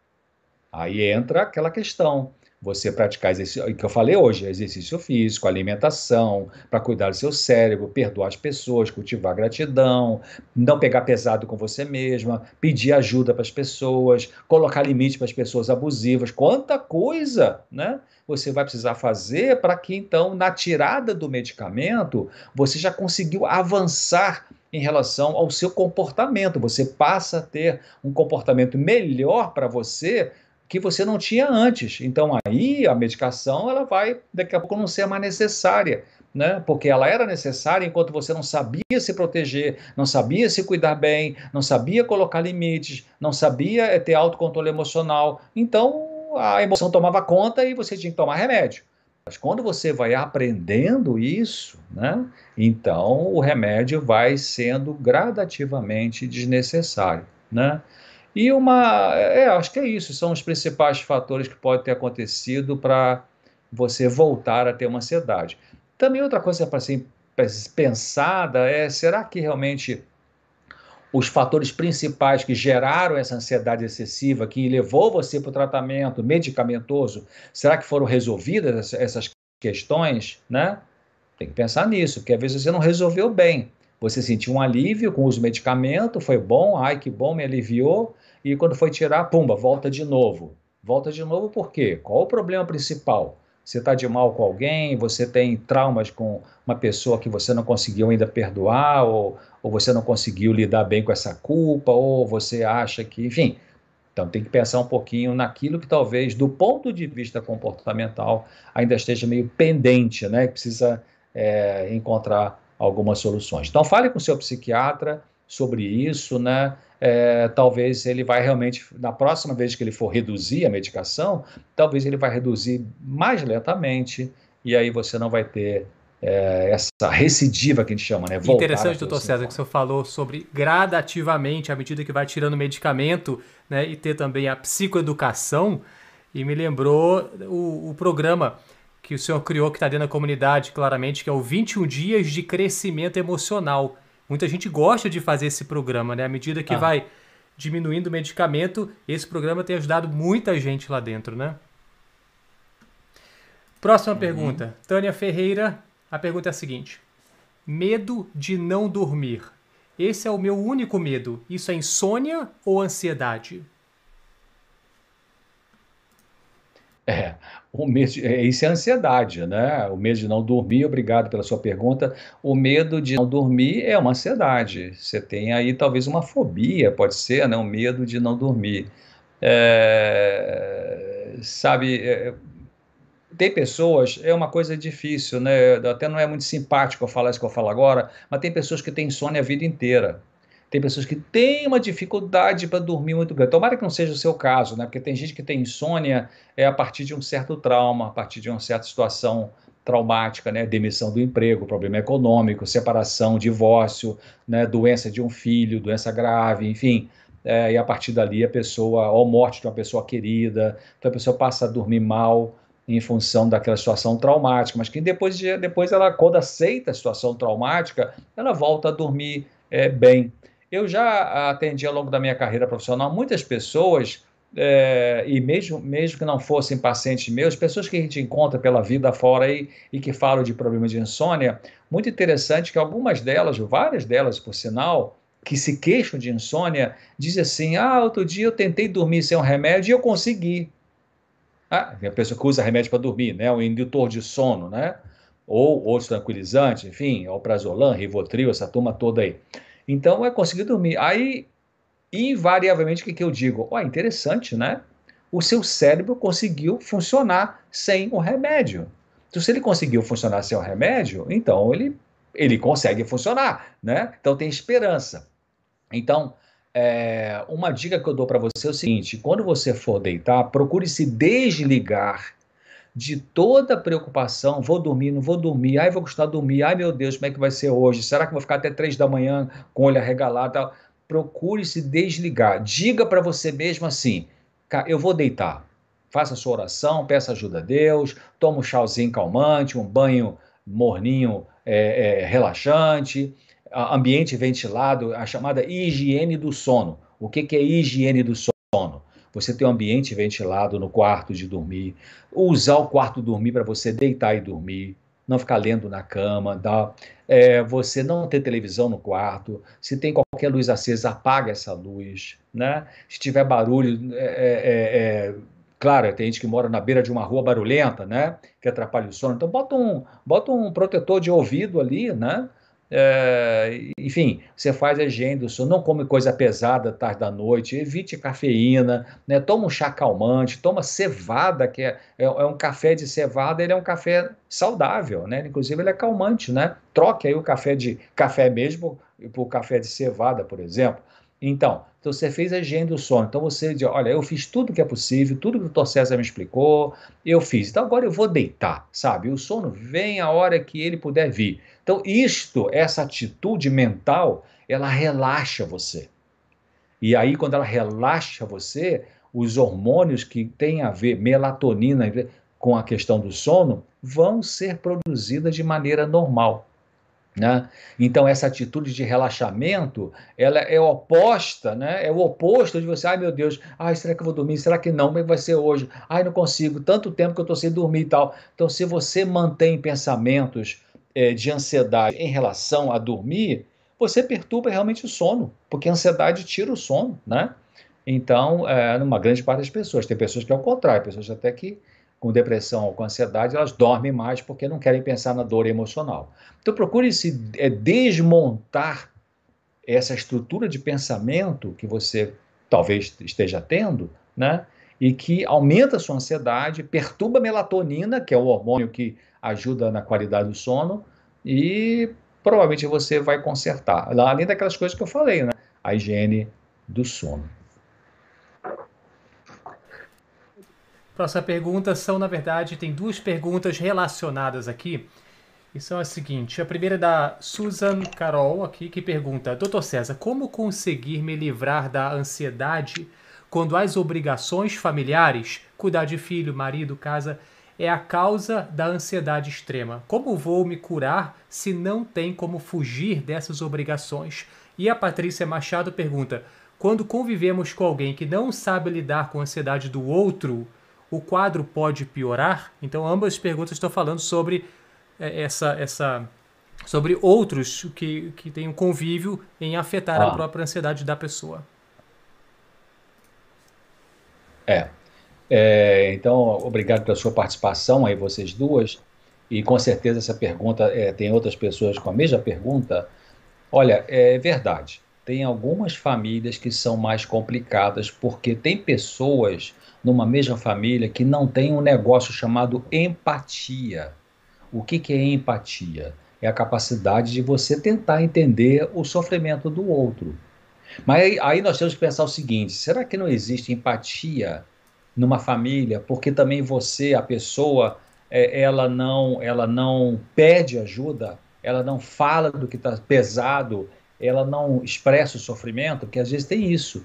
Aí entra aquela questão você praticar exercício, que eu falei hoje, exercício físico, alimentação, para cuidar do seu cérebro, perdoar as pessoas, cultivar gratidão, não pegar pesado com você mesma, pedir ajuda para as pessoas, colocar limite para as pessoas abusivas, quanta coisa, né? Você vai precisar fazer para que então na tirada do medicamento você já conseguiu avançar em relação ao seu comportamento. Você passa a ter um comportamento melhor para você que você não tinha antes. Então aí a medicação ela vai daqui a pouco não ser mais necessária. né? Porque ela era necessária enquanto você não sabia se proteger, não sabia se cuidar bem, não sabia colocar limites, não sabia eh, ter autocontrole emocional. Então a emoção tomava conta e você tinha que tomar remédio. Mas quando você vai aprendendo isso, né, então o remédio vai sendo gradativamente desnecessário. Né? E uma. É, acho que é isso, são os principais fatores que podem ter acontecido para você voltar a ter uma ansiedade. Também outra coisa para ser pensada é: será que realmente os fatores principais que geraram essa ansiedade excessiva, que levou você para o tratamento medicamentoso, será que foram resolvidas essas questões, né? Tem que pensar nisso, porque às vezes você não resolveu bem. Você sentiu um alívio com o uso do medicamento, foi bom, ai que bom, me aliviou, e quando foi tirar, pumba, volta de novo. Volta de novo por quê? Qual o problema principal? Você está de mal com alguém, você tem traumas com uma pessoa que você não conseguiu ainda perdoar, ou, ou você não conseguiu lidar bem com essa culpa, ou você acha que, enfim. Então tem que pensar um pouquinho naquilo que talvez, do ponto de vista comportamental, ainda esteja meio pendente, né? Precisa é, encontrar algumas soluções. Então fale com o seu psiquiatra sobre isso, né? É, talvez ele vai realmente, na próxima vez que ele for reduzir a medicação, talvez ele vai reduzir mais lentamente, e aí você não vai ter é, essa recidiva que a gente chama, né? Voltar Interessante, doutor César, que o senhor falou sobre gradativamente, à medida que vai tirando medicamento, né, e ter também a psicoeducação, e me lembrou o, o programa que o senhor criou, que está dentro da comunidade, claramente, que é o 21 Dias de Crescimento Emocional. Muita gente gosta de fazer esse programa, né? À medida que ah. vai diminuindo o medicamento, esse programa tem ajudado muita gente lá dentro, né? Próxima uhum. pergunta. Tânia Ferreira a pergunta é a seguinte: medo de não dormir. Esse é o meu único medo. Isso é insônia ou ansiedade? É, o medo, é, isso é ansiedade, né? O medo de não dormir, obrigado pela sua pergunta. O medo de não dormir é uma ansiedade. Você tem aí talvez uma fobia, pode ser, né? O medo de não dormir. É, sabe, é, tem pessoas, é uma coisa difícil, né? Até não é muito simpático eu falar isso que eu falo agora, mas tem pessoas que têm insônia a vida inteira. Tem pessoas que têm uma dificuldade para dormir muito grande. Tomara que não seja o seu caso, né? Porque tem gente que tem insônia é a partir de um certo trauma, a partir de uma certa situação traumática, né? Demissão do emprego, problema econômico, separação, divórcio, né? Doença de um filho, doença grave, enfim. É, e a partir dali a pessoa, ou morte de uma pessoa querida, então a pessoa passa a dormir mal em função daquela situação traumática, mas que depois, depois ela, quando aceita a situação traumática, ela volta a dormir é, bem. Eu já atendi ao longo da minha carreira profissional muitas pessoas, é, e mesmo, mesmo que não fossem pacientes meus, pessoas que a gente encontra pela vida fora e, e que falam de problemas de insônia, muito interessante que algumas delas, várias delas por sinal, que se queixam de insônia, dizem assim: ah, outro dia eu tentei dormir sem um remédio e eu consegui. Ah, a pessoa que usa remédio para dormir, né? Um indutor de sono, né? Ou outros tranquilizantes, enfim, alprazolam, rivotril, essa turma toda aí. Então, é conseguir dormir. Aí, invariavelmente, o que, que eu digo? Ó, oh, interessante, né? O seu cérebro conseguiu funcionar sem o remédio. Então, se ele conseguiu funcionar sem o remédio, então ele, ele consegue funcionar, né? Então, tem esperança. Então, é, uma dica que eu dou para você é o seguinte: quando você for deitar, procure se desligar de toda preocupação. Vou dormir, não vou dormir, ai, vou gostar de dormir, ai meu Deus, como é que vai ser hoje? Será que vou ficar até três da manhã com o olho arregalado? Procure se desligar. Diga para você mesmo assim: eu vou deitar. Faça a sua oração, peça ajuda a Deus, toma um chauzinho calmante, um banho morninho é, é, relaxante ambiente ventilado, a chamada higiene do sono. O que, que é higiene do sono? Você ter um ambiente ventilado no quarto de dormir, usar o quarto dormir para você deitar e dormir, não ficar lendo na cama, tá? É, você não ter televisão no quarto, se tem qualquer luz acesa, apaga essa luz, né? Se tiver barulho, é, é, é, é claro, tem gente que mora na beira de uma rua barulhenta, né? Que atrapalha o sono, então bota um, bota um protetor de ouvido ali, né? É, enfim, você faz a higiene do não come coisa pesada tarde da noite, evite cafeína, né? toma um chá calmante, toma cevada, que é, é, é, um café de cevada, ele é um café saudável, né? Inclusive ele é calmante, né? Troque aí o café de café mesmo por café de cevada, por exemplo. Então, então você fez a higiene do sono. Então você diz, olha, eu fiz tudo que é possível, tudo que o Dr. César me explicou, eu fiz. Então agora eu vou deitar, sabe? O sono vem a hora que ele puder vir. Então isto, essa atitude mental, ela relaxa você. E aí quando ela relaxa você, os hormônios que têm a ver melatonina com a questão do sono vão ser produzidas de maneira normal. Né? Então, essa atitude de relaxamento, ela é oposta, né? é o oposto de você, ai meu Deus, ai, será que eu vou dormir? Será que não? Como é vai ser hoje? Ai, não consigo, tanto tempo que eu estou sem dormir e tal. Então, se você mantém pensamentos é, de ansiedade em relação a dormir, você perturba realmente o sono, porque a ansiedade tira o sono, né? Então, é, numa grande parte das pessoas, tem pessoas que é o contrário, pessoas até que com depressão ou com ansiedade, elas dormem mais porque não querem pensar na dor emocional. Então procure se é, desmontar essa estrutura de pensamento que você talvez esteja tendo, né? E que aumenta a sua ansiedade, perturba a melatonina, que é o hormônio que ajuda na qualidade do sono, e provavelmente você vai consertar. Além daquelas coisas que eu falei, né? A higiene do sono. Próxima pergunta são, na verdade, tem duas perguntas relacionadas aqui. E são as seguintes. A primeira é da Susan Carol aqui, que pergunta: Doutor César, como conseguir me livrar da ansiedade quando as obrigações familiares, cuidar de filho, marido, casa, é a causa da ansiedade extrema? Como vou me curar se não tem como fugir dessas obrigações? E a Patrícia Machado pergunta: quando convivemos com alguém que não sabe lidar com a ansiedade do outro, o quadro pode piorar? Então, ambas as perguntas estão falando sobre é, essa, essa sobre outros que, que têm um convívio em afetar ah. a própria ansiedade da pessoa. É. é. Então, obrigado pela sua participação aí, vocês duas. E com certeza essa pergunta, é, tem outras pessoas com a mesma pergunta. Olha, é verdade. Tem algumas famílias que são mais complicadas porque tem pessoas numa mesma família que não tem um negócio chamado empatia. O que, que é empatia? É a capacidade de você tentar entender o sofrimento do outro. Mas aí, aí nós temos que pensar o seguinte: será que não existe empatia numa família? Porque também você, a pessoa, é, ela não, ela não pede ajuda, ela não fala do que está pesado, ela não expressa o sofrimento, porque às vezes tem isso.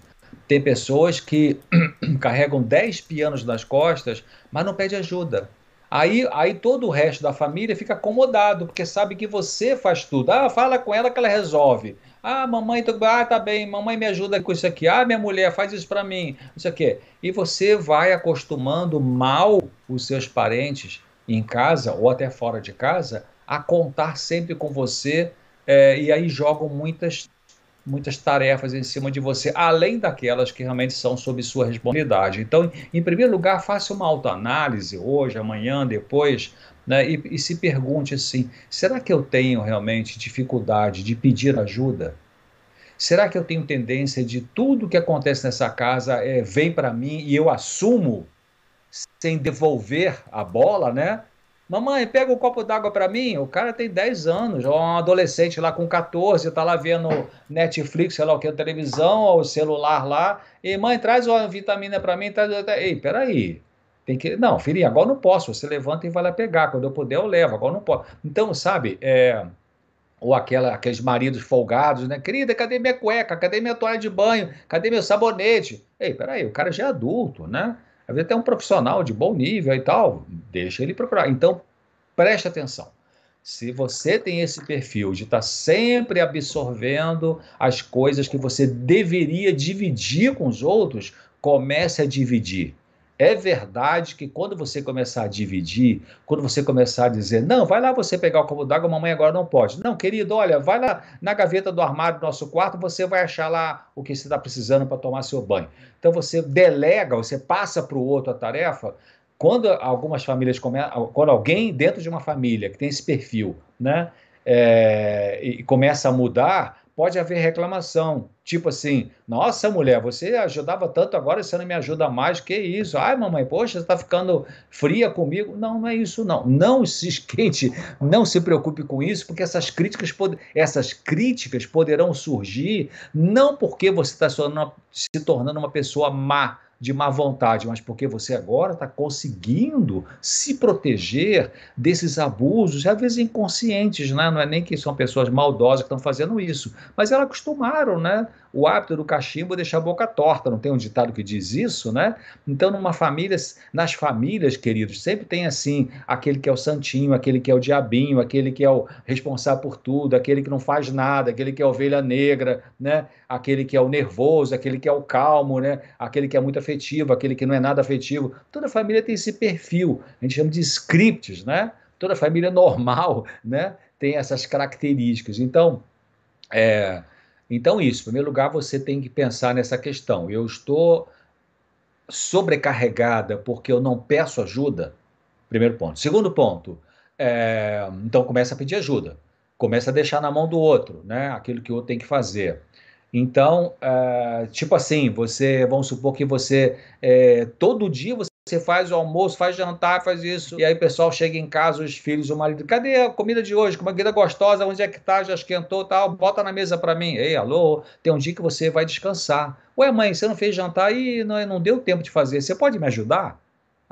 Tem pessoas que carregam 10 pianos nas costas, mas não pede ajuda. Aí, aí todo o resto da família fica acomodado, porque sabe que você faz tudo. Ah, fala com ela que ela resolve. Ah, mamãe, tô... ah, tá bem, mamãe me ajuda com isso aqui. Ah, minha mulher, faz isso para mim. Isso aqui. E você vai acostumando mal os seus parentes em casa ou até fora de casa a contar sempre com você é, e aí jogam muitas muitas tarefas em cima de você, além daquelas que realmente são sob sua responsabilidade. Então, em primeiro lugar, faça uma autoanálise hoje, amanhã, depois, né, e, e se pergunte assim: será que eu tenho realmente dificuldade de pedir ajuda? Será que eu tenho tendência de tudo que acontece nessa casa é, vem para mim e eu assumo sem devolver a bola, né? Mamãe, pega um copo d'água para mim. O cara tem 10 anos, ou um adolescente lá com 14, tá lá vendo Netflix, sei lá o que, televisão, ou celular lá. E mãe, traz uma vitamina para mim. Traz... Ei, peraí. Tem que... Não, filhinha, agora não posso. Você levanta e vai lá pegar. Quando eu puder, eu levo. Agora não posso. Então, sabe, é... ou aquela, aqueles maridos folgados, né? Querida, cadê minha cueca? Cadê minha toalha de banho? Cadê meu sabonete? Ei, peraí, o cara já é adulto, né? Às vezes até um profissional de bom nível e tal, deixa ele procurar. Então, preste atenção. Se você tem esse perfil de estar tá sempre absorvendo as coisas que você deveria dividir com os outros, comece a dividir. É verdade que quando você começar a dividir, quando você começar a dizer, não, vai lá você pegar o copo d'água, mamãe agora não pode. Não, querido, olha, vai lá na gaveta do armário do nosso quarto, você vai achar lá o que você está precisando para tomar seu banho. Então você delega, você passa para o outro a tarefa. Quando algumas famílias começam, quando alguém dentro de uma família que tem esse perfil, né, é, e começa a mudar, pode haver reclamação. Tipo assim, nossa mulher, você ajudava tanto, agora você não me ajuda mais, que isso? Ai, mamãe, poxa, você está ficando fria comigo. Não, não é isso, não. Não se esquente, não se preocupe com isso, porque essas críticas, pod essas críticas poderão surgir não porque você está se tornando uma pessoa má, de má vontade, mas porque você agora está conseguindo se proteger desses abusos, às vezes inconscientes, né? não é nem que são pessoas maldosas que estão fazendo isso, mas elas acostumaram, né? O hábito do cachimbo deixa a boca torta, não tem um ditado que diz isso, né? Então, numa família, nas famílias, queridos, sempre tem assim, aquele que é o santinho, aquele que é o diabinho, aquele que é o responsável por tudo, aquele que não faz nada, aquele que é a ovelha negra, né? Aquele que é o nervoso, aquele que é o calmo, né? Aquele que é muito afetivo, aquele que não é nada afetivo. Toda família tem esse perfil, a gente chama de scripts, né? Toda família normal, né? Tem essas características. Então, é, então, isso, em primeiro lugar, você tem que pensar nessa questão. Eu estou sobrecarregada porque eu não peço ajuda? Primeiro ponto. Segundo ponto, é, então começa a pedir ajuda. Começa a deixar na mão do outro, né? Aquilo que o outro tem que fazer. Então, é, tipo assim, você, vamos supor que você, é, todo dia você você faz o almoço, faz jantar, faz isso. E aí o pessoal chega em casa, os filhos, o marido, cadê a comida de hoje? Comida gostosa, onde é que tá? Já esquentou tal? Bota na mesa para mim. Ei, alô, tem um dia que você vai descansar. Ué, mãe, você não fez jantar e não, não deu tempo de fazer. Você pode me ajudar?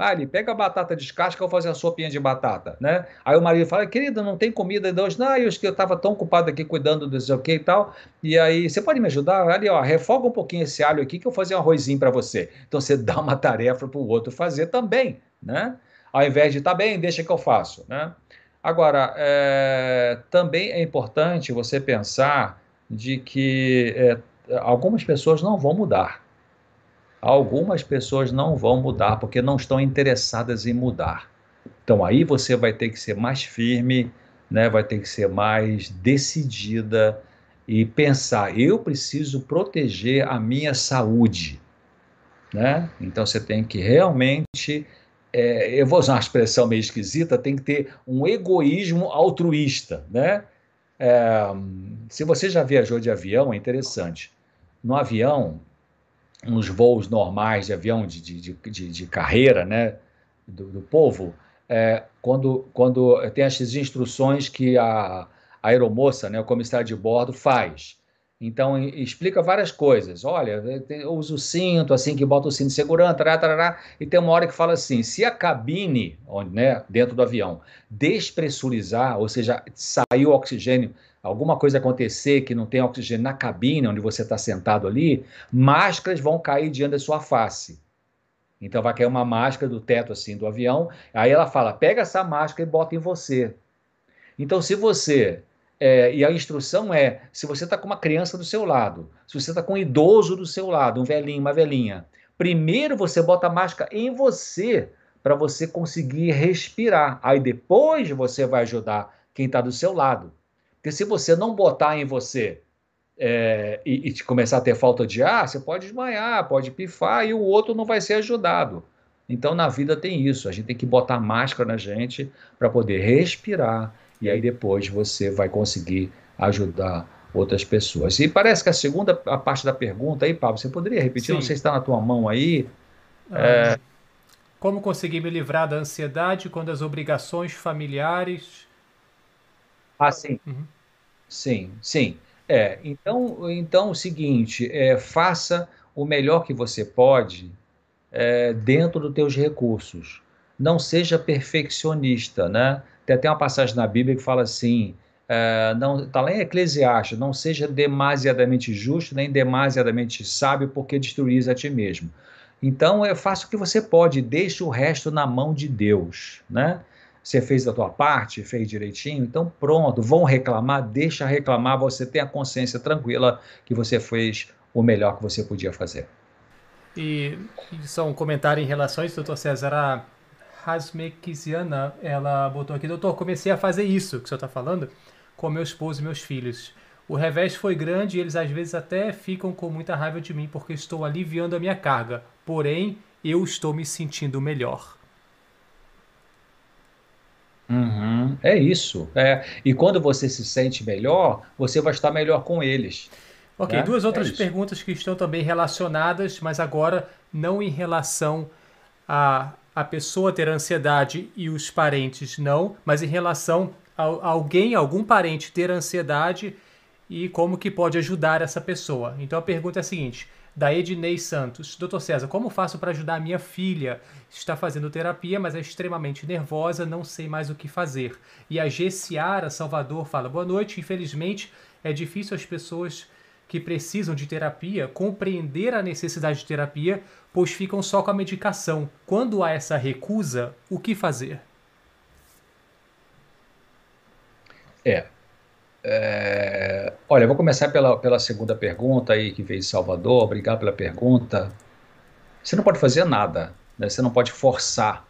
Ah, ele pega a batata descasca, eu vou fazer a sopinha de batata, né? Aí o marido fala, querida, não tem comida de hoje. Não, eu estava tão ocupado aqui cuidando do sei o que e tal. E aí, você pode me ajudar? Ali, ó, refoga um pouquinho esse alho aqui que eu vou fazer um arrozinho para você. Então você dá uma tarefa para o outro fazer também, né? Ao invés de, tá bem, deixa que eu faço, né? Agora, é, também é importante você pensar de que é, algumas pessoas não vão mudar algumas pessoas não vão mudar porque não estão interessadas em mudar. Então aí você vai ter que ser mais firme, né? vai ter que ser mais decidida e pensar: eu preciso proteger a minha saúde. Né? Então você tem que realmente, é, eu vou usar uma expressão meio esquisita, tem que ter um egoísmo altruísta. Né? É, se você já viajou de avião, é interessante. No avião, nos voos normais de avião de, de, de, de carreira né, do, do povo, é, quando, quando tem essas instruções que a, a aeromoça, né, o comissário de bordo, faz. Então, explica várias coisas. Olha, usa o cinto, assim, que bota o cinto de segurança, tará, tará, e tem uma hora que fala assim, se a cabine, né, dentro do avião, despressurizar, ou seja, sair o oxigênio alguma coisa acontecer que não tem oxigênio na cabine onde você está sentado ali, máscaras vão cair diante da sua face. Então vai cair uma máscara do teto assim do avião. Aí ela fala: pega essa máscara e bota em você. Então, se você. É, e a instrução é: se você está com uma criança do seu lado, se você está com um idoso do seu lado, um velhinho, uma velhinha, primeiro você bota a máscara em você para você conseguir respirar. Aí depois você vai ajudar quem está do seu lado. Porque se você não botar em você é, e, e, começar a ter falta de ar, você pode desmaiar, pode pifar e o outro não vai ser ajudado. Então, na vida tem isso. A gente tem que botar máscara na gente para poder respirar e aí depois você vai conseguir ajudar outras pessoas. E parece que a segunda a parte da pergunta aí, Pablo, você poderia repetir? Sim. Não sei se está na tua mão aí. Ah, é... Como conseguir me livrar da ansiedade quando as obrigações familiares ah, sim. Uhum. Sim, sim. É, então, então o seguinte, é, faça o melhor que você pode é, dentro dos teus recursos. Não seja perfeccionista, né? Tem até uma passagem na Bíblia que fala assim, é, não está lá em Eclesiastes, não seja demasiadamente justo nem demasiadamente sábio, porque destruís a ti mesmo. Então, é, faça o que você pode, deixe o resto na mão de Deus, né? Você fez a tua parte, fez direitinho, então pronto, vão reclamar, deixa reclamar, você tem a consciência tranquila que você fez o melhor que você podia fazer. E só um comentário em relação a isso, doutor César, a Hasmekiziana, ela botou aqui, doutor, comecei a fazer isso que o senhor está falando com meu esposo e meus filhos. O revés foi grande e eles às vezes até ficam com muita raiva de mim porque estou aliviando a minha carga, porém eu estou me sentindo melhor. Uhum, é isso. É. E quando você se sente melhor, você vai estar melhor com eles. Ok, né? duas outras é perguntas que estão também relacionadas, mas agora não em relação a a pessoa ter ansiedade e os parentes não, mas em relação a alguém, algum parente ter ansiedade e como que pode ajudar essa pessoa. Então a pergunta é a seguinte: da Ednei Santos. Doutor César, como faço para ajudar a minha filha? Está fazendo terapia, mas é extremamente nervosa, não sei mais o que fazer. E a G. Ciara Salvador fala: Boa noite, infelizmente é difícil as pessoas que precisam de terapia compreender a necessidade de terapia, pois ficam só com a medicação. Quando há essa recusa, o que fazer? É, é, olha, vou começar pela, pela segunda pergunta aí que veio de Salvador. Obrigado pela pergunta. Você não pode fazer nada, né? você não pode forçar.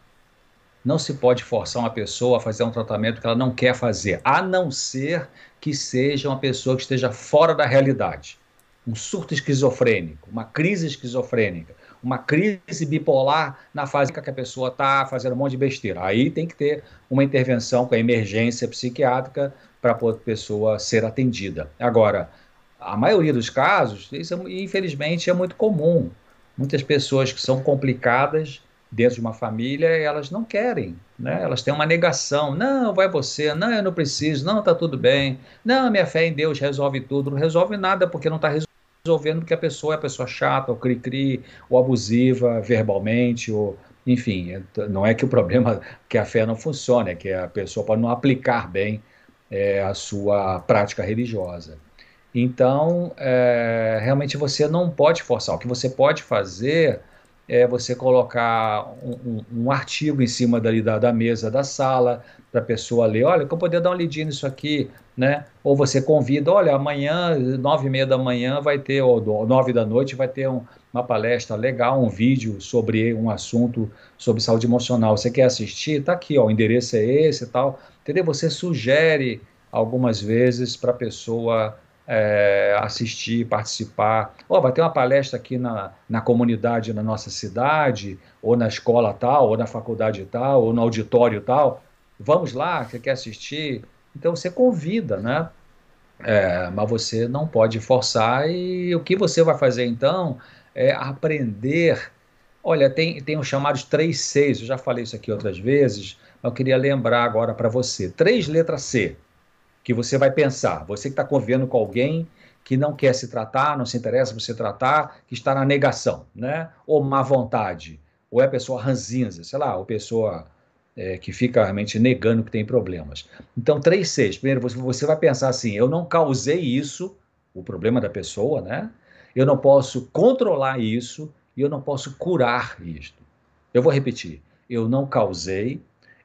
Não se pode forçar uma pessoa a fazer um tratamento que ela não quer fazer, a não ser que seja uma pessoa que esteja fora da realidade. Um surto esquizofrênico, uma crise esquizofrênica, uma crise bipolar na fase que a pessoa está fazendo um monte de besteira. Aí tem que ter uma intervenção com a emergência psiquiátrica para a pessoa ser atendida. Agora, a maioria dos casos, isso é, infelizmente é muito comum. Muitas pessoas que são complicadas dentro de uma família, elas não querem, né? Elas têm uma negação. Não, vai você. Não, eu não preciso. Não, está tudo bem. Não, minha fé em Deus resolve tudo. Não resolve nada porque não está resolvendo porque a pessoa é pessoa chata, ou cri-cri, ou abusiva verbalmente, ou enfim, é, não é que o problema que a fé não funciona, é que a pessoa pode não aplicar bem é, a sua prática religiosa. Então, é, realmente você não pode forçar. O que você pode fazer é você colocar um, um, um artigo em cima dali da, da mesa da sala para a pessoa ler. Olha, que eu poder dar uma lidinha nisso aqui, né? Ou você convida, olha, amanhã, nove e meia da manhã vai ter, ou nove da noite vai ter um, uma palestra legal, um vídeo sobre um assunto sobre saúde emocional. Você quer assistir? Tá aqui, ó, o endereço é esse e tal entendeu? Você sugere algumas vezes para a pessoa é, assistir, participar. Oh, vai ter uma palestra aqui na, na comunidade na nossa cidade, ou na escola tal, ou na faculdade tal, ou no auditório tal. Vamos lá, você quer assistir? Então você convida, né? É, mas você não pode forçar e o que você vai fazer então é aprender. Olha, tem, tem os chamados três Cs, eu já falei isso aqui outras vezes, eu queria lembrar agora para você. Três letras C, que você vai pensar. Você que está convivendo com alguém que não quer se tratar, não se interessa por se tratar, que está na negação, né? Ou má vontade, ou é pessoa ranzinza, sei lá, ou pessoa é, que fica realmente negando que tem problemas. Então, três Cs. Primeiro, você, você vai pensar assim: eu não causei isso, o problema da pessoa, né? Eu não posso controlar isso e eu não posso curar isto. Eu vou repetir: eu não causei,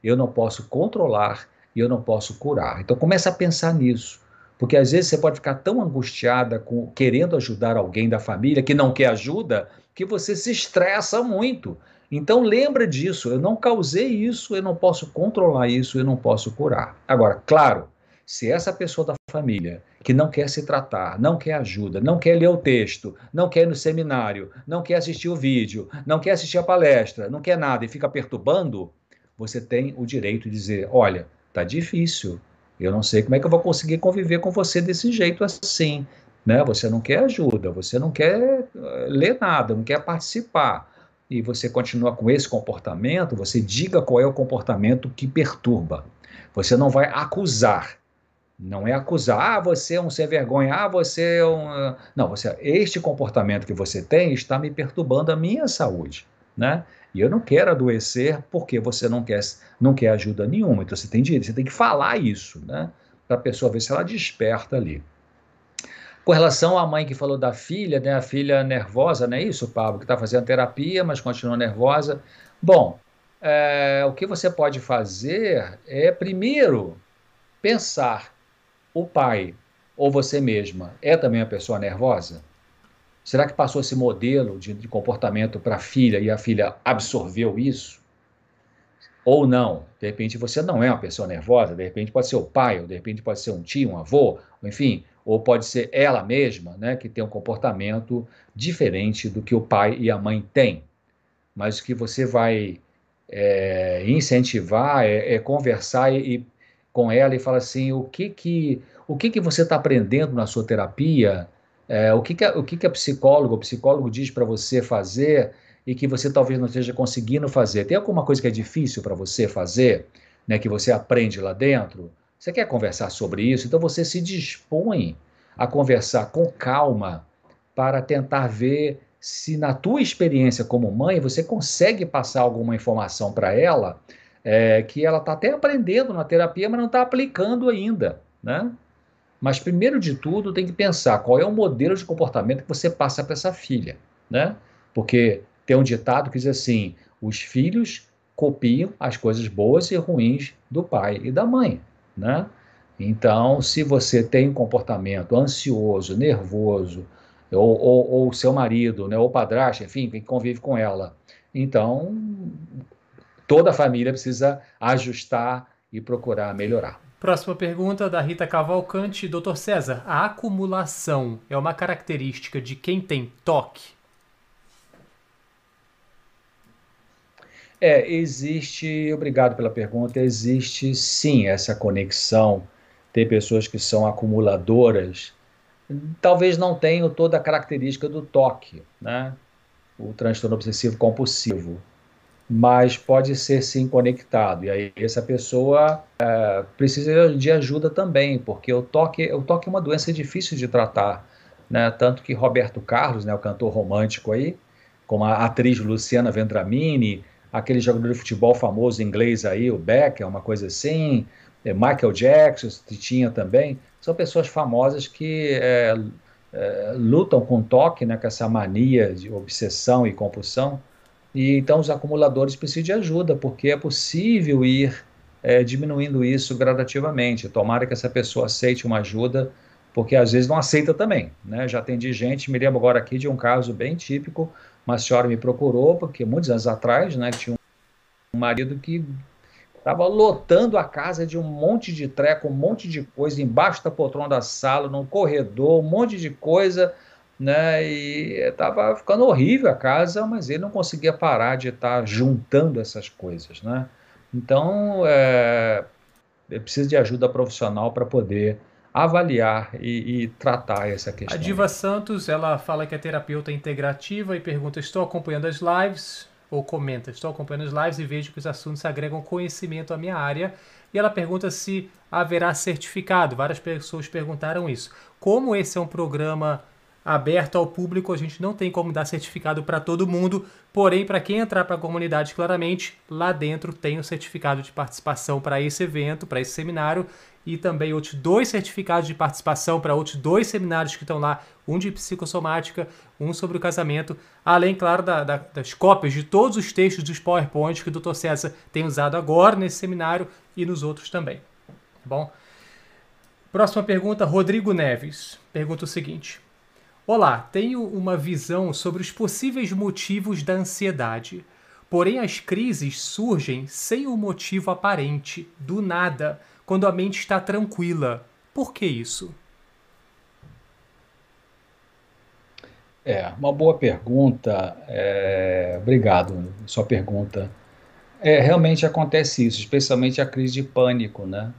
eu não posso controlar e eu não posso curar. Então começa a pensar nisso, porque às vezes você pode ficar tão angustiada com querendo ajudar alguém da família que não quer ajuda, que você se estressa muito. Então lembra disso, eu não causei isso, eu não posso controlar isso, eu não posso curar. Agora, claro, se essa pessoa da família que não quer se tratar, não quer ajuda, não quer ler o texto, não quer ir no seminário, não quer assistir o vídeo, não quer assistir a palestra, não quer nada e fica perturbando, você tem o direito de dizer: olha, tá difícil, eu não sei como é que eu vou conseguir conviver com você desse jeito assim. Né? Você não quer ajuda, você não quer eh, ler nada, não quer participar. E você continua com esse comportamento, você diga qual é o comportamento que perturba. Você não vai acusar. Não é acusar, ah, você é um sem vergonha, ah, você é um. Ah. Não, você, este comportamento que você tem está me perturbando a minha saúde. Né? E eu não quero adoecer porque você não quer, não quer ajuda nenhuma. Então você tem direito, você tem que falar isso, né? Para a pessoa ver se ela desperta ali. Com relação à mãe que falou da filha, né? A filha nervosa, não é isso, Pablo? Que está fazendo terapia, mas continua nervosa. Bom, é, o que você pode fazer é, primeiro, pensar: o pai ou você mesma é também uma pessoa nervosa? Será que passou esse modelo de, de comportamento para a filha e a filha absorveu isso? Ou não? De repente você não é uma pessoa nervosa, de repente pode ser o pai, ou de repente pode ser um tio, um avô, enfim, ou pode ser ela mesma, né, que tem um comportamento diferente do que o pai e a mãe têm. Mas o que você vai é, incentivar, é, é conversar e, e, com ela e falar assim, o que que, o que, que você está aprendendo na sua terapia, é, o que, que, a, o que, que a psicóloga, o psicólogo diz para você fazer e que você talvez não esteja conseguindo fazer. Tem alguma coisa que é difícil para você fazer, né, que você aprende lá dentro? Você quer conversar sobre isso? Então você se dispõe a conversar com calma para tentar ver se na tua experiência como mãe você consegue passar alguma informação para ela é, que ela está até aprendendo na terapia, mas não está aplicando ainda, né? Mas primeiro de tudo tem que pensar qual é o modelo de comportamento que você passa para essa filha, né? Porque tem um ditado que diz assim: os filhos copiam as coisas boas e ruins do pai e da mãe, né? Então, se você tem um comportamento ansioso, nervoso, ou, ou, ou seu marido, né, ou padrasto, enfim, que convive com ela, então toda a família precisa ajustar e procurar melhorar. Próxima pergunta da Rita Cavalcante. Doutor César, a acumulação é uma característica de quem tem toque? É, existe, obrigado pela pergunta, existe sim essa conexão. Tem pessoas que são acumuladoras, talvez não tenham toda a característica do toque, né? O transtorno obsessivo compulsivo, mas pode ser sim conectado. E aí essa pessoa é, precisa de ajuda também, porque o toque, o toque é uma doença difícil de tratar, né? Tanto que Roberto Carlos, né, o cantor romântico aí, como a atriz Luciana Vendramini, aquele jogador de futebol famoso inglês aí, o Becker, uma coisa assim, é, Michael Jackson tinha também, são pessoas famosas que é, é, lutam com toque, né, com essa mania de obsessão e compulsão, e então os acumuladores precisam de ajuda, porque é possível ir é, diminuindo isso gradativamente. Tomara que essa pessoa aceite uma ajuda, porque às vezes não aceita também. Né? Já atendi gente, me lembro agora aqui de um caso bem típico uma senhora me procurou, porque muitos anos atrás, né, tinha um marido que estava lotando a casa de um monte de treco, um monte de coisa, embaixo da poltrona da sala, no corredor, um monte de coisa, né, e estava ficando horrível a casa, mas ele não conseguia parar de estar tá juntando essas coisas, né. Então, é, precisa de ajuda profissional para poder avaliar e, e, tratar essa questão. A Diva Santos, ela fala que é terapeuta integrativa e pergunta: estou acompanhando as lives, ou comenta, estou acompanhando as lives e vejo que os assuntos agregam conhecimento à minha área. E ela pergunta se haverá certificado. Várias pessoas perguntaram isso. Como esse é um programa aberto ao público, a gente não tem como dar certificado para todo mundo, porém, para quem entrar para a comunidade, claramente, lá dentro tem o um certificado de participação para esse evento, para esse seminário, e também outros dois certificados de participação para outros dois seminários que estão lá, um de psicossomática, um sobre o casamento, além, claro, da, da, das cópias de todos os textos dos PowerPoints que o Dr. César tem usado agora nesse seminário e nos outros também. Tá bom? Próxima pergunta, Rodrigo Neves. Pergunta o seguinte: Olá, tenho uma visão sobre os possíveis motivos da ansiedade. Porém, as crises surgem sem um motivo aparente, do nada quando a mente está tranquila. Por que isso? É, uma boa pergunta. É, obrigado, sua pergunta. É, realmente acontece isso, especialmente a crise de pânico, né?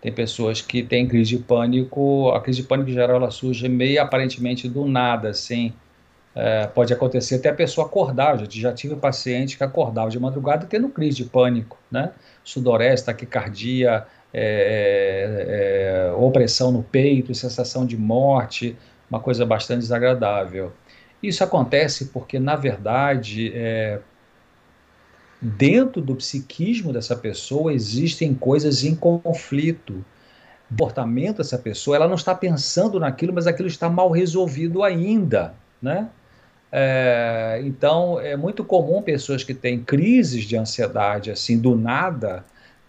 Tem pessoas que têm crise de pânico, a crise de pânico em geral ela surge meio aparentemente do nada, assim. É, pode acontecer até a pessoa acordar. Já, já tive paciente que acordava de madrugada tendo crise de pânico, né? Sudorese, taquicardia, é, é, é, opressão no peito, sensação de morte, uma coisa bastante desagradável. Isso acontece porque, na verdade, é, dentro do psiquismo dessa pessoa existem coisas em conflito. O comportamento dessa pessoa, ela não está pensando naquilo, mas aquilo está mal resolvido ainda, né? É, então, é muito comum pessoas que têm crises de ansiedade, assim, do nada,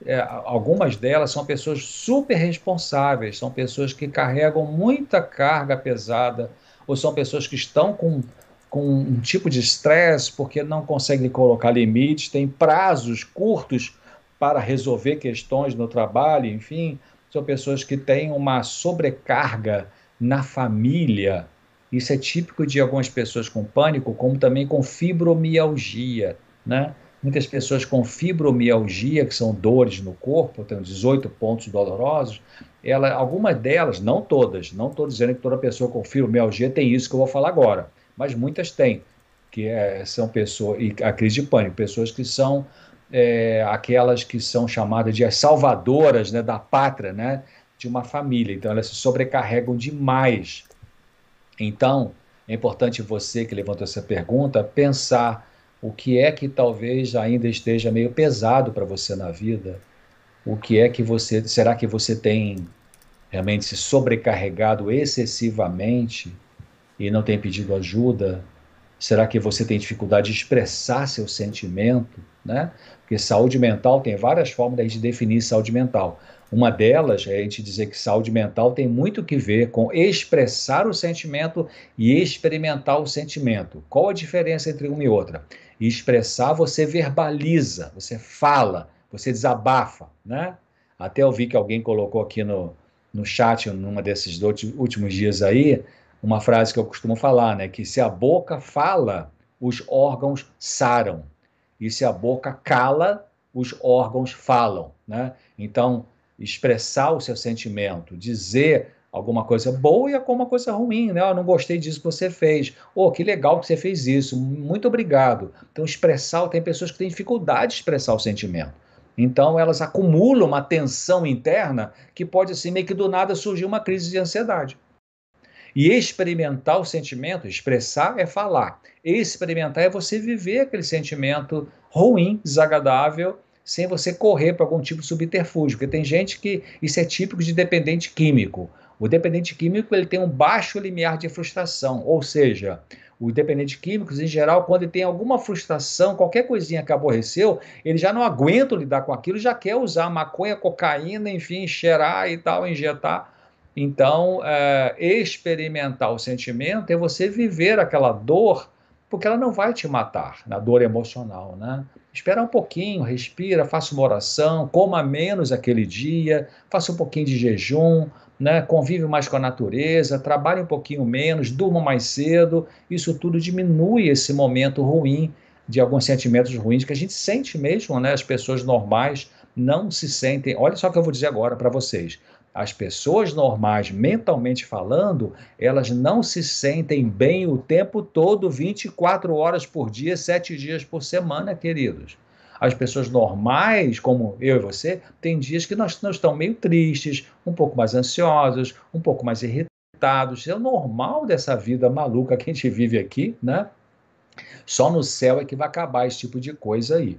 é, algumas delas são pessoas super responsáveis, são pessoas que carregam muita carga pesada, ou são pessoas que estão com, com um tipo de estresse porque não conseguem colocar limites, têm prazos curtos para resolver questões no trabalho, enfim, são pessoas que têm uma sobrecarga na família. Isso é típico de algumas pessoas com pânico, como também com fibromialgia, né? muitas pessoas com fibromialgia, que são dores no corpo, tem 18 pontos dolorosos, ela, algumas delas, não todas, não estou dizendo que toda pessoa com fibromialgia tem isso que eu vou falar agora, mas muitas têm, que é, são pessoas, e a crise de pânico, pessoas que são é, aquelas que são chamadas de as salvadoras né, da pátria, né, de uma família, então elas se sobrecarregam demais. Então, é importante você que levantou essa pergunta pensar o que é que talvez ainda esteja meio pesado para você na vida, o que é que você, será que você tem realmente se sobrecarregado excessivamente e não tem pedido ajuda? Será que você tem dificuldade de expressar seu sentimento, né? Porque saúde mental tem várias formas de definir saúde mental. Uma delas é a gente dizer que saúde mental tem muito que ver com expressar o sentimento e experimentar o sentimento. Qual a diferença entre uma e outra? expressar, você verbaliza, você fala, você desabafa, né? Até eu vi que alguém colocou aqui no, no chat, numa desses últimos dias aí, uma frase que eu costumo falar, né? Que se a boca fala, os órgãos saram. E se a boca cala, os órgãos falam, né? Então, expressar o seu sentimento, dizer alguma coisa boa e alguma coisa ruim, né? Eu não gostei disso que você fez. Oh, que legal que você fez isso. Muito obrigado. Então, expressar, tem pessoas que têm dificuldade de expressar o sentimento. Então, elas acumulam uma tensão interna que pode, assim, meio que do nada surgir uma crise de ansiedade. E experimentar o sentimento, expressar é falar. Experimentar é você viver aquele sentimento ruim, desagradável, sem você correr para algum tipo de subterfúgio. Porque tem gente que isso é típico de dependente químico. O dependente químico ele tem um baixo limiar de frustração, ou seja, o dependente químico, em geral, quando ele tem alguma frustração, qualquer coisinha que aborreceu, ele já não aguenta lidar com aquilo, já quer usar maconha, cocaína, enfim, cheirar e tal, injetar. Então, é, experimentar o sentimento é você viver aquela dor porque ela não vai te matar na dor emocional, né? Espera um pouquinho, respira, faça uma oração, coma menos aquele dia, faça um pouquinho de jejum, né? Convive mais com a natureza, trabalhe um pouquinho menos, durma mais cedo. Isso tudo diminui esse momento ruim de alguns sentimentos ruins que a gente sente mesmo, né? As pessoas normais não se sentem. Olha só o que eu vou dizer agora para vocês. As pessoas normais, mentalmente falando, elas não se sentem bem o tempo todo, 24 horas por dia, 7 dias por semana, queridos. As pessoas normais, como eu e você, tem dias que nós, nós estamos meio tristes, um pouco mais ansiosos, um pouco mais irritados. É o normal dessa vida maluca que a gente vive aqui, né? Só no céu é que vai acabar esse tipo de coisa aí.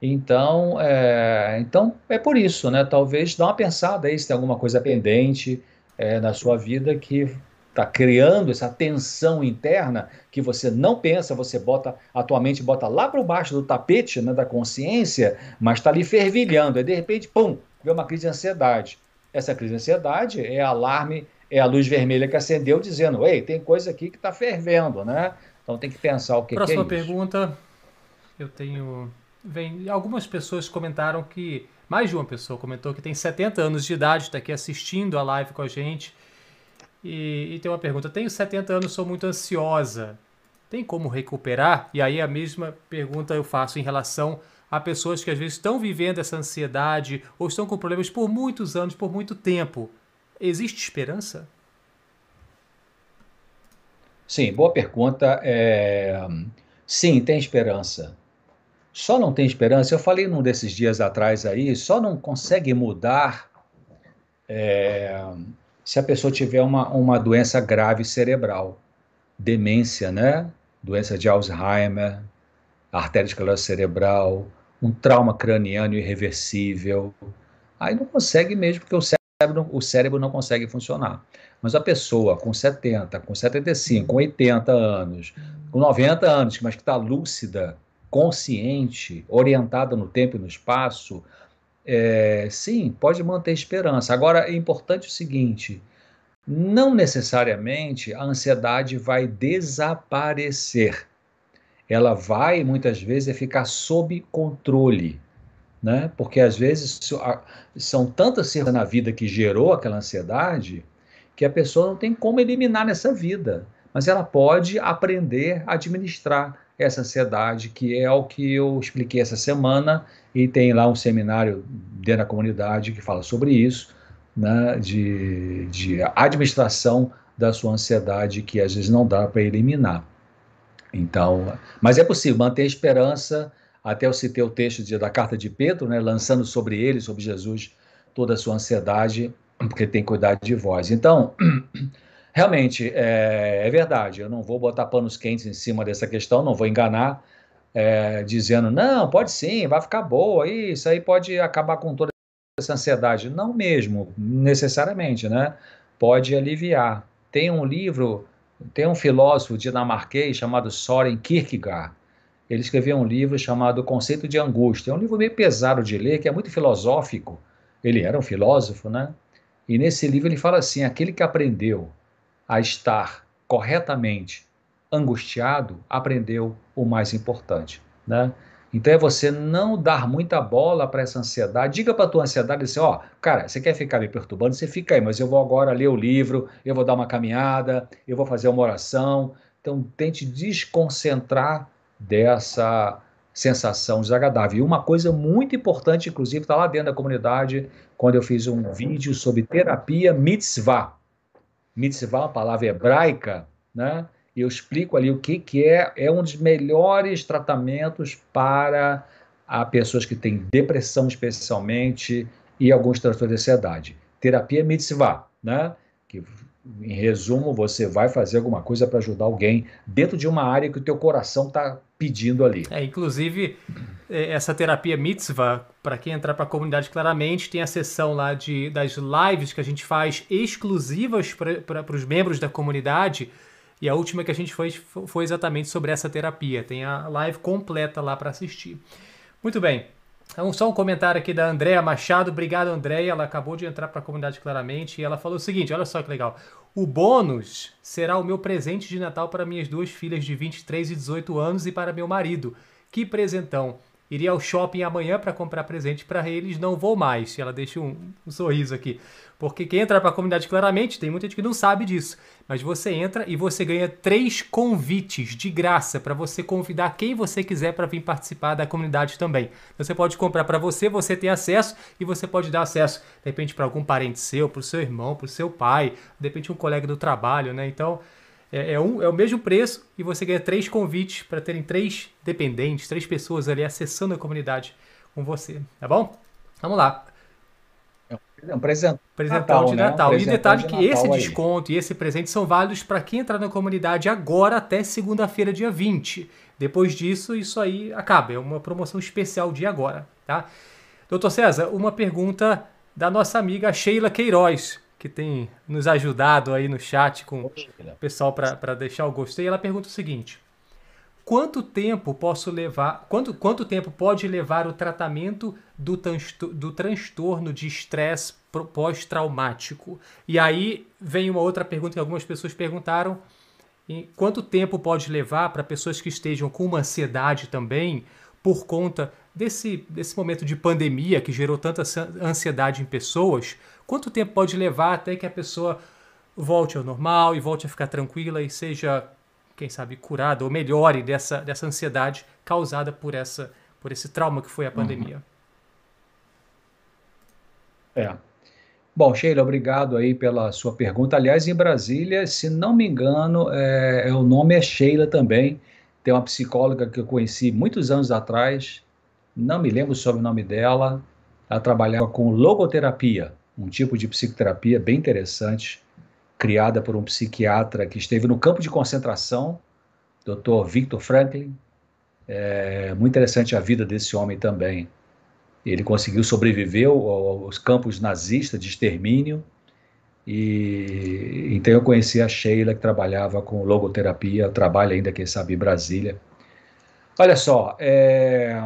Então, é, então é por isso, né? Talvez dá uma pensada aí se tem alguma coisa pendente é, na sua vida que está criando essa tensão interna que você não pensa, você bota a tua mente bota lá para baixo do tapete né, da consciência, mas está ali fervilhando. E de repente, pum, vê uma crise de ansiedade. Essa crise de ansiedade é alarme, é a luz vermelha que acendeu dizendo, ei, tem coisa aqui que está fervendo, né? Então tem que pensar o que, Próxima que é isso. Próxima pergunta, eu tenho vem. Algumas pessoas comentaram que. Mais de uma pessoa comentou que tem 70 anos de idade, está aqui assistindo a live com a gente. E, e tem uma pergunta: tenho 70 anos, sou muito ansiosa. Tem como recuperar? E aí a mesma pergunta eu faço em relação a pessoas que às vezes estão vivendo essa ansiedade ou estão com problemas por muitos anos, por muito tempo. Existe esperança? Sim, boa pergunta. É... Sim, tem esperança só não tem esperança. Eu falei num desses dias atrás aí, só não consegue mudar é, se a pessoa tiver uma, uma doença grave cerebral, demência, né? Doença de Alzheimer, arteriosclerose cerebral, um trauma craniano irreversível. Aí não consegue mesmo, porque o cérebro, o cérebro não consegue funcionar. Mas a pessoa com 70, com 75, com 80 anos, com 90 anos, mas que está lúcida, consciente, orientada no tempo e no espaço, é, sim, pode manter esperança. Agora, é importante o seguinte: não necessariamente a ansiedade vai desaparecer. Ela vai, muitas vezes, ficar sob controle. Né? Porque às vezes são tantas coisas na vida que gerou aquela ansiedade que a pessoa não tem como eliminar nessa vida, mas ela pode aprender a administrar essa ansiedade, que é o que eu expliquei essa semana, e tem lá um seminário dentro da comunidade que fala sobre isso, né, de, de administração da sua ansiedade, que às vezes não dá para eliminar. Então, mas é possível manter a esperança, até eu citei o texto de, da carta de Pedro, né, lançando sobre ele, sobre Jesus, toda a sua ansiedade, porque tem cuidado de vós. Então, realmente, é, é, verdade, eu não vou botar panos quentes em cima dessa questão, não vou enganar, é, dizendo, não, pode sim, vai ficar boa, isso aí pode acabar com toda essa ansiedade. Não mesmo, necessariamente, né? Pode aliviar. Tem um livro, tem um filósofo dinamarquês chamado Soren Kierkegaard, ele escreveu um livro chamado Conceito de Angústia. É um livro meio pesado de ler, que é muito filosófico. Ele era um filósofo, né? E nesse livro ele fala assim: aquele que aprendeu a estar corretamente angustiado, aprendeu o mais importante, né? Então é você não dar muita bola para essa ansiedade. Diga para tua ansiedade assim, ó, cara, você quer ficar me perturbando? Você fica aí, mas eu vou agora ler o livro, eu vou dar uma caminhada, eu vou fazer uma oração. Então tente desconcentrar dessa sensação desagradável. E uma coisa muito importante, inclusive, está lá dentro da comunidade, quando eu fiz um vídeo sobre terapia mitzvah. Mitzvah, uma palavra hebraica, né? Eu explico ali o que, que é, é um dos melhores tratamentos para a pessoas que têm depressão, especialmente, e alguns transtornos de ansiedade. Terapia mitzvah, né? Em resumo, você vai fazer alguma coisa para ajudar alguém dentro de uma área que o teu coração está pedindo ali. É, inclusive, é, essa terapia mitzvah, para quem entrar para a comunidade claramente, tem a sessão lá de, das lives que a gente faz exclusivas para os membros da comunidade. E a última que a gente fez foi exatamente sobre essa terapia. Tem a live completa lá para assistir. Muito bem. Então, só um comentário aqui da Andréa Machado. Obrigado, Andréa. Ela acabou de entrar para a comunidade claramente e ela falou o seguinte: olha só que legal. O bônus será o meu presente de Natal para minhas duas filhas de 23 e 18 anos e para meu marido. Que presentão! Iria ao shopping amanhã para comprar presente para eles, não vou mais. Ela deixa um, um sorriso aqui. Porque quem entra para a comunidade claramente, tem muita gente que não sabe disso. Mas você entra e você ganha três convites de graça para você convidar quem você quiser para vir participar da comunidade também. Você pode comprar para você, você tem acesso e você pode dar acesso, de repente, para algum parente seu, para o seu irmão, para o seu pai, de repente, um colega do trabalho, né? Então, é, é, um, é o mesmo preço e você ganha três convites para terem três dependentes, três pessoas ali acessando a comunidade com você, tá bom? Vamos lá. É um presente. Presentão Natal, de Natal. Né? Um e detalhe de que esse aí. desconto e esse presente são válidos para quem entrar na comunidade agora até segunda-feira, dia 20. Depois disso, isso aí acaba. É uma promoção especial de agora, tá? Doutor César, uma pergunta da nossa amiga Sheila Queiroz que tem nos ajudado aí no chat com o pessoal para deixar o gostei. Ela pergunta o seguinte: quanto tempo posso levar? Quanto, quanto tempo pode levar o tratamento do, do transtorno de estresse pós-traumático? E aí vem uma outra pergunta que algumas pessoas perguntaram. quanto tempo pode levar para pessoas que estejam com uma ansiedade também por conta desse, desse momento de pandemia que gerou tanta ansiedade em pessoas? Quanto tempo pode levar até que a pessoa volte ao normal e volte a ficar tranquila e seja, quem sabe, curada ou melhore dessa, dessa ansiedade causada por, essa, por esse trauma que foi a pandemia? É. Bom, Sheila, obrigado aí pela sua pergunta. Aliás, em Brasília, se não me engano, é, é, o nome é Sheila também. Tem uma psicóloga que eu conheci muitos anos atrás, não me lembro sobre o nome dela. Ela trabalhava com logoterapia um tipo de psicoterapia bem interessante, criada por um psiquiatra que esteve no campo de concentração, Dr. Victor Franklin. É muito interessante a vida desse homem também. Ele conseguiu sobreviver aos campos nazistas de extermínio. E então eu conheci a Sheila, que trabalhava com logoterapia, trabalha ainda, quem sabe, em Brasília. Olha só, é,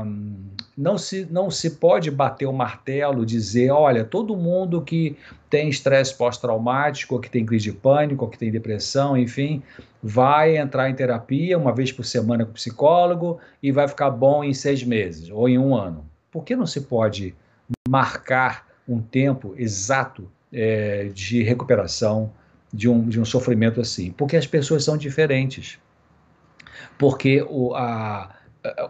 não se, não se pode bater o martelo, dizer, olha, todo mundo que tem estresse pós-traumático, que tem crise de pânico, que tem depressão, enfim, vai entrar em terapia uma vez por semana com o psicólogo e vai ficar bom em seis meses ou em um ano. Por que não se pode marcar um tempo exato é, de recuperação de um, de um sofrimento assim? Porque as pessoas são diferentes. Porque o, a,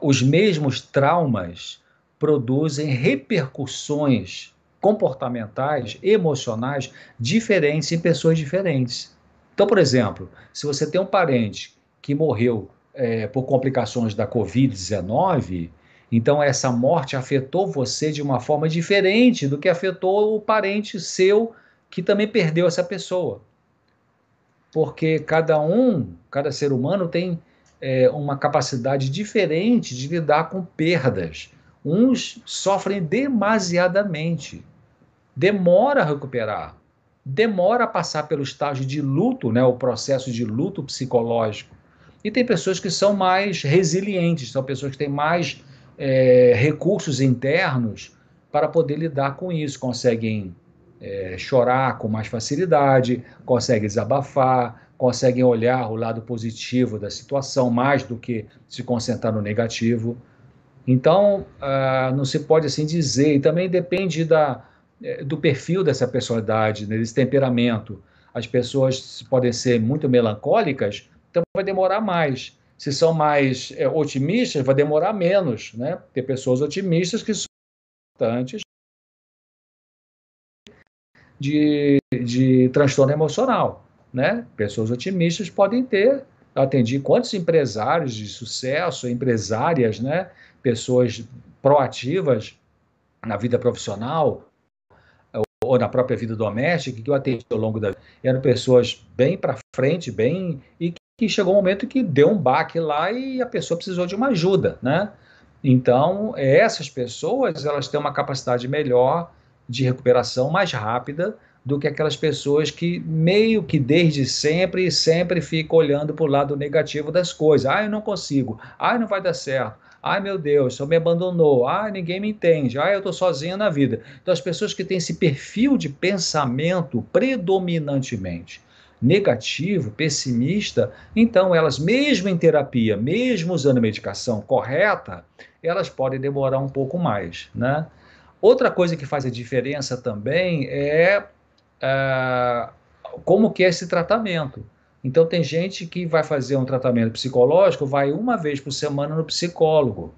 os mesmos traumas produzem repercussões comportamentais, emocionais diferentes em pessoas diferentes. Então, por exemplo, se você tem um parente que morreu é, por complicações da Covid-19, então essa morte afetou você de uma forma diferente do que afetou o parente seu que também perdeu essa pessoa. Porque cada um, cada ser humano tem é, uma capacidade diferente de lidar com perdas. Uns sofrem demasiadamente, demora a recuperar, demora a passar pelo estágio de luto, né, o processo de luto psicológico. E tem pessoas que são mais resilientes, são pessoas que têm mais é, recursos internos para poder lidar com isso, conseguem é, chorar com mais facilidade, conseguem desabafar, conseguem olhar o lado positivo da situação mais do que se concentrar no negativo. Então, ah, não se pode assim dizer, e também depende da, é, do perfil dessa personalidade, né, desse temperamento. As pessoas podem ser muito melancólicas, então vai demorar mais. Se são mais é, otimistas, vai demorar menos. Né? Tem pessoas otimistas que são importantes de, de transtorno emocional. Né? Pessoas otimistas podem ter. Atendi quantos empresários de sucesso, empresárias, né? pessoas proativas na vida profissional, ou na própria vida doméstica, que eu atendi ao longo da vida, eram pessoas bem para frente, bem e que chegou um momento que deu um baque lá e a pessoa precisou de uma ajuda, né? Então, essas pessoas, elas têm uma capacidade melhor de recuperação mais rápida do que aquelas pessoas que meio que desde sempre sempre ficam olhando para o lado negativo das coisas. Ah, eu não consigo. Ah, não vai dar certo. Ai, meu Deus, só me abandonou. Ai, ninguém me entende. Ai, eu estou sozinha na vida. Então, as pessoas que têm esse perfil de pensamento predominantemente negativo, pessimista, então elas, mesmo em terapia, mesmo usando a medicação correta, elas podem demorar um pouco mais, né? Outra coisa que faz a diferença também é, é como que é esse tratamento. Então tem gente que vai fazer um tratamento psicológico, vai uma vez por semana no psicólogo.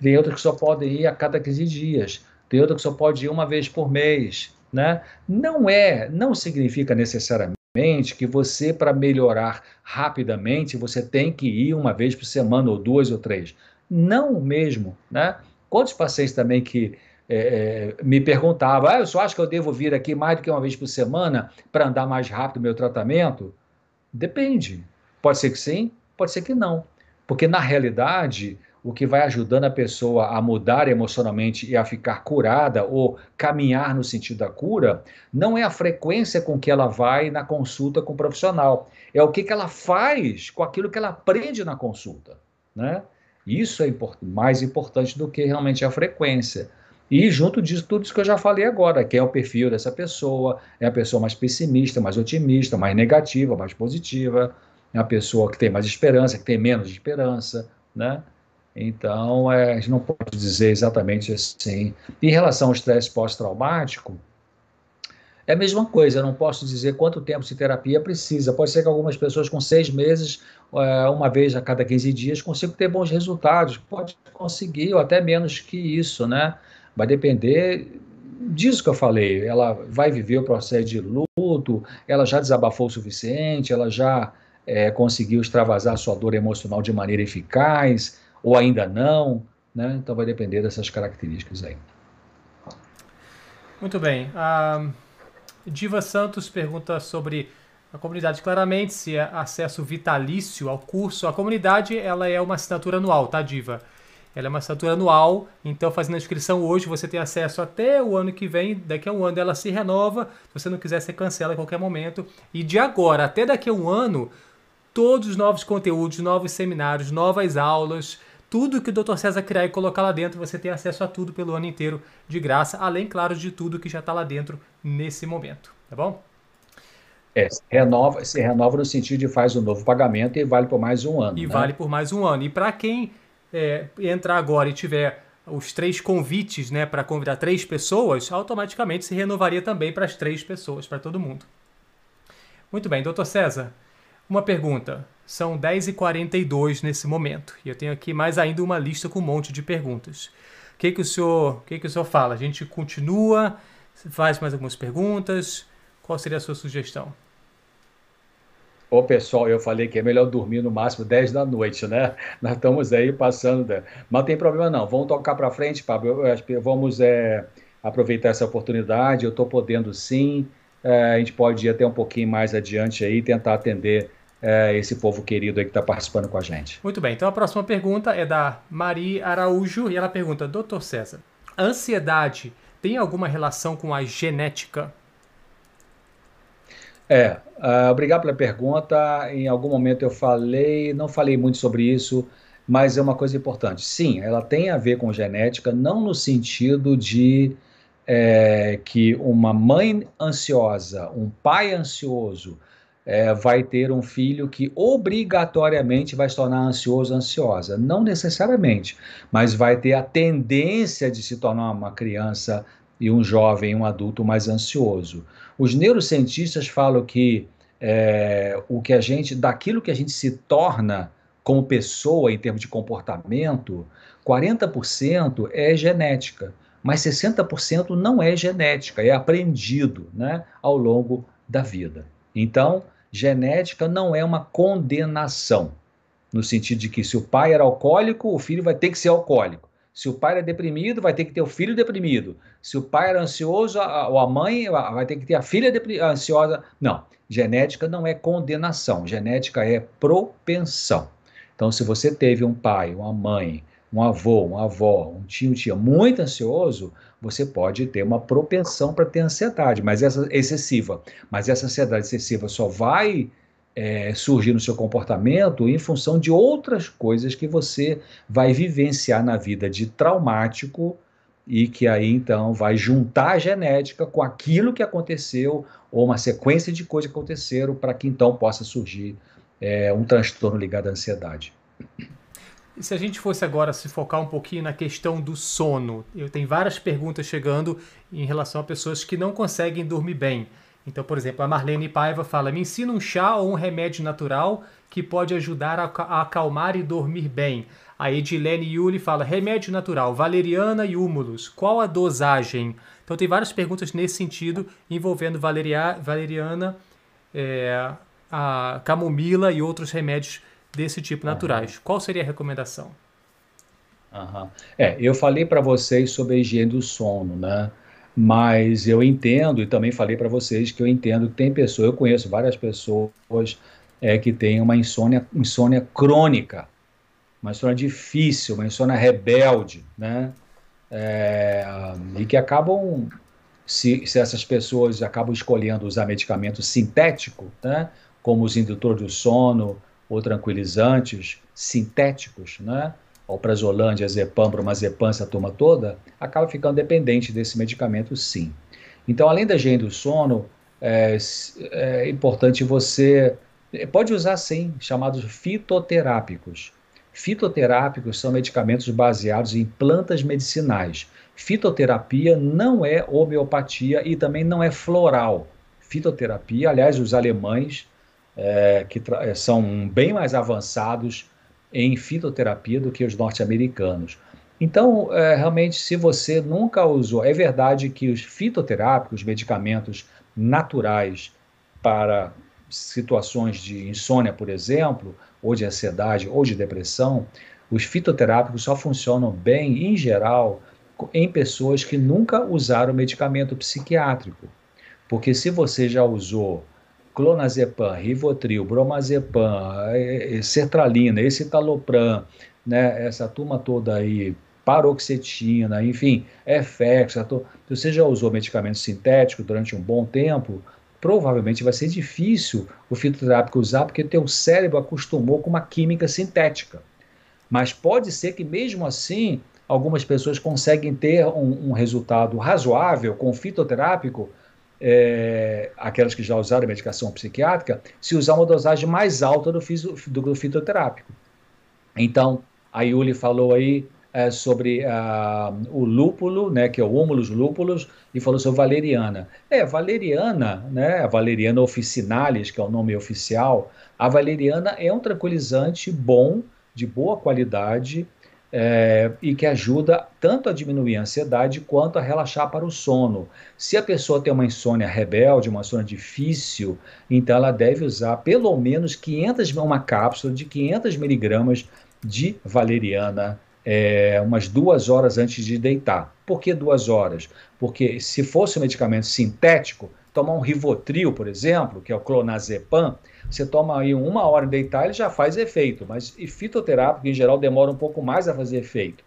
Tem outros que só podem ir a cada 15 dias. Tem outro que só pode ir uma vez por mês, né? Não é, não significa necessariamente que você, para melhorar rapidamente, você tem que ir uma vez por semana, ou duas ou três. Não mesmo, né? Quantos pacientes também que é, é me perguntavam, ah, eu só acho que eu devo vir aqui mais do que uma vez por semana para andar mais rápido o meu tratamento? Depende. Pode ser que sim, pode ser que não. Porque, na realidade, o que vai ajudando a pessoa a mudar emocionalmente e a ficar curada ou caminhar no sentido da cura, não é a frequência com que ela vai na consulta com o profissional, é o que, que ela faz com aquilo que ela aprende na consulta. Né? Isso é import mais importante do que realmente a frequência. E junto disso, tudo isso que eu já falei agora, que é o perfil dessa pessoa, é a pessoa mais pessimista, mais otimista, mais negativa, mais positiva, é a pessoa que tem mais esperança, que tem menos esperança, né? Então, é, a gente não pode dizer exatamente assim. Em relação ao estresse pós-traumático, é a mesma coisa, eu não posso dizer quanto tempo de terapia precisa. Pode ser que algumas pessoas com seis meses, é, uma vez a cada 15 dias, consigam ter bons resultados. Pode conseguir, ou até menos que isso, né? Vai depender disso que eu falei. Ela vai viver o processo de luto, ela já desabafou o suficiente, ela já é, conseguiu extravasar sua dor emocional de maneira eficaz, ou ainda não, né? Então vai depender dessas características aí. Muito bem. A Diva Santos pergunta sobre a comunidade. Claramente, se é acesso vitalício ao curso, a comunidade ela é uma assinatura anual, tá, Diva? Ela é uma assinatura anual, então fazendo a inscrição hoje você tem acesso até o ano que vem. Daqui a um ano ela se renova. Se você não quiser, você cancela a qualquer momento. E de agora até daqui a um ano, todos os novos conteúdos, novos seminários, novas aulas, tudo que o Dr. César criar e colocar lá dentro, você tem acesso a tudo pelo ano inteiro de graça, além, claro, de tudo que já está lá dentro nesse momento, tá bom? É, se renova, se renova no sentido de faz um novo pagamento e vale por mais um ano. E né? vale por mais um ano. E para quem é, entrar agora e tiver os três convites né, para convidar três pessoas, automaticamente se renovaria também para as três pessoas, para todo mundo. Muito bem, doutor César. Uma pergunta. São 10h42 nesse momento. E eu tenho aqui mais ainda uma lista com um monte de perguntas. O que, que, o, senhor, o que, que o senhor fala? A gente continua? Faz mais algumas perguntas? Qual seria a sua sugestão? Ô, pessoal, eu falei que é melhor dormir no máximo 10 da noite, né? Nós estamos aí passando. Mas não tem problema não. Vamos tocar para frente, Pablo. Vamos é, aproveitar essa oportunidade. Eu estou podendo sim. É, a gente pode ir até um pouquinho mais adiante aí e tentar atender é, esse povo querido aí que está participando com a gente. Muito bem. Então a próxima pergunta é da Maria Araújo e ela pergunta: Doutor César, ansiedade tem alguma relação com a genética? É, uh, obrigado pela pergunta. Em algum momento eu falei, não falei muito sobre isso, mas é uma coisa importante. Sim, ela tem a ver com genética, não no sentido de é, que uma mãe ansiosa, um pai ansioso, é, vai ter um filho que obrigatoriamente vai se tornar ansioso, ansiosa. Não necessariamente, mas vai ter a tendência de se tornar uma criança e um jovem, um adulto mais ansioso. Os neurocientistas falam que é, o que a gente, daquilo que a gente se torna como pessoa em termos de comportamento, 40% é genética, mas 60% não é genética, é aprendido né, ao longo da vida. Então, genética não é uma condenação, no sentido de que se o pai era alcoólico, o filho vai ter que ser alcoólico. Se o pai era deprimido, vai ter que ter o filho deprimido. Se o pai era ansioso, ou a mãe vai ter que ter a filha ansiosa. Não, genética não é condenação, genética é propensão. Então, se você teve um pai, uma mãe, um avô, uma avó, um tio, um tia muito ansioso, você pode ter uma propensão para ter ansiedade, mas essa excessiva. Mas essa ansiedade excessiva só vai é, surgir no seu comportamento em função de outras coisas que você vai vivenciar na vida de traumático e que aí então vai juntar a genética com aquilo que aconteceu ou uma sequência de coisas que aconteceram para que então possa surgir é, um transtorno ligado à ansiedade. E se a gente fosse agora se focar um pouquinho na questão do sono, eu tenho várias perguntas chegando em relação a pessoas que não conseguem dormir bem. Então, por exemplo, a Marlene Paiva fala: me ensina um chá ou um remédio natural que pode ajudar a, acalmar e dormir bem. A Edilene Yuli fala: remédio natural, valeriana e húmulos. Qual a dosagem? Então, tem várias perguntas nesse sentido envolvendo valeria, valeriana, é, a camomila e outros remédios desse tipo naturais. Uhum. Qual seria a recomendação? Uhum. É, eu falei para vocês sobre a higiene do sono, né? Mas eu entendo, e também falei para vocês que eu entendo que tem pessoas, eu conheço várias pessoas é, que têm uma insônia, insônia crônica, uma insônia difícil, uma insônia rebelde, né? É, e que acabam, se, se essas pessoas acabam escolhendo usar medicamento sintético, né? Como os indutores do sono ou tranquilizantes sintéticos, né? Alprazolam, diazepam, bromazepam, essa turma toda, acaba ficando dependente desse medicamento sim. Então, além da higiene do sono, é, é importante você, pode usar sim, chamados fitoterápicos. Fitoterápicos são medicamentos baseados em plantas medicinais. Fitoterapia não é homeopatia e também não é floral. Fitoterapia, aliás, os alemães, é, que são bem mais avançados em fitoterapia do que os norte-americanos. Então, é, realmente, se você nunca usou, é verdade que os fitoterápicos, medicamentos naturais para situações de insônia, por exemplo, ou de ansiedade ou de depressão, os fitoterápicos só funcionam bem, em geral, em pessoas que nunca usaram medicamento psiquiátrico. Porque se você já usou clonazepam, rivotril, bromazepam, é, é, sertralina, escitalopram, né, essa turma toda aí, paroxetina, enfim, FX, se você já usou medicamento sintético durante um bom tempo, provavelmente vai ser difícil o fitoterápico usar porque teu cérebro acostumou com uma química sintética. Mas pode ser que mesmo assim algumas pessoas conseguem ter um, um resultado razoável com fitoterápico é, aquelas que já usaram medicação psiquiátrica, se usar uma dosagem mais alta do, fiso, do, fitoterápico. Então, a Yuli falou aí é, sobre o lúpulo, né, que é o Humulus lúpulus, e falou sobre valeriana. É, valeriana, né, a valeriana officinalis, que é o nome oficial, a valeriana é um tranquilizante bom, de boa qualidade, é, e que ajuda tanto a diminuir a ansiedade quanto a relaxar para o sono. Se a pessoa tem uma insônia rebelde, uma insônia difícil, então ela deve usar pelo menos 500, uma cápsula de 500 miligramas de valeriana é, umas duas horas antes de deitar. Por que duas horas? Porque se fosse um medicamento sintético, tomar um Rivotril, por exemplo, que é o clonazepam, você toma aí uma hora de deitar, ele já faz efeito, mas e fitoterápico, em geral, demora um pouco mais a fazer efeito.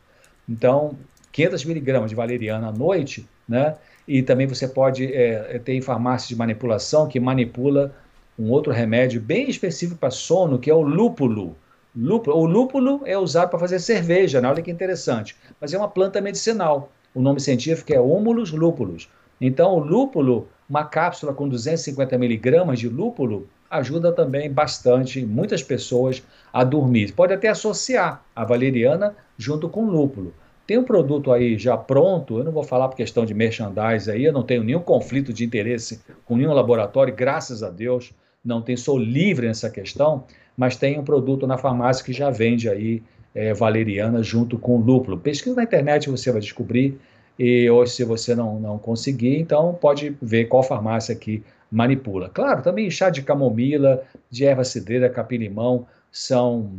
Então, 500 miligramas de valeriana à noite, né? E também você pode é, ter em farmácia de manipulação que manipula um outro remédio bem específico para sono, que é o lúpulo. Lúpulo, o lúpulo é usado para fazer cerveja, né? olha que interessante. Mas é uma planta medicinal. O nome científico é Humulus lúpulus. Então, o lúpulo, uma cápsula com 250 miligramas de lúpulo, ajuda também bastante muitas pessoas a dormir. Pode até associar a valeriana junto com lúpulo. Tem um produto aí já pronto, eu não vou falar por questão de merchandise aí, eu não tenho nenhum conflito de interesse com nenhum laboratório, graças a Deus, não tenho, sou livre nessa questão, mas tem um produto na farmácia que já vende aí é, valeriana junto com lúpulo. Pesquisa na internet você vai descobrir, e ou se você não, não conseguir, então pode ver qual farmácia que manipula. Claro, também chá de camomila, de erva cidreira, capim-limão são,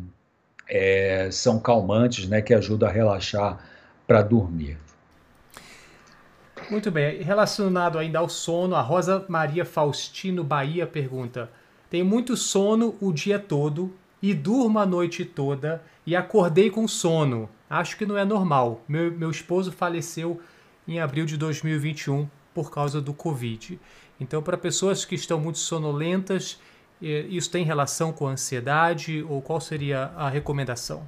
é, são calmantes né, que ajudam a relaxar para dormir. Muito bem. Relacionado ainda ao sono, a Rosa Maria Faustino Bahia pergunta: tenho muito sono o dia todo e durmo a noite toda e acordei com sono. Acho que não é normal. Meu, meu esposo faleceu em abril de 2021 por causa do Covid. Então, para pessoas que estão muito sonolentas, isso tem relação com a ansiedade ou qual seria a recomendação?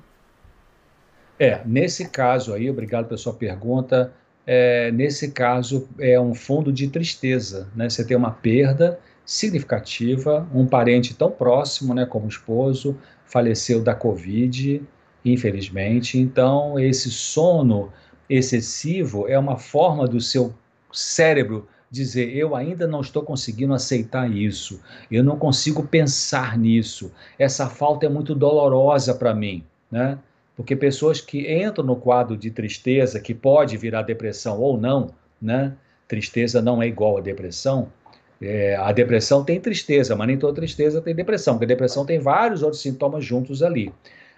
É, nesse caso aí, obrigado pela sua pergunta. É, nesse caso, é um fundo de tristeza, né? Você tem uma perda significativa, um parente tão próximo, né, como o esposo, faleceu da Covid, infelizmente. Então, esse sono excessivo é uma forma do seu cérebro dizer: eu ainda não estou conseguindo aceitar isso, eu não consigo pensar nisso, essa falta é muito dolorosa para mim, né? Porque pessoas que entram no quadro de tristeza, que pode virar depressão ou não, né? Tristeza não é igual a depressão, é, a depressão tem tristeza, mas nem toda tristeza tem depressão, porque a depressão tem vários outros sintomas juntos ali.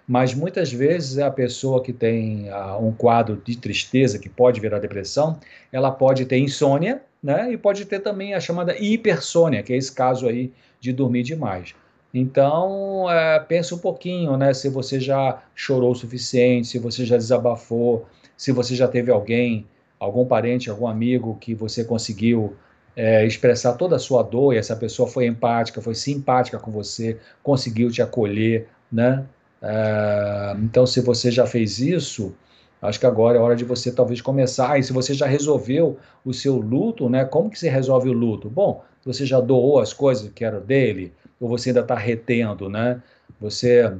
Mas muitas vezes a pessoa que tem uh, um quadro de tristeza, que pode virar depressão, ela pode ter insônia, né? E pode ter também a chamada hipersônia, que é esse caso aí de dormir demais. Então, é, pensa um pouquinho, né? Se você já chorou o suficiente, se você já desabafou, se você já teve alguém, algum parente, algum amigo que você conseguiu é, expressar toda a sua dor e essa pessoa foi empática, foi simpática com você, conseguiu te acolher, né? É, então, se você já fez isso, acho que agora é hora de você talvez começar. E se você já resolveu o seu luto, né? Como que você resolve o luto? Bom, você já doou as coisas que eram dele, ou você ainda está retendo, né? Você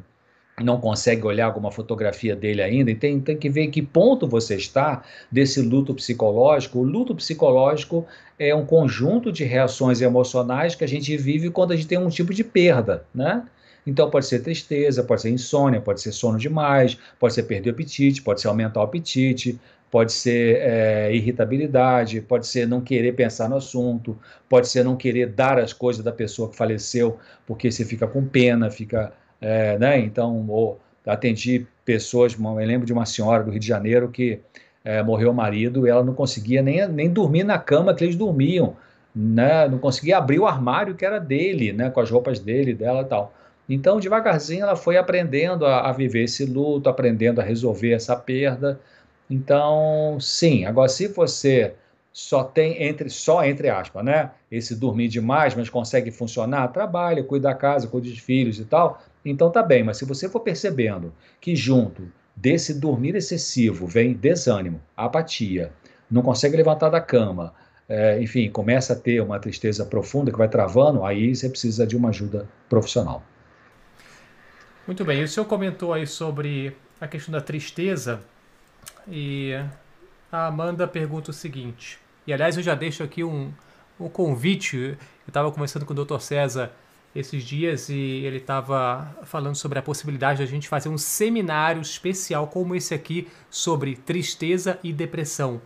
não consegue olhar alguma fotografia dele ainda, e tem, tem que ver que ponto você está desse luto psicológico. O luto psicológico é um conjunto de reações emocionais que a gente vive quando a gente tem um tipo de perda, né? Então pode ser tristeza, pode ser insônia, pode ser sono demais, pode ser perder o apetite, pode ser aumentar o apetite, pode ser é, irritabilidade, pode ser não querer pensar no assunto, pode ser não querer dar as coisas da pessoa que faleceu porque você fica com pena, fica é, né? Então, ou, atendi pessoas, eu lembro de uma senhora do Rio de Janeiro que é, morreu o marido e ela não conseguia nem, nem dormir na cama que eles dormiam, né? Não conseguia abrir o armário que era dele, né? Com as roupas dele, dela e tal. Então, devagarzinho, ela foi aprendendo a, a viver esse luto, aprendendo a resolver essa perda. Então, sim. Agora, se você só tem entre só entre aspas, né? Esse dormir demais, mas consegue funcionar, trabalha, cuida da casa, cuida dos filhos e tal. Então tá bem, mas se você for percebendo que junto desse dormir excessivo vem desânimo, apatia, não consegue levantar da cama, é, enfim, começa a ter uma tristeza profunda que vai travando, aí você precisa de uma ajuda profissional. Muito bem, o senhor comentou aí sobre a questão da tristeza E a Amanda pergunta o seguinte. E aliás, eu já deixo aqui um, um convite. Eu estava conversando com o Dr. César esses dias e ele estava falando sobre a possibilidade de a gente fazer um seminário especial como esse aqui sobre tristeza e depressão.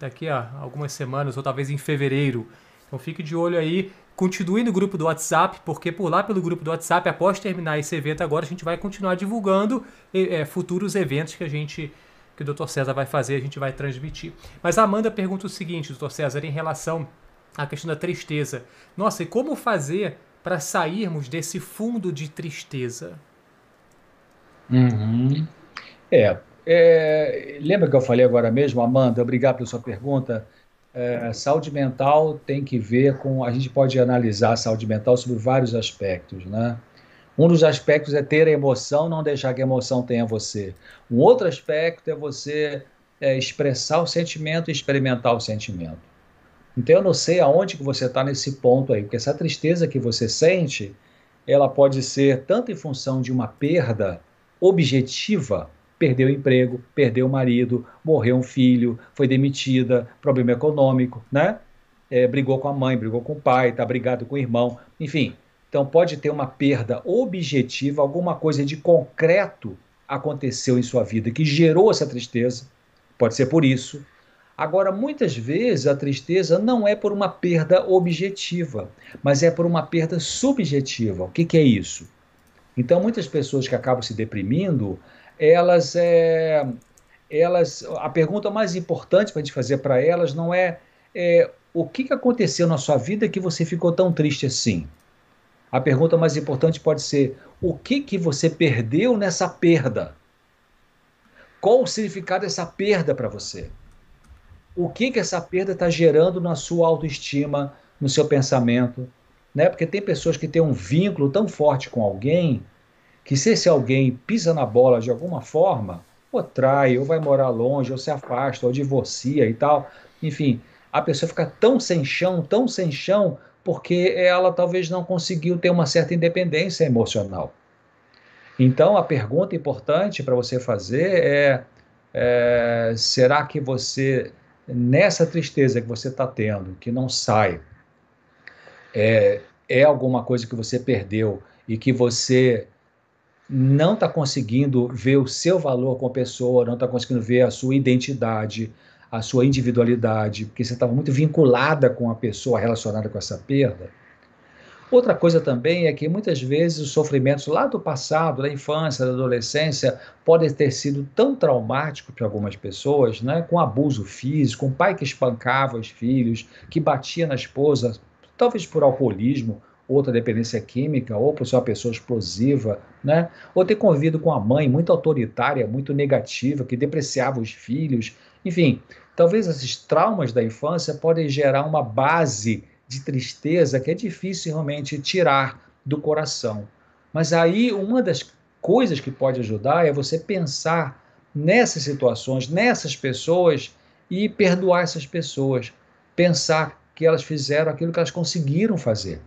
Daqui a algumas semanas, ou talvez em fevereiro. Então fique de olho aí. Continue no grupo do WhatsApp, porque por lá pelo grupo do WhatsApp, após terminar esse evento agora, a gente vai continuar divulgando é, futuros eventos que a gente que o Dr. César vai fazer, a gente vai transmitir. Mas a Amanda pergunta o seguinte, Dr. César, em relação à questão da tristeza. Nossa, e como fazer para sairmos desse fundo de tristeza? Uhum. É, é, lembra que eu falei agora mesmo, Amanda? Obrigado pela sua pergunta. É, saúde mental tem que ver com. A gente pode analisar a saúde mental sobre vários aspectos, né? Um dos aspectos é ter a emoção, não deixar que a emoção tenha você. Um outro aspecto é você é, expressar o sentimento e experimentar o sentimento. Então eu não sei aonde que você está nesse ponto aí, porque essa tristeza que você sente, ela pode ser tanto em função de uma perda objetiva, perdeu o emprego, perdeu o marido, morreu um filho, foi demitida, problema econômico, né? É, brigou com a mãe, brigou com o pai, está brigado com o irmão, enfim. Então pode ter uma perda objetiva, alguma coisa de concreto aconteceu em sua vida que gerou essa tristeza. Pode ser por isso, Agora, muitas vezes a tristeza não é por uma perda objetiva, mas é por uma perda subjetiva. O que, que é isso? Então, muitas pessoas que acabam se deprimindo, elas, é, elas, a pergunta mais importante para a gente fazer para elas não é, é o que, que aconteceu na sua vida que você ficou tão triste assim. A pergunta mais importante pode ser o que que você perdeu nessa perda? Qual o significado dessa perda para você? o que, que essa perda está gerando na sua autoestima, no seu pensamento. Né? Porque tem pessoas que têm um vínculo tão forte com alguém que se esse alguém pisa na bola de alguma forma, ou trai, ou vai morar longe, ou se afasta, ou divorcia e tal. Enfim, a pessoa fica tão sem chão, tão sem chão, porque ela talvez não conseguiu ter uma certa independência emocional. Então, a pergunta importante para você fazer é, é: será que você nessa tristeza que você está tendo, que não sai, é, é alguma coisa que você perdeu e que você não está conseguindo ver o seu valor como pessoa, não está conseguindo ver a sua identidade, a sua individualidade, porque você estava muito vinculada com a pessoa relacionada com essa perda Outra coisa também é que muitas vezes os sofrimentos lá do passado, da infância, da adolescência, podem ter sido tão traumáticos para algumas pessoas, né? com abuso físico, um pai que espancava os filhos, que batia na esposa, talvez por alcoolismo, outra dependência química, ou por ser uma pessoa explosiva, né? ou ter convivido com a mãe muito autoritária, muito negativa, que depreciava os filhos. Enfim, talvez esses traumas da infância podem gerar uma base de tristeza que é difícil realmente tirar do coração. Mas aí uma das coisas que pode ajudar é você pensar nessas situações, nessas pessoas e perdoar essas pessoas. Pensar que elas fizeram aquilo que elas conseguiram fazer.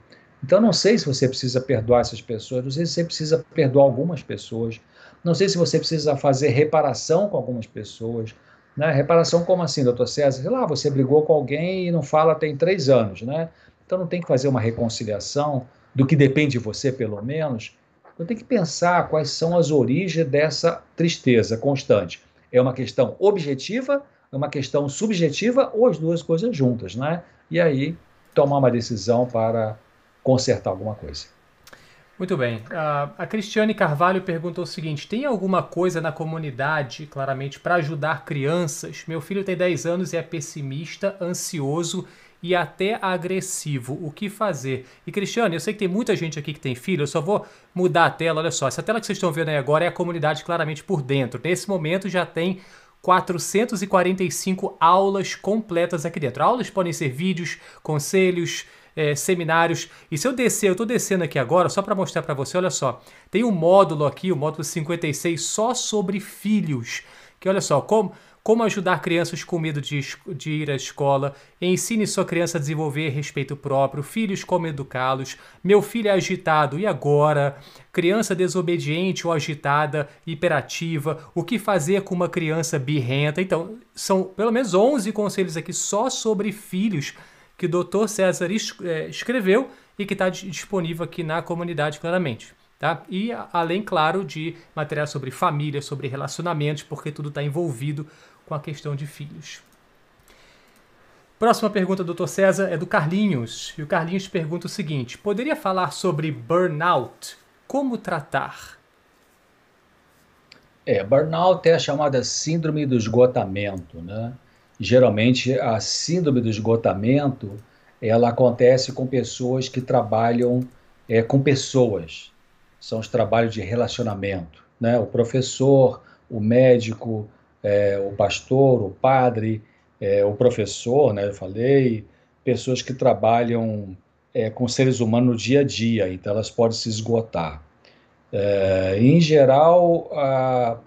Então, não sei se você precisa perdoar essas pessoas, não sei se você precisa perdoar algumas pessoas, não sei se você precisa fazer reparação com algumas pessoas, né? Reparação como assim, doutor César? Sei lá, você brigou com alguém e não fala tem três anos, né? Então não tem que fazer uma reconciliação do que depende de você, pelo menos. Então tem que pensar quais são as origens dessa tristeza constante. É uma questão objetiva, é uma questão subjetiva ou as duas coisas juntas, né? E aí tomar uma decisão para consertar alguma coisa. Muito bem. A Cristiane Carvalho perguntou o seguinte: tem alguma coisa na comunidade, claramente, para ajudar crianças? Meu filho tem 10 anos e é pessimista, ansioso e até agressivo. O que fazer? E Cristiane, eu sei que tem muita gente aqui que tem filho, eu só vou mudar a tela. Olha só, essa tela que vocês estão vendo aí agora é a comunidade claramente por dentro. Nesse momento já tem 445 aulas completas aqui dentro. Aulas podem ser vídeos, conselhos, é, seminários. E se eu descer, eu estou descendo aqui agora, só para mostrar para você, olha só, tem um módulo aqui, o módulo 56, só sobre filhos. Que olha só, como, como ajudar crianças com medo de, de, ir à escola, ensine sua criança a desenvolver respeito próprio, filhos como educá-los, meu filho é agitado, e agora? Criança desobediente ou agitada, hiperativa, o que fazer com uma criança birrenta? Então, são pelo menos 11 conselhos aqui só sobre filhos que o Dr. César é, escreveu e que está disponível aqui na comunidade claramente. Tá? E além, claro, de material sobre família, sobre relacionamentos, porque tudo está envolvido com a questão de filhos. Próxima pergunta, doutor César, é do Carlinhos. E o Carlinhos pergunta o seguinte: poderia falar sobre burnout? Como tratar? É, burnout é a chamada síndrome do esgotamento, né? Geralmente a síndrome do esgotamento ela acontece com pessoas que trabalham é, com pessoas. São os trabalhos de relacionamento, né? O professor, o médico, é, o pastor, o padre, é, o professor, né, eu falei, pessoas que trabalham é, com seres humanos no dia a dia, então elas podem se esgotar. É, em geral, a,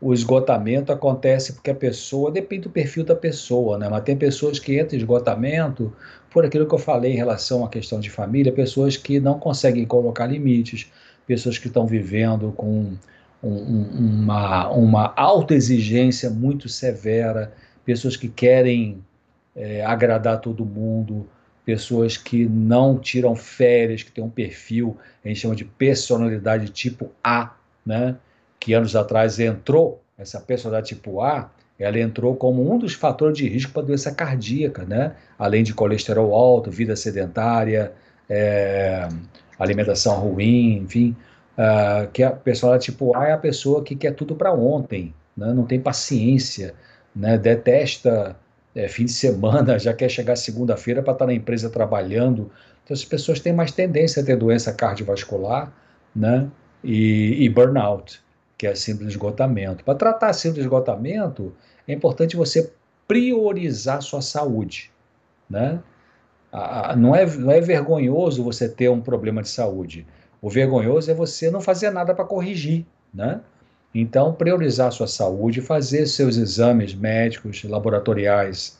o esgotamento acontece porque a pessoa, depende do perfil da pessoa, né? mas tem pessoas que entram em esgotamento por aquilo que eu falei em relação à questão de família, pessoas que não conseguem colocar limites, pessoas que estão vivendo com um, uma, uma autoexigência muito severa, pessoas que querem é, agradar todo mundo, pessoas que não tiram férias, que têm um perfil, a gente chama de personalidade tipo A, né? Que anos atrás entrou, essa personalidade tipo A, ela entrou como um dos fatores de risco para doença cardíaca, né? além de colesterol alto, vida sedentária, é, alimentação ruim, enfim. Uh, que a pessoa tipo A é a pessoa que quer tudo para ontem, né? não tem paciência, né? detesta é, fim de semana, já quer chegar segunda-feira para estar na empresa trabalhando. Então, as pessoas têm mais tendência a ter doença cardiovascular né? e, e burnout, que é a síndrome de esgotamento. Para tratar a síndrome de esgotamento, é importante você priorizar sua saúde. Né? não, é, não é vergonhoso você ter um problema de saúde o vergonhoso é você não fazer nada para corrigir, né? Então, priorizar sua saúde, fazer seus exames médicos, laboratoriais,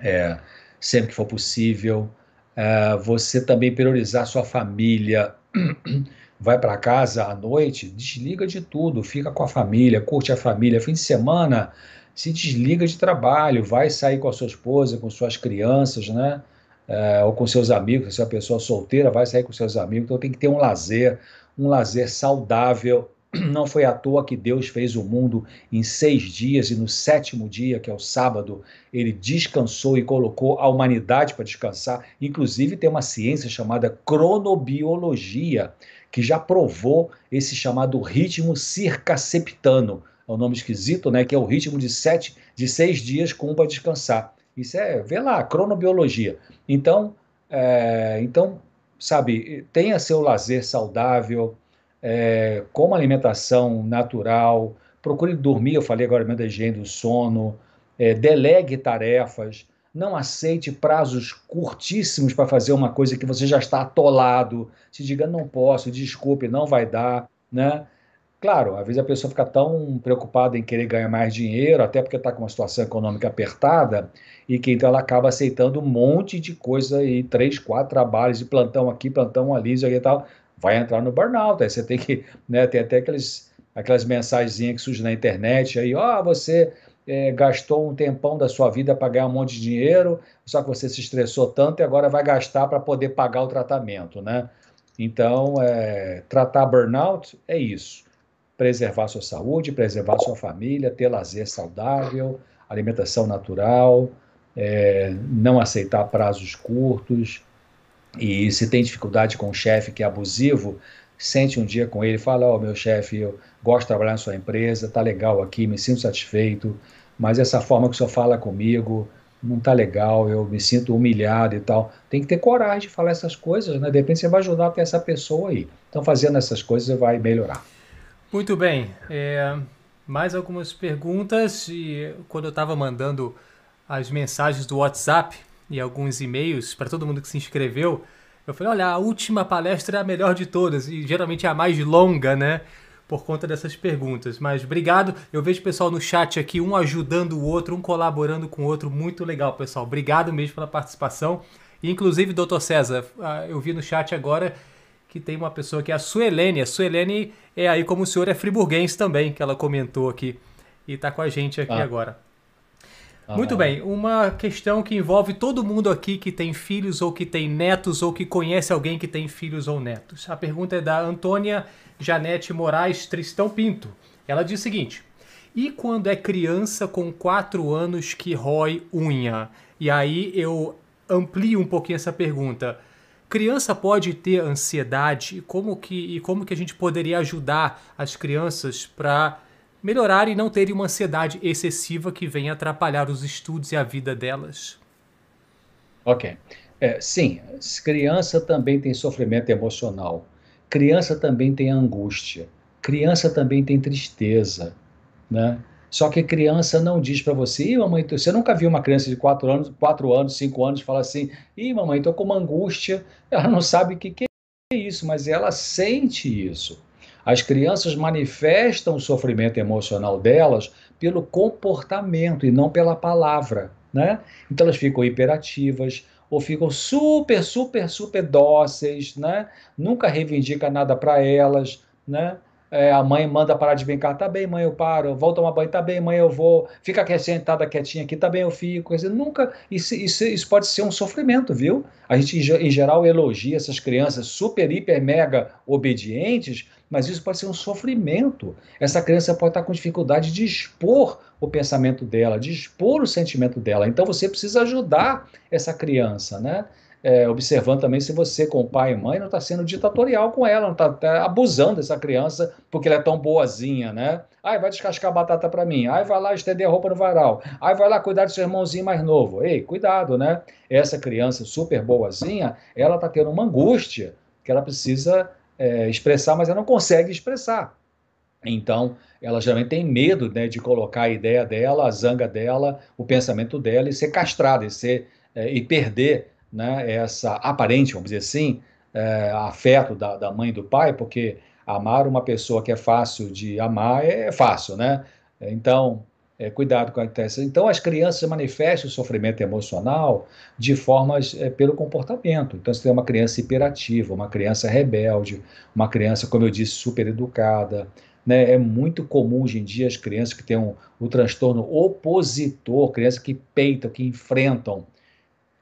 é, sempre que for possível. É, você também priorizar sua família. Vai para casa à noite, desliga de tudo, fica com a família, curte a família. Fim de semana, se desliga de trabalho, vai sair com a sua esposa, com suas crianças, né? é, ou com seus amigos, se é uma pessoa solteira, vai sair com seus amigos, então tem que ter um lazer, um lazer saudável. Não foi à toa que Deus fez o mundo em seis dias e no sétimo dia, que é o sábado, ele descansou e colocou a humanidade para descansar. Inclusive, tem uma ciência chamada cronobiologia, que já provou esse chamado ritmo circaseptano. É um nome esquisito, né? Que é o ritmo de sete, de seis dias com um para descansar. Isso é, vê lá, cronobiologia. Então, é, então sabe, tenha seu lazer saudável, é, coma alimentação natural, procure dormir, eu falei agora mesmo da higiene do sono, é, delegue tarefas, não aceite prazos curtíssimos para fazer uma coisa que você já está atolado, se diga não posso, desculpe, não vai dar, né? Claro, às vezes a pessoa fica tão preocupada em querer ganhar mais dinheiro, até porque está com uma situação econômica apertada, e que então ela acaba aceitando um monte de coisa e três, quatro trabalhos de plantão aqui, plantão ali, e tal, vai entrar no burnout. Aí você tem que, né, tem até aqueles, aquelas mensagenzinhas que surgem na internet aí, ó, oh, você é, gastou um tempão da sua vida para ganhar um monte de dinheiro, só que você se estressou tanto e agora vai gastar para poder pagar o tratamento, né? Então, é, tratar burnout é isso preservar sua saúde, preservar sua família, ter lazer saudável, alimentação natural, é, não aceitar prazos curtos. E se tem dificuldade com o chefe que é abusivo, sente um dia com ele e fala: Ó, oh, meu chefe, eu gosto de trabalhar na sua empresa, tá legal aqui, me sinto satisfeito, mas essa forma que o senhor fala comigo não tá legal, eu me sinto humilhado e tal. Tem que ter coragem de falar essas coisas, né? De repente você vai ajudar até essa pessoa aí. Então, fazendo essas coisas, vai melhorar. Muito bem. É, mais algumas perguntas. E quando eu estava mandando as mensagens do WhatsApp e alguns e-mails para todo mundo que se inscreveu, eu falei: olha, a última palestra é a melhor de todas e geralmente é a mais longa, né? Por conta dessas perguntas. Mas obrigado. Eu vejo o pessoal no chat aqui, um ajudando o outro, um colaborando com o outro. Muito legal, pessoal. Obrigado mesmo pela participação. E, inclusive, doutor César, ah, eu vi no chat agora que tem uma pessoa que é a Suelene. A Suelene é aí como o senhor é friburguense também, que ela comentou aqui. E está com a gente aqui ah. agora. Muito bem, uma questão que envolve todo mundo aqui que tem filhos ou que tem netos ou que conhece alguém que tem filhos ou netos. A pergunta é da Antônia Janete Moraes Tristão Pinto. Ela diz o seguinte: E quando é criança com 4 anos que rói unha? E aí eu amplio um pouquinho essa pergunta. Criança pode ter ansiedade? Como que, e como que a gente poderia ajudar as crianças para melhorar e não terem uma ansiedade excessiva que venha atrapalhar os estudos e a vida delas? Ok. É, sim, criança também tem sofrimento emocional. Criança também tem angústia. Criança também tem tristeza, né? Só que criança não diz para você, Ih, mamãe, você nunca viu uma criança de 4 anos, 4 anos, 5 anos falar assim, Ih, mamãe, estou com uma angústia. Ela não sabe o que, que é isso, mas ela sente isso. As crianças manifestam o sofrimento emocional delas pelo comportamento e não pela palavra, né? Então elas ficam hiperativas ou ficam super, super, super dóceis, né? Nunca reivindica nada para elas, né? É, a mãe manda parar de brincar, tá bem, mãe, eu paro, vou tomar banho, tá bem, mãe, eu vou, fica sentada quietinha aqui, tá bem, eu fico. Dizer, nunca, isso, isso, isso pode ser um sofrimento, viu? A gente, em geral, elogia essas crianças super, hiper, mega obedientes, mas isso pode ser um sofrimento. Essa criança pode estar com dificuldade de expor o pensamento dela, de expor o sentimento dela. Então você precisa ajudar essa criança, né? é, observando também se você, com pai e mãe, não está sendo ditatorial com ela, não está tá abusando dessa criança porque ela é tão boazinha, né? Ai, vai descascar batata para mim. Ai, vai lá estender a roupa no varal. Ai, vai lá cuidar do seu irmãozinho mais novo. Ei, cuidado, né? Essa criança super boazinha, ela está tendo uma angústia que ela precisa é, expressar, mas ela não consegue expressar. Então, ela geralmente tem medo né, de colocar a ideia dela, a zanga dela, o pensamento dela e ser castrada e, ser, é, e perder né, essa aparente, vamos dizer assim, é, afeto da, da mãe e do pai, porque amar uma pessoa que é fácil de amar é fácil, né? Então, é, cuidado com a intenção. Então, as crianças manifestam o sofrimento emocional de formas é, pelo comportamento. Então, você tem uma criança hiperativa, uma criança rebelde, uma criança, como eu disse, super educada. Né? É muito comum hoje em dia as crianças que têm um, o transtorno opositor, crianças que peitam, que enfrentam.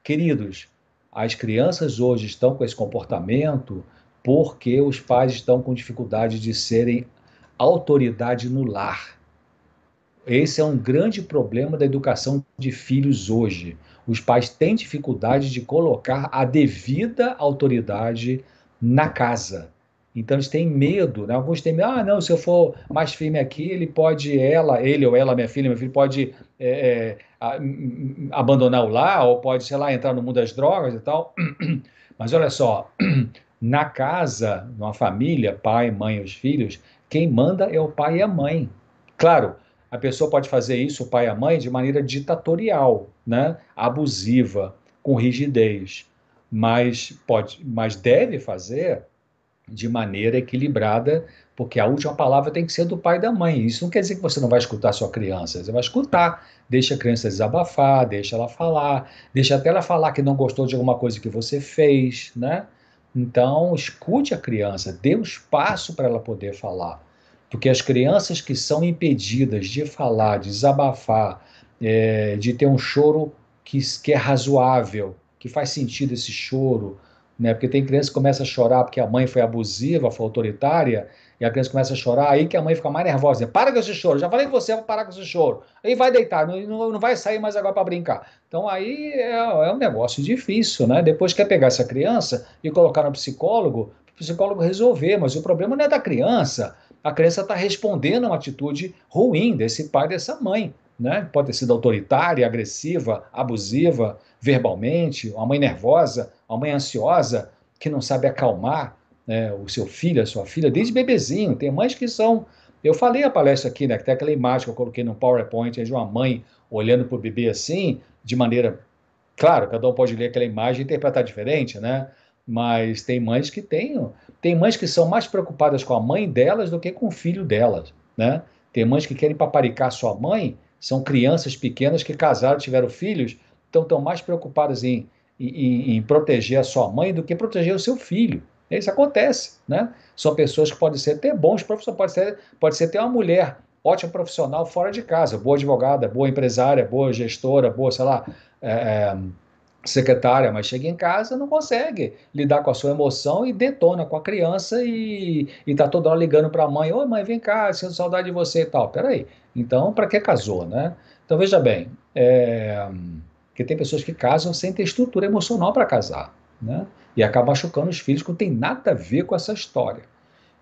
Queridos, as crianças hoje estão com esse comportamento porque os pais estão com dificuldade de serem autoridade no lar. Esse é um grande problema da educação de filhos hoje. Os pais têm dificuldade de colocar a devida autoridade na casa. Então eles têm medo, né? Alguns têm medo, ah, não, se eu for mais firme aqui, ele pode, ela, ele ou ela, minha filha, meu filho, pode é, é, abandonar o lar, ou pode, sei lá, entrar no mundo das drogas e tal. Mas olha só, na casa, numa família, pai, mãe, os filhos, quem manda é o pai e a mãe. Claro, a pessoa pode fazer isso, o pai e a mãe, de maneira ditatorial, né? abusiva, com rigidez, mas pode, mas deve fazer de maneira equilibrada, porque a última palavra tem que ser do pai e da mãe. Isso não quer dizer que você não vai escutar sua criança, você vai escutar, deixa a criança desabafar, deixa ela falar, deixa até ela falar que não gostou de alguma coisa que você fez, né? Então, escute a criança, dê um espaço para ela poder falar. Porque as crianças que são impedidas de falar, de desabafar, é, de ter um choro que, que é razoável, que faz sentido esse choro, né? Porque tem criança que começa a chorar porque a mãe foi abusiva, foi autoritária, e a criança começa a chorar, aí que a mãe fica mais nervosa, diz, para com esse choro, já falei que você vai parar com esse choro, aí vai deitar, não, não vai sair mais agora para brincar. Então aí é, é, um negócio difícil, né? Depois quer pegar essa criança e colocar no psicólogo, o psicólogo resolver, mas o problema não é da criança, a criança está respondendo a uma atitude ruim desse pai dessa mãe. Né? Pode ter sido autoritária, agressiva, abusiva, verbalmente, uma mãe nervosa, uma mãe ansiosa que não sabe acalmar né, o seu filho, a sua filha, desde bebezinho. Tem mães que são. Eu falei a palestra aqui, né? Tem aquela imagem que eu coloquei no PowerPoint de uma mãe olhando para o bebê assim, de maneira. Claro, cada um pode ler aquela imagem e interpretar diferente, né? Mas tem mães que têm tem mães que são mais preocupadas com a mãe delas do que com o filho delas, né? Tem mães que querem paparicar sua mãe, são crianças pequenas que casaram, tiveram filhos, então estão mais preocupadas em, em, em proteger a sua mãe do que proteger o seu filho. Isso acontece, né? São pessoas que podem ser até bons profissionais, pode ser, pode ser até uma mulher ótima profissional fora de casa, boa advogada, boa empresária, boa gestora, boa, sei lá, é, é, secretária, mas chega em casa não consegue lidar com a sua emoção e detona com a criança e, está toda hora ligando para a mãe, oi mãe, vem cá, sinto saudade de você e tal. Peraí, então para que casou, né? Então veja bem, é, que tem pessoas que casam sem ter estrutura emocional para casar, né? E acaba machucando os filhos que não tem nada a ver com essa história.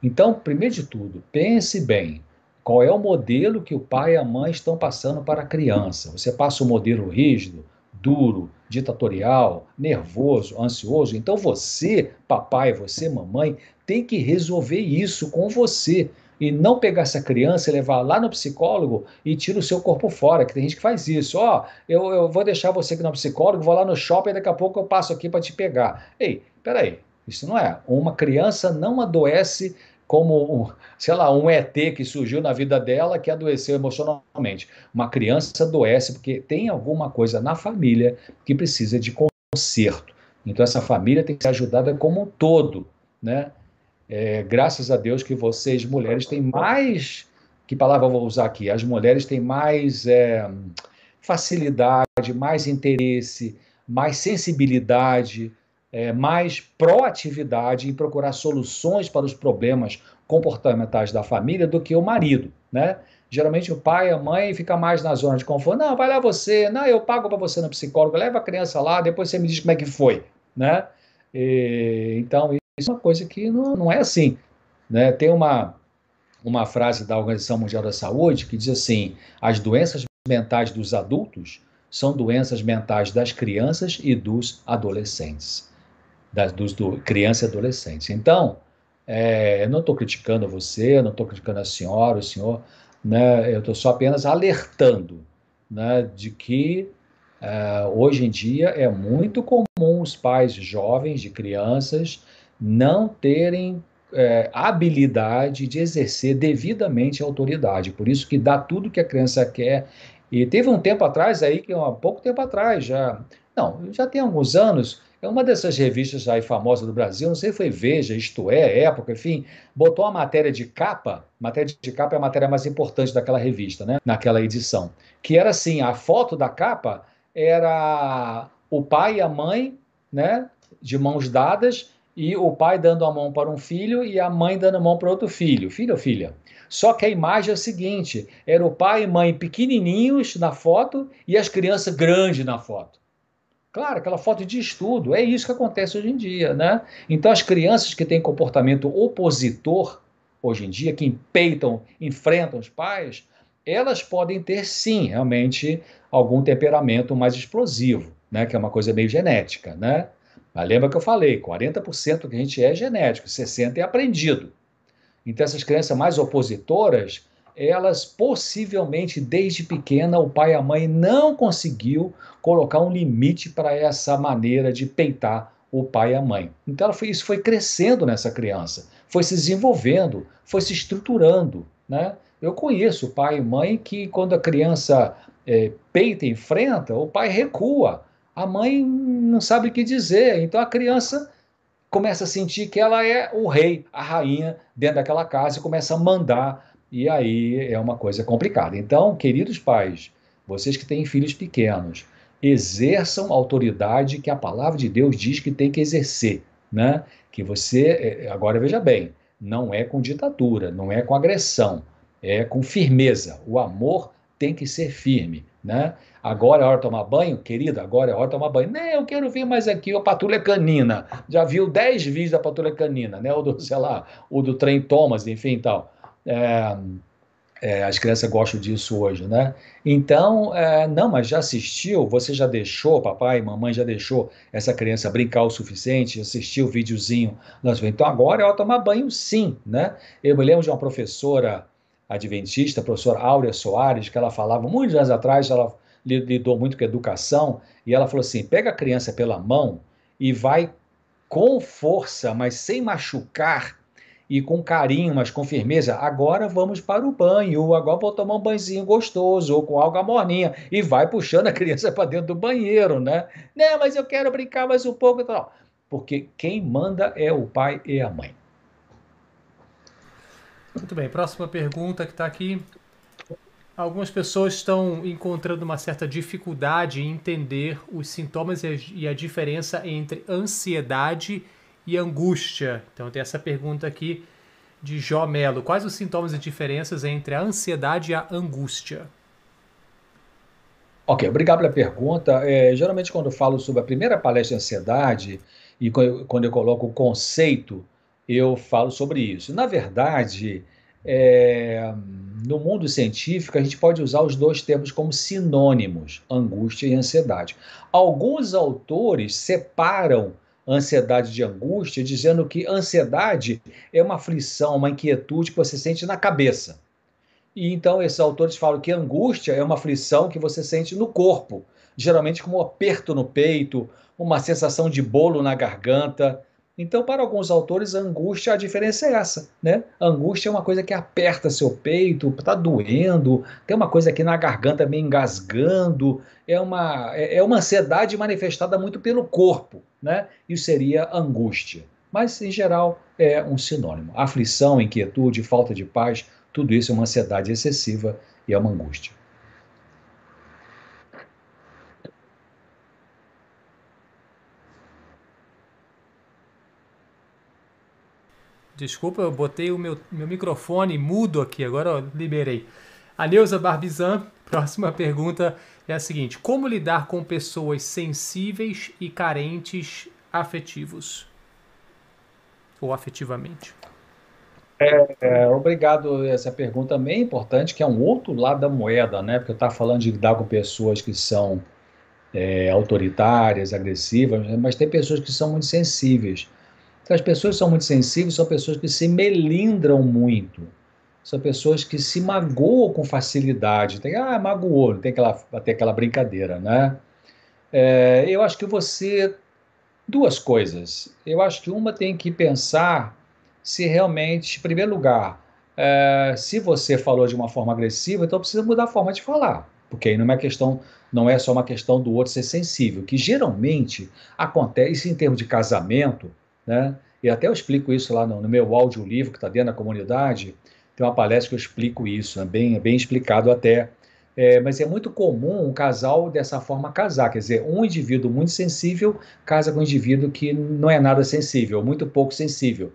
Então, primeiro de tudo, pense bem, qual é o modelo que o pai e a mãe estão passando para a criança? Você passa um modelo rígido, duro, ditatorial, nervoso, ansioso? Então você, papai, você, mamãe, tem que resolver isso com você e não pegar essa criança e levar lá no psicólogo e tira o seu corpo fora, que tem gente que faz isso. Ó, oh, eu, eu vou deixar você aqui no psicólogo, vou lá no shopping e daqui a pouco eu passo aqui para te pegar. Ei, peraí, isso não é. Uma criança não adoece como, sei lá, um ET que surgiu na vida dela que adoeceu emocionalmente. Uma criança adoece porque tem alguma coisa na família que precisa de conserto. Então essa família tem que ser ajudada como um todo, né? É, graças a Deus que vocês, mulheres, têm mais. Que palavra eu vou usar aqui? As mulheres têm mais é, facilidade, mais interesse, mais sensibilidade é, mais proatividade em procurar soluções para os problemas comportamentais da família do que o marido, né? Geralmente o pai, a mãe fica mais na zona de conforto. Não, vai lá você, não, eu pago para você no psicólogo, leva a criança lá, depois você me diz como é que foi, né? E, então isso é uma coisa que não, não é assim, né? Tem uma uma frase da Organização Mundial da Saúde que diz assim: as doenças mentais dos adultos são doenças mentais das crianças e dos adolescentes das, dos do, crianças e adolescentes. Então, é, eu não estou criticando você, eu não estou criticando a senhora, o senhor, né, eu estou só apenas alertando né, de que é, hoje em dia é muito comum os pais jovens de crianças não terem é, habilidade de exercer devidamente a autoridade. Por isso que dá tudo que a criança quer. E teve um tempo atrás aí, que há pouco tempo atrás, já. Não, já tem alguns anos, é uma dessas revistas aí famosas do Brasil, não sei se foi Veja, Isto É, Época, enfim, botou a matéria de capa, matéria de capa é a matéria mais importante daquela revista, né? Naquela edição. Que era assim, a foto da capa era o pai e a mãe, né? De mãos dadas, e o pai dando a mão para um filho e a mãe dando a mão para outro filho, filho ou filha. Só que a imagem é a seguinte: era o pai e mãe pequenininhos na foto e as crianças grandes na foto. Claro, aquela foto de estudo, é isso que acontece hoje em dia, né? Então as crianças que têm comportamento opositor hoje em dia, que empeitam, enfrentam os pais, elas podem ter sim, realmente, algum temperamento mais explosivo, né? Que é uma coisa meio genética, né? Mas lembra que eu falei, 40% que a gente é genético, 60% é aprendido. Então essas crianças mais opositoras, elas possivelmente desde pequena o pai e a mãe não conseguiu colocar um limite para essa maneira de peitar o pai e a mãe. Então foi, isso foi crescendo nessa criança, foi se desenvolvendo, foi se estruturando, né? Eu conheço pai e mãe que quando a criança é, peita e enfrenta, o pai recua, a mãe não sabe o que dizer, então a criança começa a sentir que ela é o rei, a rainha dentro daquela casa e começa a mandar e aí é uma coisa complicada. Então, queridos pais, vocês que têm filhos pequenos, exerçam a autoridade que a palavra de Deus diz que tem que exercer, né? Que você, é, agora veja bem, não é com ditadura, não é com agressão, é com firmeza. O amor tem que ser firme, né? Agora é hora de tomar banho, querida, agora é hora de tomar banho. Não, eu quero ver mais aqui a patrulha canina. Já viu 10 vídeos da patrulha canina, né? O do, sei lá, o do trem Thomas, enfim, tal. É, é, as crianças gostam disso hoje, né? Então, é, não, mas já assistiu? Você já deixou, papai, mamãe já deixou essa criança brincar o suficiente? Assistiu o videozinho? Então, agora é hora tomar banho, sim, né? Eu me lembro de uma professora adventista, professora Áurea Soares, que ela falava muitos anos atrás, ela lidou muito com educação, e ela falou assim: pega a criança pela mão e vai com força, mas sem machucar, e com carinho, mas com firmeza, agora vamos para o banho, agora vou tomar um banhozinho gostoso, ou com água morninha, e vai puxando a criança para dentro do banheiro, né? Né, mas eu quero brincar mais um pouco e tal. Porque quem manda é o pai e a mãe. Muito bem, próxima pergunta que está aqui. Algumas pessoas estão encontrando uma certa dificuldade em entender os sintomas e a diferença entre ansiedade e e angústia. Então tem essa pergunta aqui de Jó Melo. Quais os sintomas e diferenças entre a ansiedade e a angústia? Ok, obrigado pela pergunta. É, geralmente, quando eu falo sobre a primeira palestra de ansiedade e quando eu coloco o conceito, eu falo sobre isso. Na verdade, é, no mundo científico, a gente pode usar os dois termos como sinônimos, angústia e ansiedade. Alguns autores separam ansiedade de angústia, dizendo que ansiedade é uma aflição, uma inquietude que você sente na cabeça. E então esses autores falam que angústia é uma aflição que você sente no corpo, geralmente como um aperto no peito, uma sensação de bolo na garganta. Então, para alguns autores, a angústia, a diferença é essa, né? A angústia é uma coisa que aperta seu peito, está doendo, tem uma coisa aqui na garganta meio engasgando, é uma, é, é uma ansiedade manifestada muito pelo corpo, né? Isso seria angústia. Mas, em geral, é um sinônimo. Aflição, inquietude, falta de paz, tudo isso é uma ansiedade excessiva e é uma angústia. Desculpa, eu botei o meu, meu microfone mudo aqui, agora eu liberei. A Neuza Barbizan, próxima pergunta é a seguinte: Como lidar com pessoas sensíveis e carentes afetivos? Ou afetivamente? É, é, obrigado. Essa pergunta também é importante, que é um outro lado da moeda, né? Porque eu estava falando de lidar com pessoas que são é, autoritárias, agressivas, mas tem pessoas que são muito sensíveis. Então, as pessoas são muito sensíveis são pessoas que se melindram muito. São pessoas que se magoam com facilidade. Tem, ah, magoou, tem aquela, até aquela brincadeira, né? É, eu acho que você. Duas coisas. Eu acho que uma tem que pensar se realmente, em primeiro lugar, é, se você falou de uma forma agressiva, então precisa mudar a forma de falar. Porque aí não é questão, não é só uma questão do outro ser sensível, que geralmente acontece em termos de casamento, né? E até eu explico isso lá no, no meu audiolivro, que está dentro da comunidade, tem uma palestra que eu explico isso, é bem, é bem explicado até. É, mas é muito comum um casal dessa forma casar, quer dizer, um indivíduo muito sensível casa com um indivíduo que não é nada sensível, muito pouco sensível,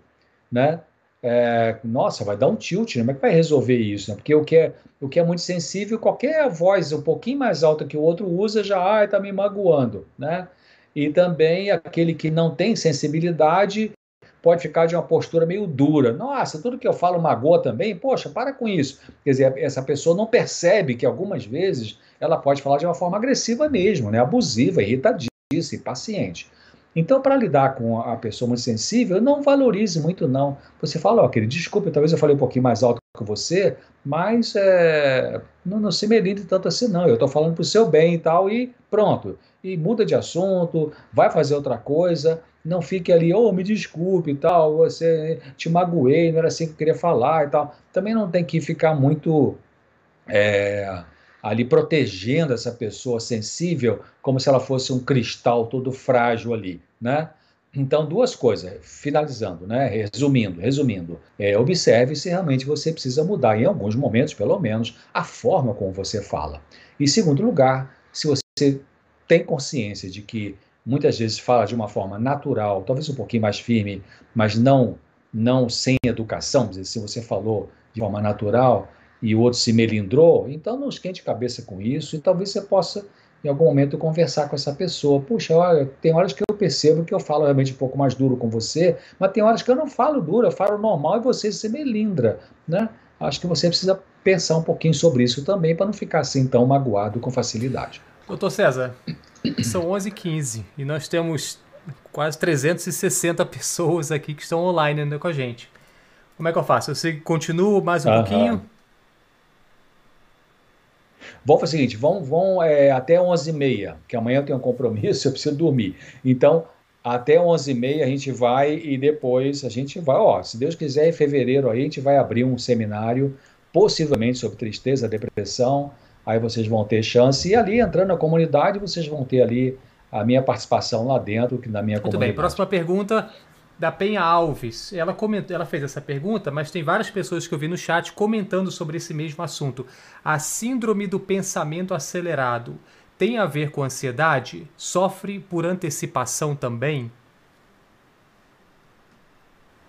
né? É, nossa, vai dar um tilt, né? Como é que vai resolver isso? Né? Porque o que, é, o que é muito sensível, qualquer voz um pouquinho mais alta que o outro usa já, está me magoando, né? E também aquele que não tem sensibilidade pode ficar de uma postura meio dura. Nossa, tudo que eu falo magoa também? Poxa, para com isso. Quer dizer, essa pessoa não percebe que algumas vezes ela pode falar de uma forma agressiva mesmo, né? abusiva, irritadiça, impaciente. Então, para lidar com a pessoa muito sensível, não valorize muito, não. Você fala, ó, oh, querido, desculpe, talvez eu falei um pouquinho mais alto que você, mas é, não, não se melinde tanto assim, não. Eu estou falando para o seu bem e tal, e pronto e muda de assunto, vai fazer outra coisa, não fique ali, oh, me desculpe e tal, você te magoei, não era assim que eu queria falar e tal. Também não tem que ficar muito é, ali protegendo essa pessoa sensível como se ela fosse um cristal todo frágil ali, né? Então, duas coisas, finalizando, né? resumindo, resumindo, é, observe se realmente você precisa mudar, em alguns momentos, pelo menos, a forma como você fala. E, segundo lugar, se você tem consciência de que muitas vezes fala de uma forma natural, talvez um pouquinho mais firme, mas não não sem educação, dizer, se você falou de forma natural e o outro se melindrou, então não esquente cabeça com isso e talvez você possa em algum momento conversar com essa pessoa. Puxa, olha, tem horas que percebo que eu falo realmente um pouco mais duro com você, mas tem horas que eu não falo duro, eu falo normal e você se melindra, né? Acho que você precisa pensar um pouquinho sobre isso também para não ficar assim tão magoado com facilidade. Doutor César, são 11h15 e nós temos quase 360 pessoas aqui que estão online ainda com a gente. Como é que eu faço? Eu continuo mais um pouquinho? Vamos fazer o seguinte, vamos, vamos é, até 11h30, que amanhã eu tenho um compromisso, eu preciso dormir. Então, até 11h30 a gente vai e depois a gente vai, ó, se Deus quiser, em fevereiro aí a gente vai abrir um seminário, possivelmente sobre tristeza, depressão, aí vocês vão ter chance, e ali entrando na comunidade, vocês vão ter ali a minha participação lá dentro, que na minha Muito comunidade. bem, próxima pergunta da Penha Alves. Ela comentou, ela fez essa pergunta, mas tem várias pessoas que eu vi no chat comentando sobre esse mesmo assunto. A síndrome do pensamento acelerado tem a ver com ansiedade? Sofre por antecipação também?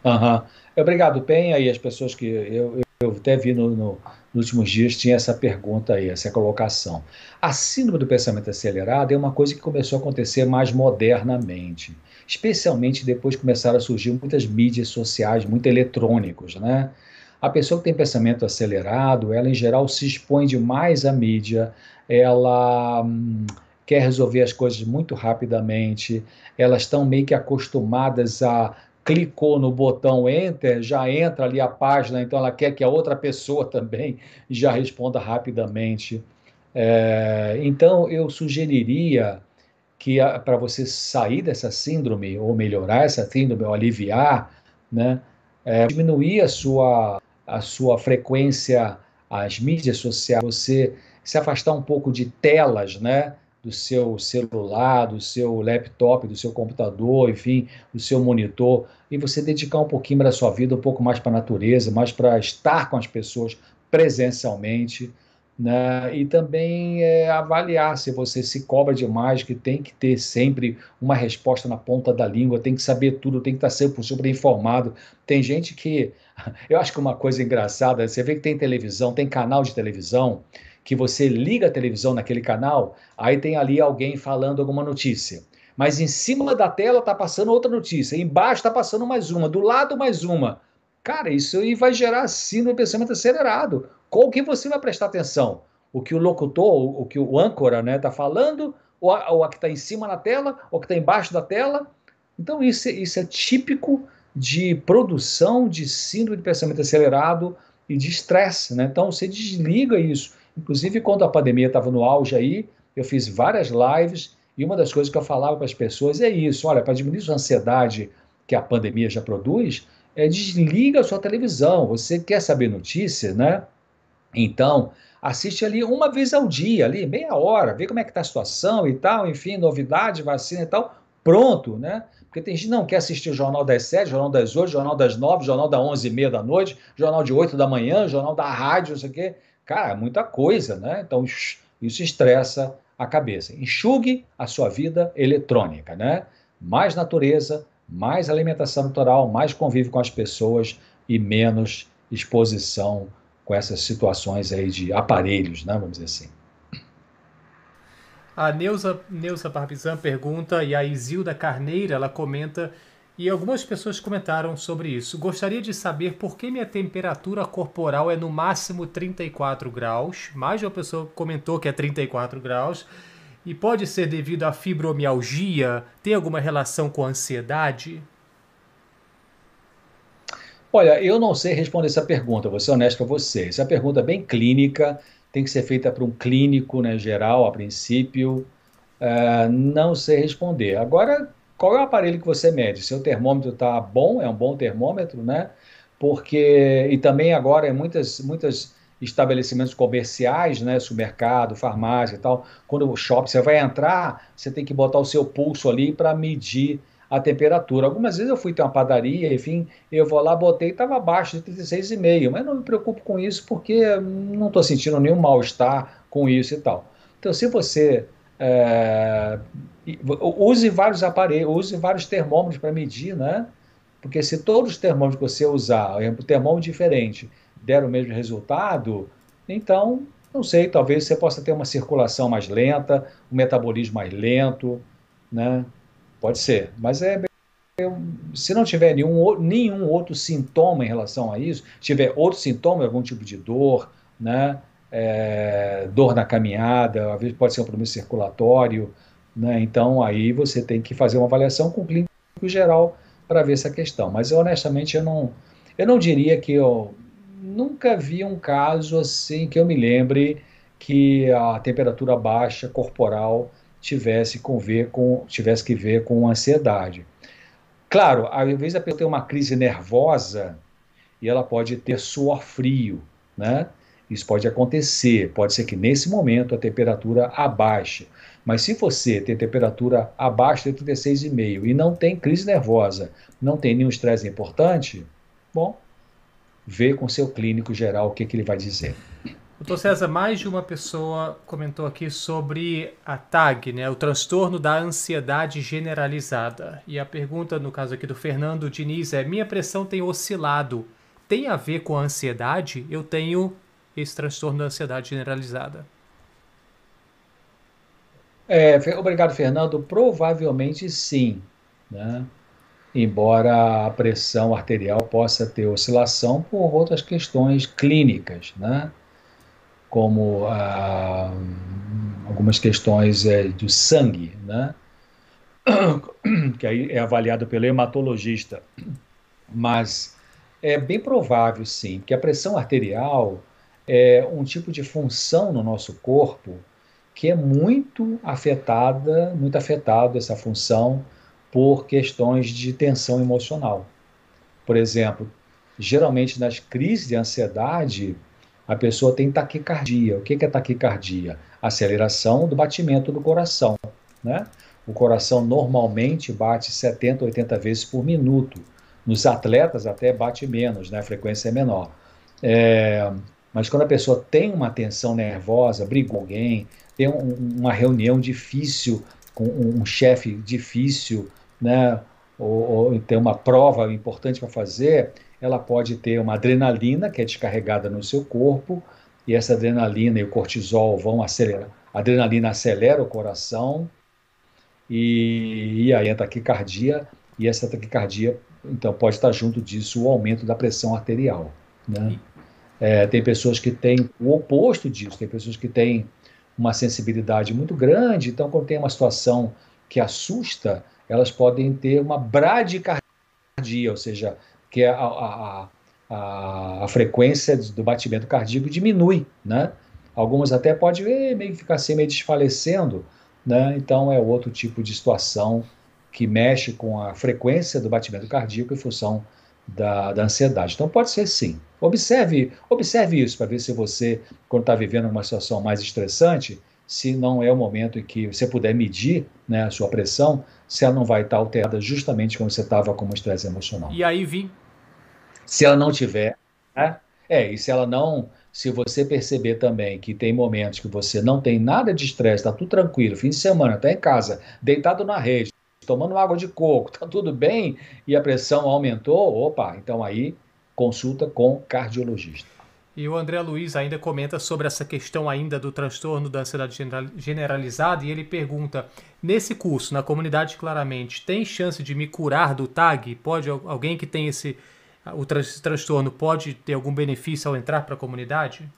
Uhum. Obrigado, Penha, e as pessoas que eu, eu até vi no, no, nos últimos dias tinha essa pergunta aí, essa colocação. A síndrome do pensamento acelerado é uma coisa que começou a acontecer mais modernamente especialmente depois começaram a surgir muitas mídias sociais, muito eletrônicos, né? A pessoa que tem pensamento acelerado, ela em geral se expõe demais à mídia, ela hum, quer resolver as coisas muito rapidamente, elas estão meio que acostumadas a clicou no botão enter, já entra ali a página, então ela quer que a outra pessoa também já responda rapidamente. É, então eu sugeriria que para você sair dessa síndrome, ou melhorar essa síndrome, ou aliviar, né, é, diminuir a sua, a sua frequência às mídias sociais, você se afastar um pouco de telas, né, do seu celular, do seu laptop, do seu computador, enfim, do seu monitor, e você dedicar um pouquinho da sua vida um pouco mais para a natureza, mais para estar com as pessoas presencialmente, né? e também é, avaliar se você se cobra demais, que tem que ter sempre uma resposta na ponta da língua, tem que saber tudo, tem que estar sempre super informado. Tem gente que. Eu acho que uma coisa engraçada, você vê que tem televisão, tem canal de televisão, que você liga a televisão naquele canal, aí tem ali alguém falando alguma notícia. Mas em cima da tela está passando outra notícia, embaixo está passando mais uma, do lado mais uma. Cara, isso aí vai gerar síndrome do pensamento acelerado. Qual que você vai prestar atenção? O que o locutor, o que o âncora está né, tá falando, ou a, ou a que está em cima na tela, ou a que está embaixo da tela? Então, isso, isso é típico de produção de síndrome de pensamento acelerado e de estresse. Né? Então, você desliga isso. Inclusive, quando a pandemia estava no auge aí, eu fiz várias lives e uma das coisas que eu falava para as pessoas é isso: olha, para diminuir a ansiedade que a pandemia já produz, é, desliga a sua televisão. Você quer saber notícia, né? Então, assiste ali uma vez ao dia, ali, meia hora, vê como é que está a situação e tal, enfim, novidade, vacina e tal, pronto, né? Porque tem gente que não quer assistir o Jornal das Sete, Jornal das Oito, Jornal das Nove, Jornal das Onze e meia da noite, Jornal de Oito da manhã, Jornal da Rádio, não sei o quê. Cara, é muita coisa, né? Então, isso estressa a cabeça. Enxugue a sua vida eletrônica, né? Mais natureza, mais alimentação natural, mais convívio com as pessoas e menos exposição com essas situações aí de aparelhos, né, vamos dizer assim. A Neuza, Neuza Barbizan pergunta, e a Isilda Carneira, ela comenta, e algumas pessoas comentaram sobre isso. Gostaria de saber por que minha temperatura corporal é no máximo 34 graus. Mais de uma pessoa comentou que é 34 graus. E pode ser devido à fibromialgia? Tem alguma relação com a ansiedade? Olha, eu não sei responder essa pergunta, vou ser honesto com você. Essa pergunta é bem clínica, tem que ser feita para um clínico, né, geral, a princípio. Uh, não sei responder. Agora, qual é o aparelho que você mede? Seu termômetro está bom, é um bom termômetro, né? Porque, e também agora em muitas, muitas estabelecimentos comerciais, né, supermercado, farmácia e tal, quando o shopping você vai entrar, você tem que botar o seu pulso ali para medir a temperatura. Algumas vezes eu fui ter uma padaria, enfim, eu vou lá, botei, estava abaixo de 36,5, mas não me preocupo com isso porque não estou sentindo nenhum mal-estar com isso e tal. Então, se você é, use vários aparelhos, use vários termômetros para medir, né? Porque se todos os termômetros que você usar, um termômetro diferente, der o mesmo resultado, então, não sei, talvez você possa ter uma circulação mais lenta, um metabolismo mais lento, né? Pode ser, mas é se não tiver nenhum, nenhum outro sintoma em relação a isso, tiver outro sintoma, algum tipo de dor, né, é, dor na caminhada, às vezes pode ser um problema circulatório, né, então aí você tem que fazer uma avaliação com o clínico geral para ver essa questão. Mas honestamente eu não, eu não diria que eu nunca vi um caso assim que eu me lembre que a temperatura baixa corporal tivesse, com ver com, tivesse que ver com ansiedade. Claro, às vezes a pessoa tem uma crise nervosa e ela pode ter suor frio, né? Isso pode acontecer, pode ser que nesse momento a temperatura abaixe. Mas se você tem temperatura abaixo de 36,5 e não tem crise nervosa, não tem nenhum estresse importante, bom, vê com seu clínico geral o que, que ele vai dizer. Doutor César, mais de uma pessoa comentou aqui sobre a TAG, né, o transtorno da ansiedade generalizada. E a pergunta, no caso aqui do Fernando Diniz, é: minha pressão tem oscilado. Tem a ver com a ansiedade? Eu tenho esse transtorno da ansiedade generalizada. É, obrigado, Fernando. Provavelmente sim, né? embora a pressão arterial possa ter oscilação por outras questões clínicas, né? Como ah, algumas questões é, do sangue, né? que aí é avaliado pelo hematologista. Mas é bem provável, sim, que a pressão arterial é um tipo de função no nosso corpo que é muito afetada, muito afetado essa função por questões de tensão emocional. Por exemplo, geralmente nas crises de ansiedade, a pessoa tem taquicardia. O que é taquicardia? Aceleração do batimento do coração. Né? O coração normalmente bate 70, 80 vezes por minuto. Nos atletas até bate menos, né? a frequência é menor. É, mas quando a pessoa tem uma tensão nervosa, briga com alguém, tem um, uma reunião difícil com um, chefe difícil, né? ou, ou tem uma prova importante para fazer, ela pode ter uma adrenalina que é descarregada no seu corpo, e essa adrenalina e o cortisol vão acelerar. A adrenalina acelera o coração, e, e aí a taquicardia, e essa taquicardia, então, pode estar junto disso o aumento da pressão arterial. Né? É, tem pessoas que têm o oposto disso, tem pessoas que têm uma sensibilidade muito grande, então, quando tem uma situação que assusta, elas podem ter uma bradicardia, ou seja, que a, a, a, a frequência do batimento cardíaco diminui, né? Algumas até pode eh, meio que ficar assim, meio desfalecendo, né? Então é outro tipo de situação que mexe com a frequência do batimento cardíaco em função da, da ansiedade. Então pode ser sim. Observe, observe isso para ver se você, quando está vivendo uma situação mais estressante, se não é o momento em que você puder medir né, a sua pressão, se ela não vai estar tá alterada justamente quando você estava com um estresse emocional. E aí, Vi, se ela não tiver, né? É, e se ela não, se você perceber também que tem momentos que você não tem nada de estresse, está tudo tranquilo, fim de semana, está em casa, deitado na rede, tomando água de coco, está tudo bem e a pressão aumentou, opa, então aí consulta com cardiologista. E o André Luiz ainda comenta sobre essa questão ainda do transtorno da ansiedade generalizada e ele pergunta: nesse curso, na comunidade claramente, tem chance de me curar do TAG? Pode alguém que tem esse o trans transtorno pode ter algum benefício ao entrar para a comunidade?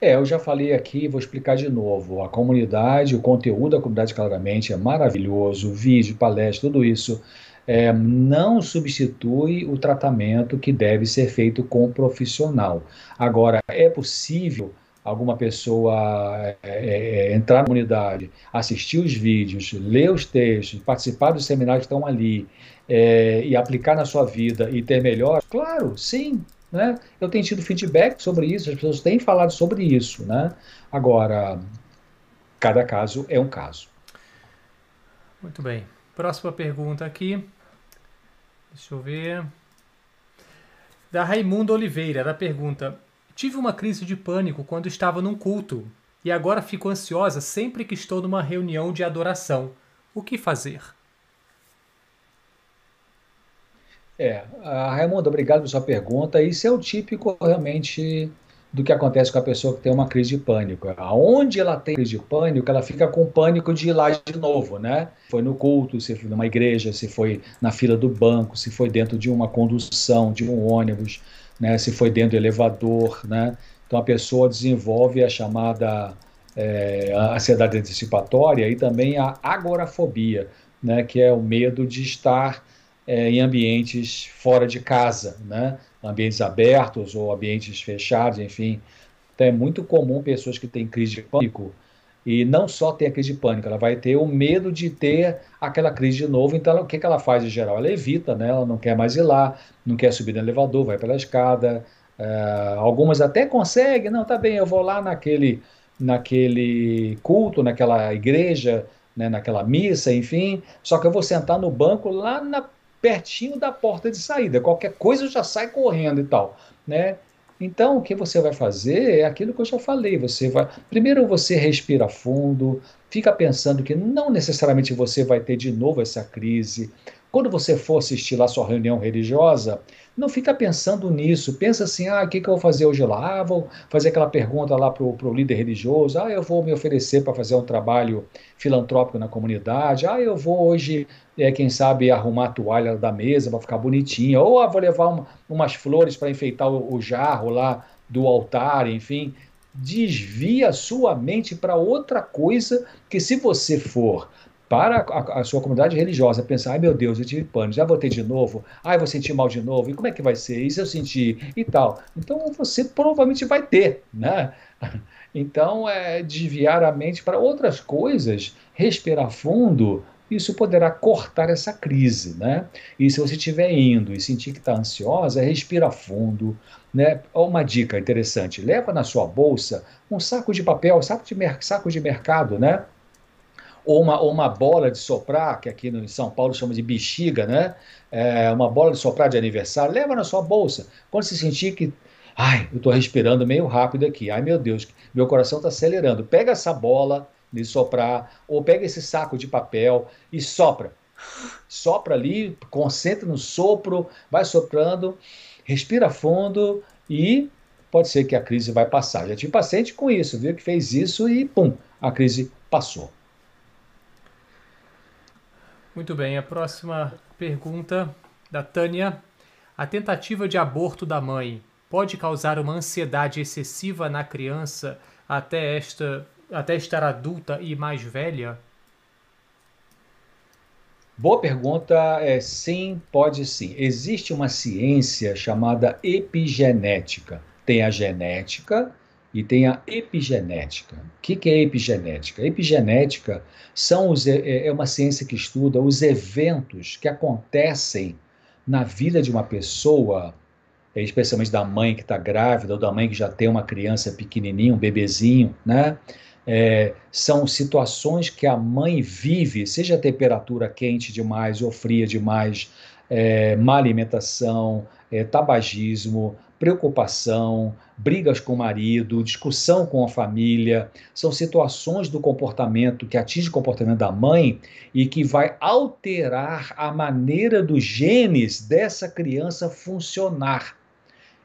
É, eu já falei aqui, vou explicar de novo. A comunidade, o conteúdo da comunidade claramente é maravilhoso, vídeo, palestra, tudo isso é, não substitui o tratamento que deve ser feito com o profissional. Agora, é possível alguma pessoa é, é, é, entrar na comunidade, assistir os vídeos, ler os textos, participar dos seminários que estão ali é, e aplicar na sua vida e ter melhor? Claro, sim. Né? Eu tenho tido feedback sobre isso, as pessoas têm falado sobre isso. Né? Agora, cada caso é um caso. Muito bem. Próxima pergunta aqui. Deixa eu ver. Da Raimundo Oliveira, ela pergunta: Tive uma crise de pânico quando estava num culto e agora fico ansiosa sempre que estou numa reunião de adoração. O que fazer? É, Raimundo, obrigado pela sua pergunta. Isso é o típico realmente do que acontece com a pessoa que tem uma crise de pânico. Aonde ela tem crise de pânico, ela fica com pânico de ir lá de novo, né? Foi no culto, se foi numa igreja, se foi na fila do banco, se foi dentro de uma condução, de um ônibus né, se foi dentro do elevador, né? Então a pessoa desenvolve a chamada é, ansiedade antecipatória e também a agorafobia, né, que é o medo de estar é, em ambientes fora de casa, né, ambientes abertos ou ambientes fechados, enfim. Então é muito comum pessoas que têm crise de pânico E não só tem a crise de pânico, ela vai ter o medo de ter aquela crise de novo. Então, ela, o que, que ela faz em geral? Ela evita, né? ela não quer mais ir lá, não quer subir no elevador, vai pela escada. É, algumas até conseguem, não, tá bem, eu vou lá naquele, naquele culto, naquela igreja, né, naquela missa, enfim, só que eu vou sentar no banco lá na, pertinho da porta de saída. Qualquer coisa já sai correndo e tal, né? Então, o que você vai fazer é aquilo que eu já falei. Você vai, primeiro você respira fundo, fica pensando que não necessariamente você vai ter de novo essa crise. Quando você for assistir lá sua reunião religiosa, não fica pensando nisso. Pensa assim, ah, o que, que eu vou fazer hoje lá? Ah, vou fazer aquela pergunta lá para o líder religioso. Ah, eu vou me oferecer para fazer um trabalho filantrópico na comunidade. Ah, eu vou hoje, é, quem sabe, arrumar a toalha da mesa para ficar bonitinha. Ou ah, vou levar uma, umas flores para enfeitar o, o jarro lá do altar, enfim desvia sua mente para outra coisa que se você for para a, a, sua comunidade religiosa pensar, ai meu Deus, eu tive pânico, já votei de novo, ai vou sentir mal de novo, e como é que vai ser? E se eu sentir? E tal. Então você provavelmente vai ter, né? Então, é, desviar a mente para outras coisas, respirar fundo, isso poderá cortar essa crise, né? E se você estiver indo e sentir que está ansiosa, respira fundo, né? Uma dica interessante, leva na sua bolsa um saco de papel, saco de, saco de mercado, né? Ou uma, ou uma bola de soprar, que aqui em São Paulo chama de bexiga, né? É, uma bola de soprar de aniversário, leva na sua bolsa. Quando você sentir que, ai, eu estou respirando meio rápido aqui, ai meu Deus, meu coração está acelerando, pega essa bola de soprar, ou pega esse saco de papel e sopra. Sopra ali, concentra no sopro, vai soprando, respira fundo e pode ser que a crise vai passar. Já tive paciente com isso, viu? Que fez isso e pum, a crise passou. Muito bem, a próxima pergunta da Tânia. A tentativa de aborto da mãe pode causar uma ansiedade excessiva na criança até, esta, até estar adulta e mais velha? Boa pergunta. É, sim, pode sim. Existe uma ciência chamada epigenética. Tem a genética e tem a epigenética. O que, que é epigenética? Epigenética são os, é, é uma ciência que estuda os eventos que acontecem na vida de uma pessoa, é, especialmente da mãe que está grávida ou da mãe que já tem uma criança pequenininha, um bebezinho, né? É, são situações que a mãe vive, seja a temperatura quente demais ou fria demais, é, má alimentação, é, tabagismo, preocupação, brigas com o marido, discussão com a família, são situações do comportamento que atinge o comportamento da mãe e que vai alterar a maneira dos genes dessa criança funcionar.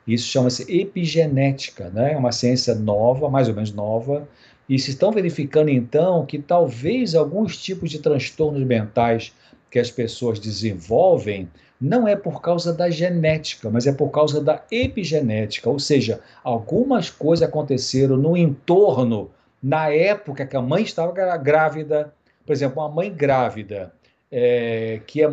Isso chama-se epigenética, né? é uma ciência nova, mais ou menos nova, e se estão verificando então que talvez alguns tipos de transtornos mentais que as pessoas desenvolvem não é por causa da genética, mas é por causa da epigenética, ou seja, algumas coisas aconteceram no entorno, na época que a mãe estava grávida. Por exemplo, uma mãe grávida é, que, é,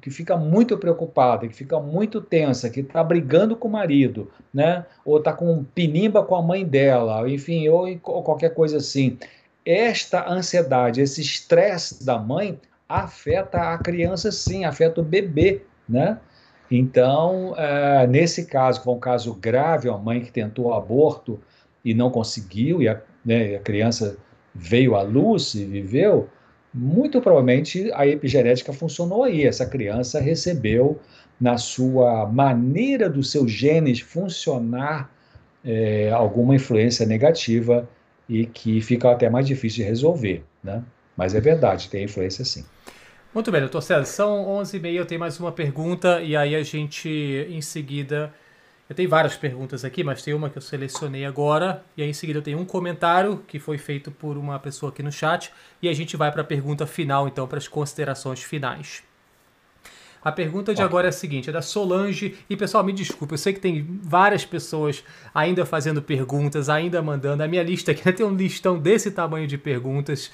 que fica muito preocupada, que fica muito tensa, que está brigando com o marido, né? ou está com pinimba com a mãe dela, enfim, ou, ou qualquer coisa assim. Esta ansiedade, esse estresse da mãe afeta a criança sim, afeta o bebê né? Então, é, nesse caso, que foi um caso grave, uma mãe que tentou aborto e não conseguiu, e a, né, a criança veio à luz e viveu, muito provavelmente a epigenética funcionou aí. Essa criança recebeu, na sua maneira dos seus genes funcionar, é, alguma influência negativa e que fica até mais difícil de resolver, né? Mas é verdade, tem influência sim. Muito bem, doutor César. São 11h30, eu tenho mais uma pergunta e aí a gente, em seguida... Eu tenho várias perguntas aqui, mas tem uma que eu selecionei agora. E aí em seguida eu tenho um comentário que foi feito por uma pessoa aqui no chat. E a gente vai para a pergunta final, então, para as considerações finais. A pergunta de agora é a seguinte, é da Solange. E pessoal, me desculpe, eu sei que tem várias pessoas ainda fazendo perguntas, ainda mandando. A minha lista aqui tem um listão desse tamanho de perguntas.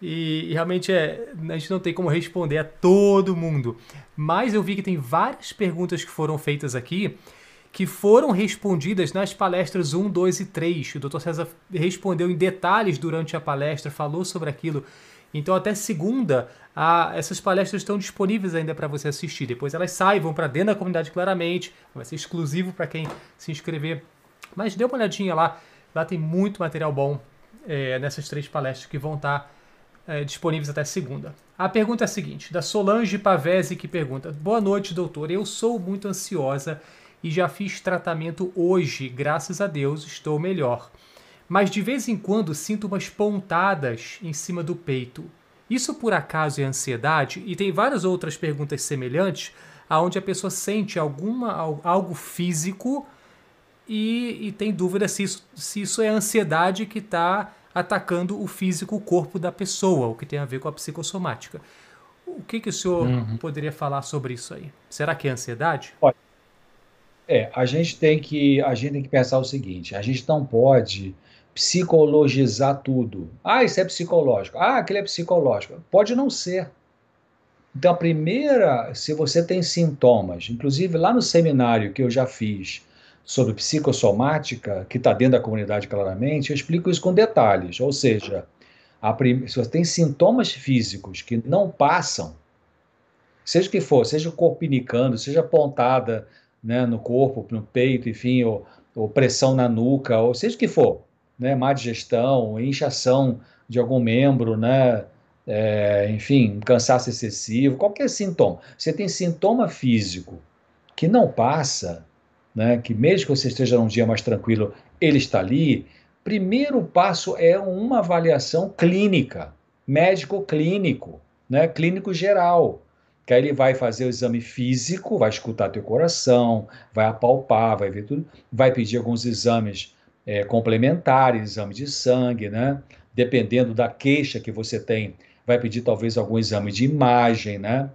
E, e, realmente é, a gente não tem como responder a todo mundo. Mas eu vi que tem várias perguntas que foram feitas aqui. que foram respondidas nas palestras 1, 2 e 3. O Dr. César respondeu em detalhes durante a palestra, falou sobre aquilo. Então, até segunda, a, essas palestras estão disponíveis ainda para você assistir. Depois elas saem, vão para dentro da comunidade claramente. Vai ser exclusivo para quem se inscrever. Mas dê uma olhadinha lá. Lá tem muito material bom é, nessas três palestras que vão estar tá, é, disponíveis até segunda. A pergunta é a seguinte, da Solange Pavese, que pergunta: Boa noite, doutor. Eu sou muito ansiosa e já fiz tratamento hoje, graças a Deus, estou melhor. Mas de vez em quando sinto umas pontadas em cima do peito. Isso por acaso é ansiedade? E tem várias outras perguntas semelhantes, aonde a pessoa sente alguma, algo físico e, e tem dúvida se isso, se isso é ansiedade que está atacando o físico, o corpo da pessoa, o que tem a ver com a psicossomática. O que, que o senhor uhum. poderia falar sobre isso aí? Será que é ansiedade? Olha, é, a gente tem que a gente tem que pensar o seguinte: a gente não pode psicologizar tudo. Ah, isso é psicológico. Ah, aquilo é psicológico. Pode não ser. Então, a primeira, se você tem sintomas, inclusive lá no seminário que eu já fiz sobre psicossomática, que está dentro da comunidade claramente, eu explico isso com detalhes. Ou seja, prim... se você tem sintomas físicos que não passam, seja o que for, seja o corpo pinicando, seja pontada né, no corpo, no peito, enfim, ou, ou pressão na nuca, ou seja o que for, né, má digestão, inchação de algum membro, né, é, enfim, cansaço excessivo, qualquer sintoma. Você tem sintoma físico que não passa, né, que mesmo que você esteja num dia mais tranquilo, ele está ali. Primeiro passo é uma avaliação clínica, médico clínico, né, clínico geral que aí ele vai fazer o exame físico, vai escutar teu coração, vai apalpar, vai ver tudo, vai pedir alguns exames é, complementares, exame de sangue, né? Dependendo da queixa que você tem, vai pedir talvez algum exame de imagem, né?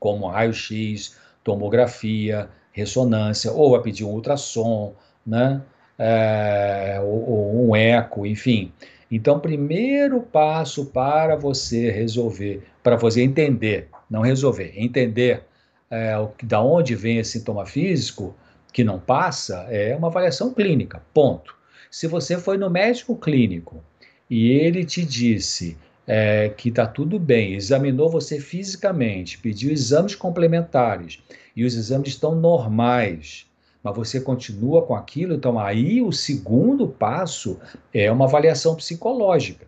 Como raio-x, tomografia, ressonância, ou vai pedir um ultrassom, né? É, ou, ou um eco, enfim. Então, primeiro passo para você resolver, para você entender, não resolver, entender é, o, da onde vem esse sintoma físico que não passa, é uma avaliação clínica, ponto. Se você foi no médico clínico e ele te disse é, que está tudo bem, examinou você fisicamente, pediu exames complementares e os exames estão normais, mas você continua com aquilo, então aí o segundo passo é uma avaliação psicológica.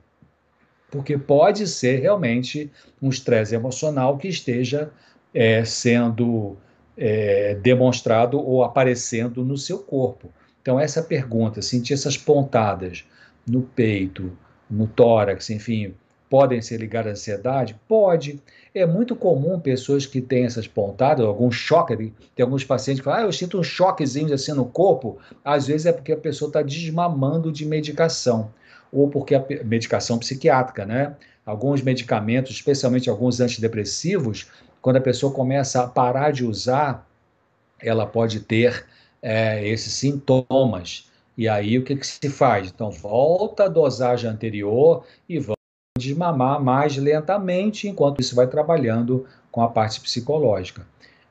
Porque pode ser realmente um estresse emocional que esteja é, sendo é, demonstrado ou aparecendo no seu corpo. Então, essa pergunta, sentir essas pontadas no peito, no tórax, enfim, podem ser ligadas à ansiedade? Pode. É muito comum pessoas que têm essas pontadas, algum choque, tem alguns pacientes que falam, ah, eu sinto um choquezinho assim no corpo, às vezes é porque a pessoa está desmamando de medicação, ou porque a medicação psiquiátrica, né? Alguns medicamentos, especialmente alguns antidepressivos, quando a pessoa começa a parar de usar, ela pode ter é, esses sintomas. E aí o que, que se faz? Então volta a dosagem anterior e vamos desmamar mais lentamente, enquanto isso vai trabalhando com a parte psicológica.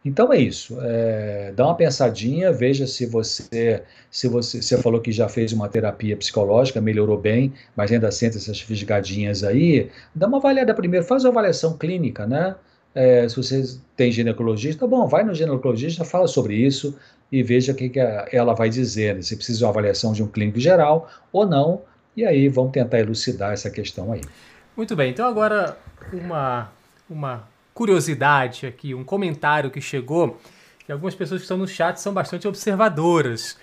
Então é isso. É, dá uma pensadinha, veja se você, se você, você falou que já fez uma terapia psicológica, melhorou bem, mas ainda sente essas fisgadinhas aí. Dá uma avaliada primeiro, faz uma avaliação clínica, né? É, se você tem ginecologista, bom, vai no ginecologista, fala sobre isso, e veja o que, que ela vai dizer, né? se precisa de uma avaliação de um clínico geral ou não, e aí vamos tentar elucidar essa questão aí. Muito bem, então agora uma, uma curiosidade aqui, um comentário que chegou, que algumas pessoas que estão no chat são bastante observadoras.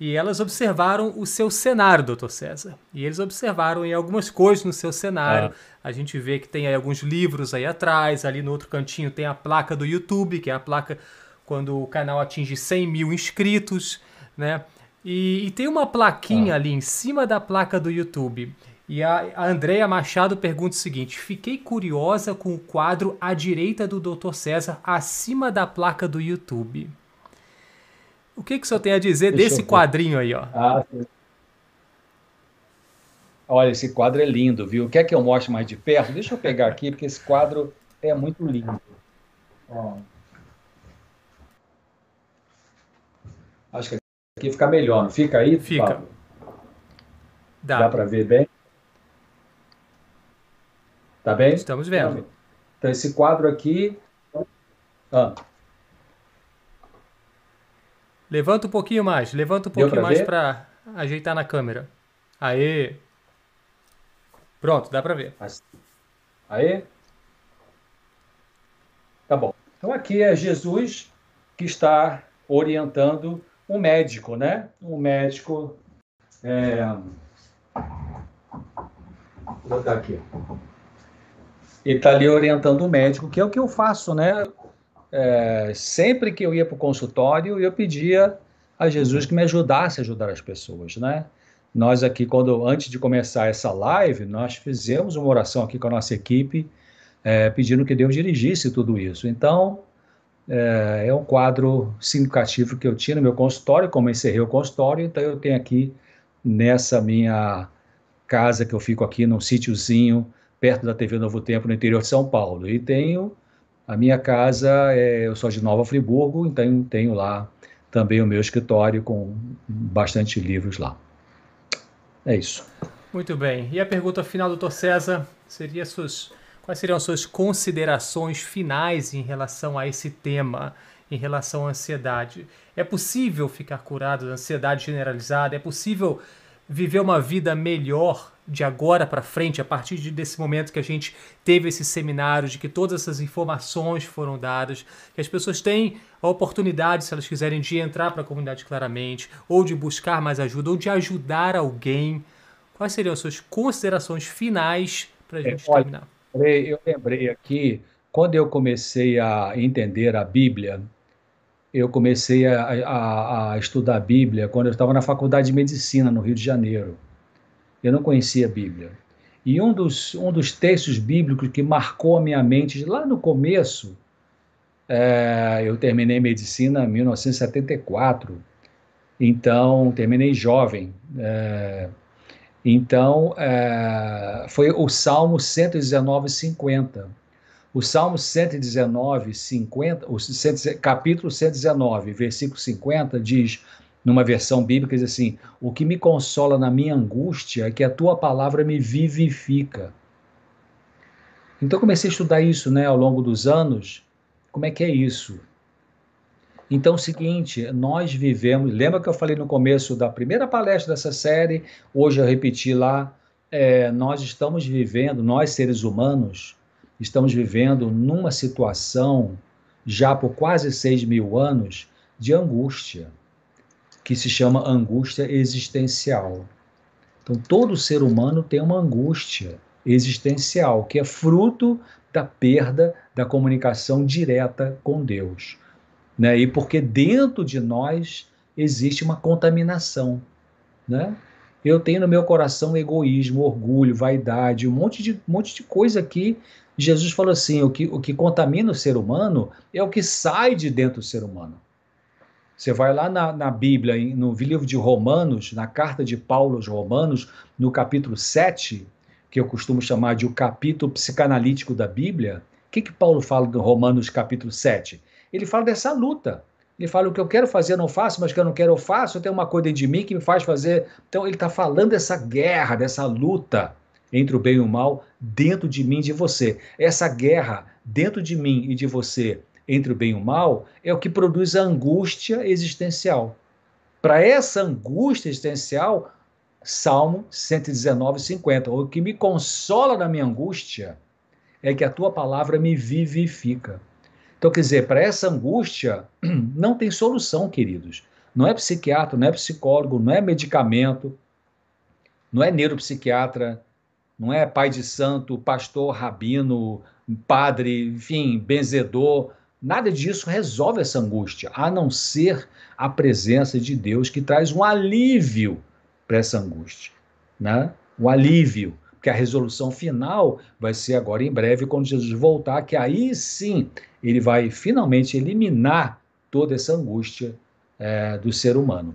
E elas observaram o seu cenário, doutor César. E eles observaram em algumas coisas no seu cenário. Ah. A gente vê que tem aí alguns livros aí atrás, ali no outro cantinho tem a placa do YouTube, que é a placa quando o canal atinge 100 mil inscritos, né? E, e tem uma plaquinha ah. ali em cima da placa do YouTube. E a, a Andrea Machado pergunta o seguinte: Fiquei curiosa com o quadro à direita do Dr. César, acima da placa do YouTube. O que, que o senhor tem a dizer Deixa desse quadrinho aí, ó? Ah, Olha, esse quadro é lindo, viu? Quer que eu mostre mais de perto? Deixa eu pegar aqui, porque esse quadro é muito lindo. Ó. Acho que aqui fica melhor, não fica aí? Fica. Pablo? Dá, Dá para ver bem? Tá bem? Estamos vendo. Então, esse quadro aqui. Ah. Levanta um pouquinho mais, levanta um pouquinho mais para ajeitar na câmera. Aê! Pronto, dá para ver. Aê? Tá bom. Então aqui é Jesus que está orientando um médico, né? Um médico. É... Vou botar aqui. Ele está ali orientando o médico, que é o que eu faço, né? É, sempre que eu ia para o consultório, eu pedia a Jesus que me ajudasse a ajudar as pessoas, né? Nós aqui, quando antes de começar essa live, nós fizemos uma oração aqui com a nossa equipe, é, pedindo que Deus dirigisse tudo isso. Então, é, é, um quadro significativo que eu tinha no meu consultório, como encerrei o consultório, então eu tenho aqui nessa minha casa que eu fico aqui num sítiozinho perto da TV Novo Tempo, no interior de São Paulo. E tenho a minha casa, é, eu sou de Nova Friburgo, então tenho lá também o meu escritório com bastante livros lá. É isso. Muito bem. E a pergunta final, doutor César, seria suas, quais seriam as suas considerações finais em relação a esse tema, em relação à ansiedade? É possível ficar curado da ansiedade generalizada? É possível viver uma vida melhor de agora para frente, a partir de, desse momento que a gente teve esse seminário, de que todas essas informações foram dadas, que as pessoas têm a oportunidade, se elas quiserem, de entrar para a comunidade claramente, ou de buscar mais ajuda, ou de ajudar alguém. Quais seriam as suas considerações finais para a gente é, terminar? Eu lembrei aqui, quando eu comecei a entender a Bíblia, eu comecei a, a, a estudar a Bíblia quando eu estava na faculdade de medicina no Rio de Janeiro. Eu não conhecia a Bíblia. E um dos, um dos textos bíblicos que marcou a minha mente lá no começo, é, eu terminei medicina em 1974, então terminei jovem. É, então, é, foi o Salmo 119, 50 o Salmo 119, 50, o capítulo 119, versículo 50, diz, numa versão bíblica, diz assim: O que me consola na minha angústia é que a tua palavra me vivifica. Então comecei a estudar isso né, ao longo dos anos. Como é que é isso? Então, é o seguinte, nós vivemos. Lembra que eu falei no começo da primeira palestra dessa série? Hoje eu repeti lá. É, nós estamos vivendo, nós seres humanos, estamos vivendo numa situação, já por quase seis mil anos, de angústia, que se chama angústia existencial. Então, todo ser humano tem uma angústia existencial, que é fruto da perda da comunicação direta com Deus. Né? E porque dentro de nós existe uma contaminação. Né? Eu tenho no meu coração egoísmo, orgulho, vaidade, um monte de, um monte de coisa aqui Jesus falou assim: o que, o que contamina o ser humano é o que sai de dentro do ser humano. Você vai lá na, na Bíblia, no livro de Romanos, na carta de Paulo aos Romanos, no capítulo 7, que eu costumo chamar de o capítulo psicanalítico da Bíblia. O que, que Paulo fala no Romanos capítulo 7? Ele fala dessa luta. Ele fala: o que eu quero fazer eu não faço, mas o que eu não quero eu faço. Eu tenho uma coisa de mim que me faz fazer. Então, ele está falando dessa guerra, dessa luta entre o bem e o mal dentro de mim e de você. Essa guerra dentro de mim e de você entre o bem e o mal é o que produz a angústia existencial. Para essa angústia existencial, Salmo 119, 50. O que me consola na minha angústia é que a tua palavra me vivifica. Então, quer dizer, para essa angústia não tem solução, queridos. Não é psiquiatra, não é psicólogo, não é medicamento, não é neuropsiquiatra, não é pai de santo, pastor, rabino, padre, enfim, benzedor. Nada disso resolve essa angústia, a não ser a presença de Deus que traz um alívio para essa angústia, né? Um alívio, porque a resolução final vai ser agora em breve quando Jesus voltar, que aí sim ele vai finalmente eliminar toda essa angústia é, do ser humano.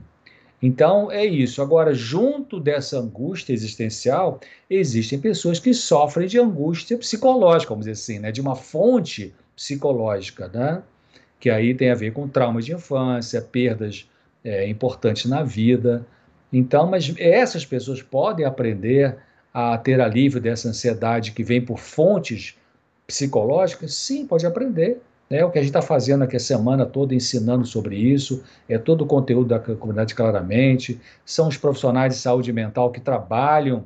Então é isso. Agora, junto dessa angústia existencial, existem pessoas que sofrem de angústia psicológica, vamos dizer assim, né? de uma fonte psicológica, né? que aí tem a ver com traumas de infância, perdas é, importantes na vida. Então, mas essas pessoas podem aprender a ter alívio dessa ansiedade que vem por fontes psicológicas? Sim, pode aprender. É o que a gente está fazendo aqui a semana toda, ensinando sobre isso, é todo o conteúdo da comunidade claramente, são os profissionais de saúde mental que trabalham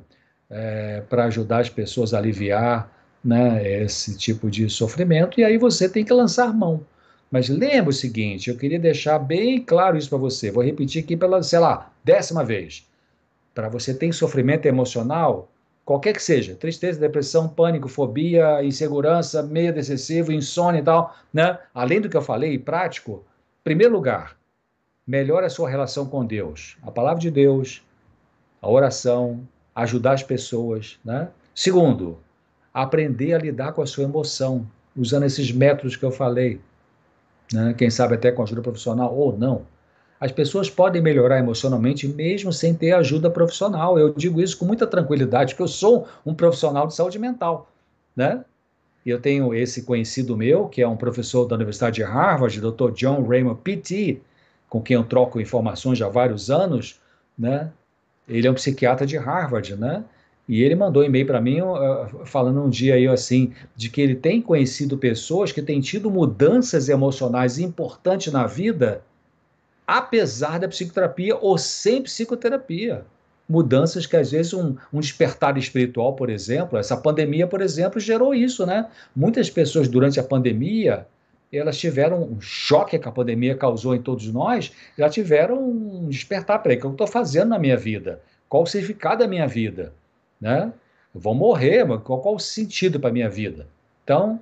é, para ajudar as pessoas a aliviar né, esse tipo de sofrimento, e aí você tem que lançar mão. Mas lembra o seguinte, eu queria deixar bem claro isso para você, vou repetir aqui pela, sei lá, décima vez. Para você ter sofrimento emocional, qualquer que seja, tristeza, depressão, pânico, fobia, insegurança, medo excessivo, insônia e tal, né? Além do que eu falei, prático, primeiro lugar, melhore a sua relação com Deus, a palavra de Deus, a oração, ajudar as pessoas, né? Segundo, aprender a lidar com a sua emoção, usando esses métodos que eu falei, né? quem sabe até com ajuda profissional ou não. As pessoas podem melhorar emocionalmente mesmo sem ter ajuda profissional. Eu digo isso com muita tranquilidade, porque eu sou um profissional de saúde mental, né? Eu tenho esse conhecido meu, que é um professor da Universidade de Harvard, Dr. John Raymond P.T., com quem eu troco informações já há vários anos, né? Ele é um psiquiatra de Harvard, né? E ele mandou um e-mail para mim uh, falando um dia aí assim de que ele tem conhecido pessoas que têm tido mudanças emocionais importantes na vida, apesar da psicoterapia ou sem psicoterapia. Mudanças que às vezes um, um despertar espiritual, por exemplo, essa pandemia, por exemplo, gerou isso, né? Muitas pessoas durante a pandemia elas tiveram um choque que a pandemia causou em todos nós, já tiveram um despertar. Peraí, o que eu estou fazendo na minha vida? Qual o significado da minha vida? Né? Eu vou morrer, mas qual, qual o sentido para a minha vida? Então,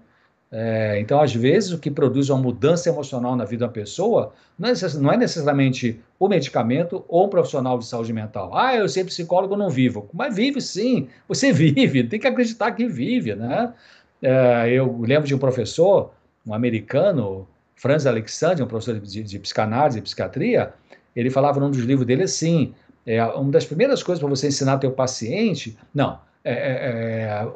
é, então, às vezes, o que produz uma mudança emocional na vida de uma pessoa não é, não é, necessariamente o medicamento ou um profissional de saúde mental. Ah, eu sei psicólogo, não vivo. Mas vive sim, você vive, tem que acreditar que vive, né? É, eu lembro de um professor, um americano, Franz Alexander, um professor de, de psicanálise e psiquiatria, ele falava num dos livros dele assim, é, uma das primeiras coisas para você ensinar teu paciente, não, é, é, é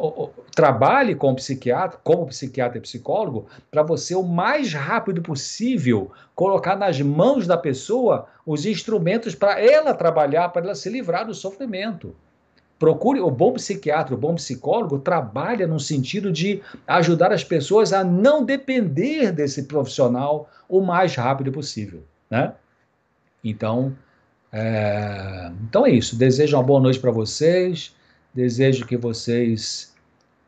trabalhe com o psiquiatra, como psiquiatra e psicólogo, para você o mais rápido possível colocar nas mãos da pessoa os instrumentos para ela trabalhar, para ela se livrar do sofrimento. Procure o bom psiquiatra, o bom psicólogo trabalha no sentido de ajudar as pessoas a não depender desse profissional o mais rápido possível, né? Então, é, então é isso. Desejo uma boa noite para vocês. Desejo que vocês,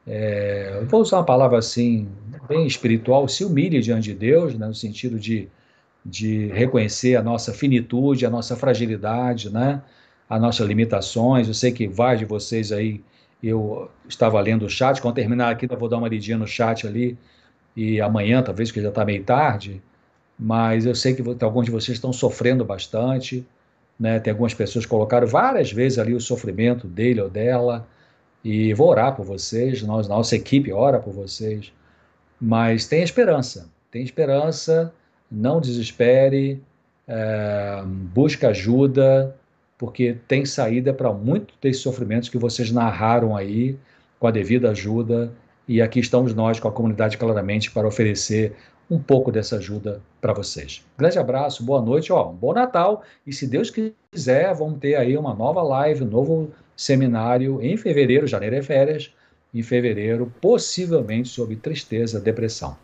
é, vou usar uma palavra assim, bem espiritual, se humilhem diante de Deus, né, no sentido de, de reconhecer a nossa finitude, a nossa fragilidade, né, as nossas limitações. Eu sei que vários de vocês aí, eu estava lendo o chat, quando terminar aqui, eu vou dar uma lidinha no chat ali, e amanhã, talvez, que já está meio tarde, mas eu sei que alguns de vocês estão sofrendo bastante. Né? Tem algumas pessoas que colocaram várias vezes ali o sofrimento dele ou dela, e vou orar por vocês, nós, nossa equipe ora por vocês, mas tem esperança, tem esperança, não desespere, é, busque ajuda, porque tem saída para muitos desses sofrimentos que vocês narraram aí, com a devida ajuda, e aqui estamos nós, com a comunidade claramente, para oferecer um pouco dessa ajuda para vocês. Grande abraço, boa noite, ó, um bom Natal e se Deus quiser, vamos ter aí uma nova live, um novo seminário em fevereiro, janeiro é férias, em fevereiro, possivelmente sobre tristeza, depressão.